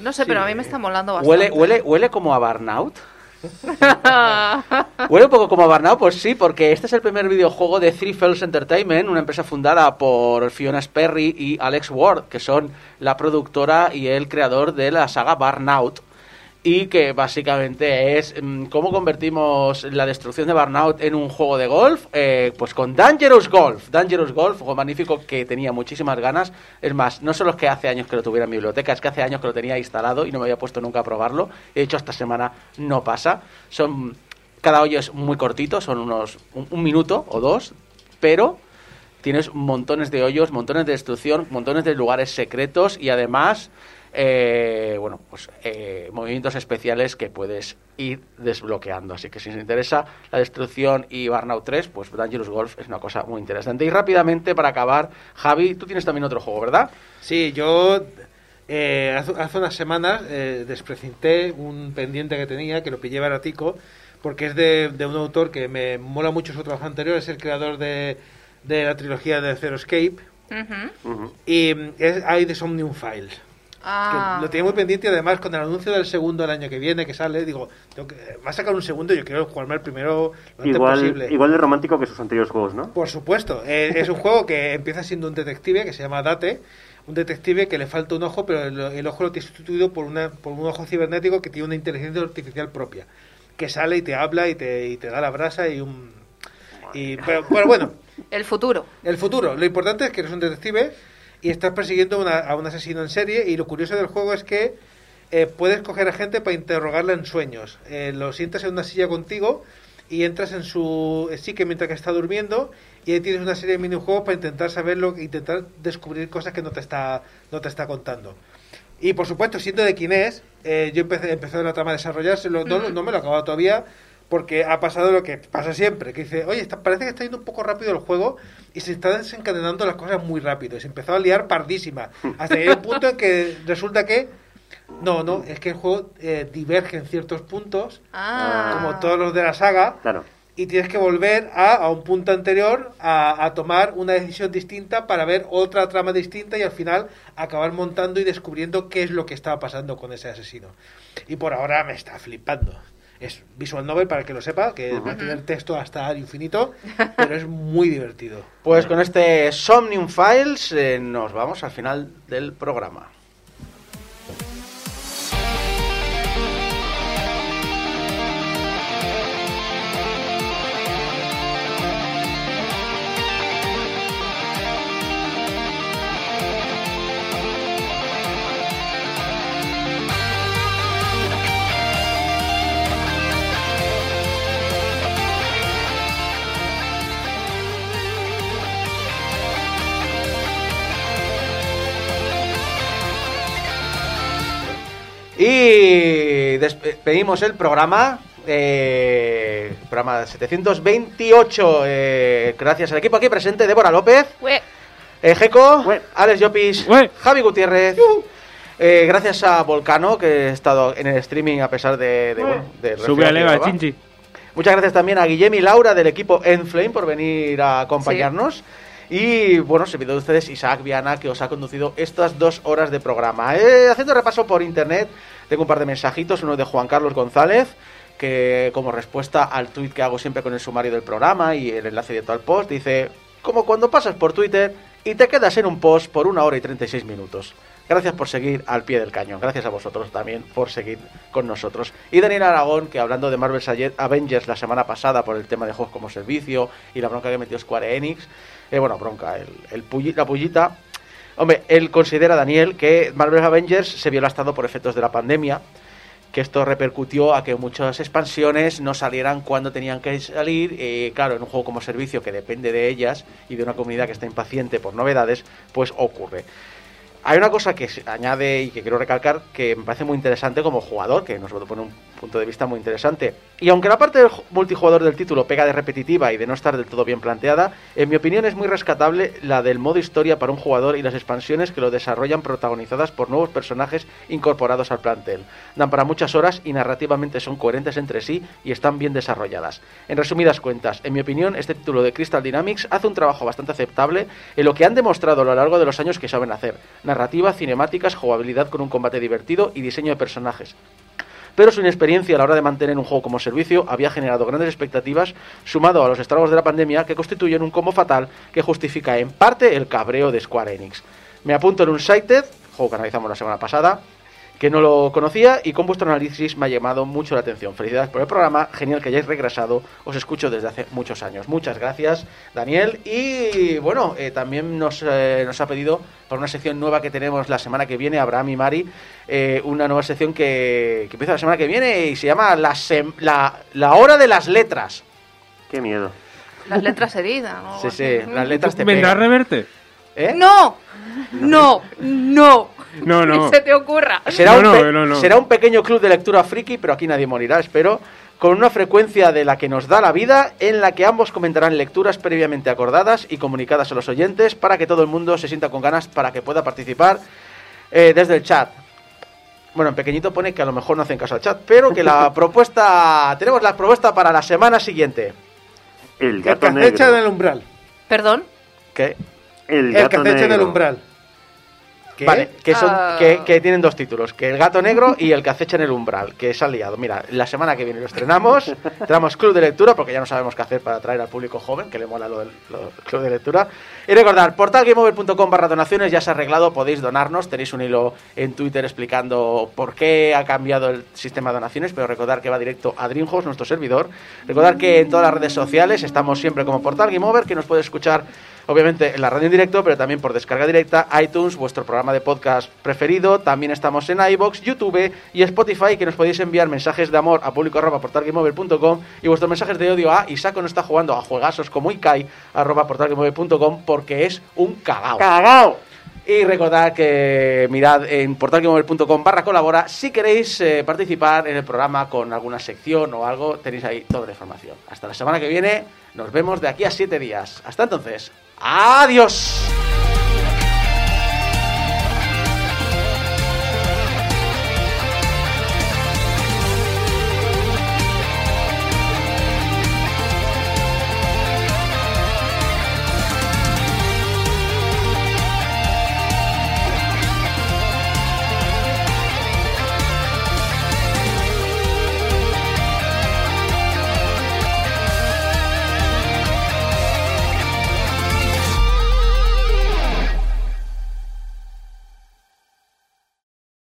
No sé, pero a mí me está molando bastante. Huele, huele, huele como a Burnout. [LAUGHS] Huele un poco como a Burnout, pues sí, porque este es el primer videojuego de Three Fells Entertainment, una empresa fundada por Fiona Sperry y Alex Ward, que son la productora y el creador de la saga Burnout. Y que básicamente es mm, cómo convertimos la destrucción de Burnout en un juego de golf, eh, pues con Dangerous Golf. Dangerous Golf, juego magnífico que tenía muchísimas ganas. Es más, no solo es que hace años que lo tuviera en mi biblioteca, es que hace años que lo tenía instalado y no me había puesto nunca a probarlo. De hecho, esta semana no pasa. Son cada hoyo es muy cortito, son unos un, un minuto o dos, pero tienes montones de hoyos, montones de destrucción, montones de lugares secretos y además, eh, bueno, pues eh, movimientos especiales que puedes ir desbloqueando. Así que si os interesa la destrucción y Burnout 3, pues Dangerous Golf es una cosa muy interesante. Y rápidamente, para acabar, Javi, tú tienes también otro juego, ¿verdad? Sí, yo eh, hace, hace unas semanas eh, desprecinté un pendiente que tenía, que lo pillé baratico, porque es de, de un autor que me mola mucho su trabajo anterior, es el creador de, de la trilogía de Zero Escape, y mm, es, hay de Somnium Files. Ah. Que lo tenía muy pendiente y además con el anuncio del segundo el año que viene que sale, digo, tengo que, va a sacar un segundo yo quiero jugarme el primero lo antes Igual, posible. igual de romántico que sus anteriores juegos, ¿no? Por supuesto, eh, es un juego que empieza siendo un detective que se llama Date, un detective que le falta un ojo, pero el, el ojo lo tiene sustituido por, una, por un ojo cibernético que tiene una inteligencia artificial propia, que sale y te habla y te, y te da la brasa y un... Y, pero, pero bueno, El futuro. el futuro. Lo importante es que eres un detective y estás persiguiendo una- a un asesino en serie y lo curioso del juego es que eh, puedes coger a gente para interrogarla en sueños. Eh, lo sientas en una silla contigo y entras en su psique mientras que está durmiendo y ahí tienes una serie de minijuegos para intentar saberlo, intentar descubrir cosas que no te está, no te está contando. Y por supuesto, siendo de quién es, eh, yo empecé, empezó la trama a desarrollarse, no, no me lo he acabado todavía, porque ha pasado lo que pasa siempre, que dice, oye, está- parece que está yendo un poco rápido el juego y se están desencadenando las cosas muy rápido. Y se empezó a liar pardísima. [LAUGHS] Hasta que hay un punto en que resulta que, no, no, es que el juego eh, diverge en ciertos puntos, Ah. como todos los de la saga, Claro. y tienes que volver a, a un punto anterior a, a tomar una decisión distinta para ver otra trama distinta y al final acabar montando y descubriendo qué es lo que estaba pasando con ese asesino. Y por ahora me está flipando. Es visual novel para el que lo sepa, que va a tener texto hasta el infinito, [LAUGHS] pero es muy divertido. Pues con este Somnium Files eh, nos vamos al final del programa. Y despedimos el programa. Eh, programa 728. eh, gracias al equipo aquí presente: Débora López, eh, Jeco. Alex Llopis. Javi Gutiérrez. Eh, gracias a Volcano, que ha estado en el streaming a pesar de. de, bueno, Sube a Leva. Chinchi. Muchas gracias también a Guillem y Laura del equipo Enflame por venir a acompañarnos. Y bueno, se de ustedes Isaac Viana que os ha conducido estas dos horas de programa. Eh, haciendo repaso por internet, tengo un par de mensajitos, uno de Juan Carlos González, que como respuesta al tuit que hago siempre con el sumario del programa y el enlace directo al post, dice, como cuando pasas por Twitter y te quedas en un post por una hora y 36 minutos. Gracias por seguir al pie del cañón. Gracias a vosotros también por seguir con nosotros. Y Daniel Aragón, que hablando de Marvel's Avengers la semana pasada por el tema de juegos como servicio y la bronca que metió Square Enix, eh, bueno, bronca, el, la pullita. Hombre, él considera, Daniel, que Marvel's Avengers se vio lastrado por efectos de la pandemia, que esto repercutió a que muchas expansiones no salieran cuando tenían que salir. eh, claro, en un juego como servicio que depende de ellas y de una comunidad que está impaciente por novedades, pues ocurre. Hay una cosa que se añade y que quiero recalcar que me parece muy interesante como jugador, que nos pone un punto de vista muy interesante. Y aunque la parte del ju- multijugador del título pega de repetitiva y de no estar del todo bien planteada, en mi opinión es muy rescatable la del modo historia para un jugador y las expansiones que lo desarrollan protagonizadas por nuevos personajes incorporados al plantel. Dan para muchas horas y narrativamente son coherentes entre sí y están bien desarrolladas. En resumidas cuentas, en mi opinión, este título de Crystal Dynamics hace un trabajo bastante aceptable en lo que han demostrado a lo largo de los años que saben hacer narrativa, cinemáticas, jugabilidad con un combate divertido y diseño de personajes. Pero su inexperiencia a la hora de mantener un juego como servicio había generado grandes expectativas, sumado a los estragos de la pandemia que constituyen un combo fatal que justifica en parte el cabreo de Square Enix. Me apunto en un Sighted, juego que analizamos la semana pasada, que no lo conocía y con vuestro análisis me ha llamado mucho la atención. Felicidades por el programa, genial que hayáis regresado, os escucho desde hace muchos años. Muchas gracias, Daniel. Y bueno, eh, también nos, eh, nos ha pedido por una sección nueva que tenemos la semana que viene, Abraham y Mari, eh, una nueva sección que, que empieza la semana que viene y se llama la, sem- la, la Hora de las Letras. Qué miedo. Las letras heridas, ¿no? Sí, sí, las letras te ¿Vendrá pegan. Reverte? ¿Eh? ¡No! ¡No! ¡No! No, no. Se te ocurra. Será, No, un no, no, no. será un pequeño club de lectura friki, pero aquí nadie morirá, espero, con una frecuencia de la que nos da la vida, en la que ambos comentarán lecturas previamente acordadas y comunicadas a los oyentes para que todo el mundo se sienta con ganas para que pueda participar eh, desde el chat. Bueno, en pequeñito pone que a lo mejor no hacen caso al chat, pero que la [LAUGHS] propuesta... Tenemos la propuesta para la semana siguiente. El gato en negro. el umbral. ¿Perdón? ¿Qué? El El que gato acecha en el negro. umbral. ¿Qué? Vale, que, son, Ah. que, que tienen dos títulos, que el gato negro y el que acecha en el umbral, que se han liado. Mira, la semana que viene lo estrenamos, [LAUGHS] tenemos club de lectura, porque ya no sabemos qué hacer para atraer al público joven, que le mola lo del lo del club de lectura. Y recordar, portalgameover.com barra donaciones, ya se ha arreglado, podéis donarnos, tenéis un hilo en Twitter explicando por qué ha cambiado el sistema de donaciones, pero recordar que va directo a Dreamhost, nuestro servidor. Recordar que en todas las redes sociales estamos siempre como Portal Game Over, que nos puede escuchar obviamente en la radio en directo, pero también por descarga directa, iTunes, vuestro programa de podcast preferido. También estamos en iBox, YouTube y Spotify, que nos podéis enviar mensajes de amor a público arroba portalgameover.com y vuestros mensajes de odio a Isaco no está jugando a juegazos como Ikai arroba portalgameover.com porque es un cagao. ¡Cagao! Y recordad que mirad en portalgameover.com barra colabora si queréis eh, participar en el programa con alguna sección o algo, tenéis ahí toda la información. Hasta la semana que viene, nos vemos de aquí a siete días. Hasta entonces, adiós.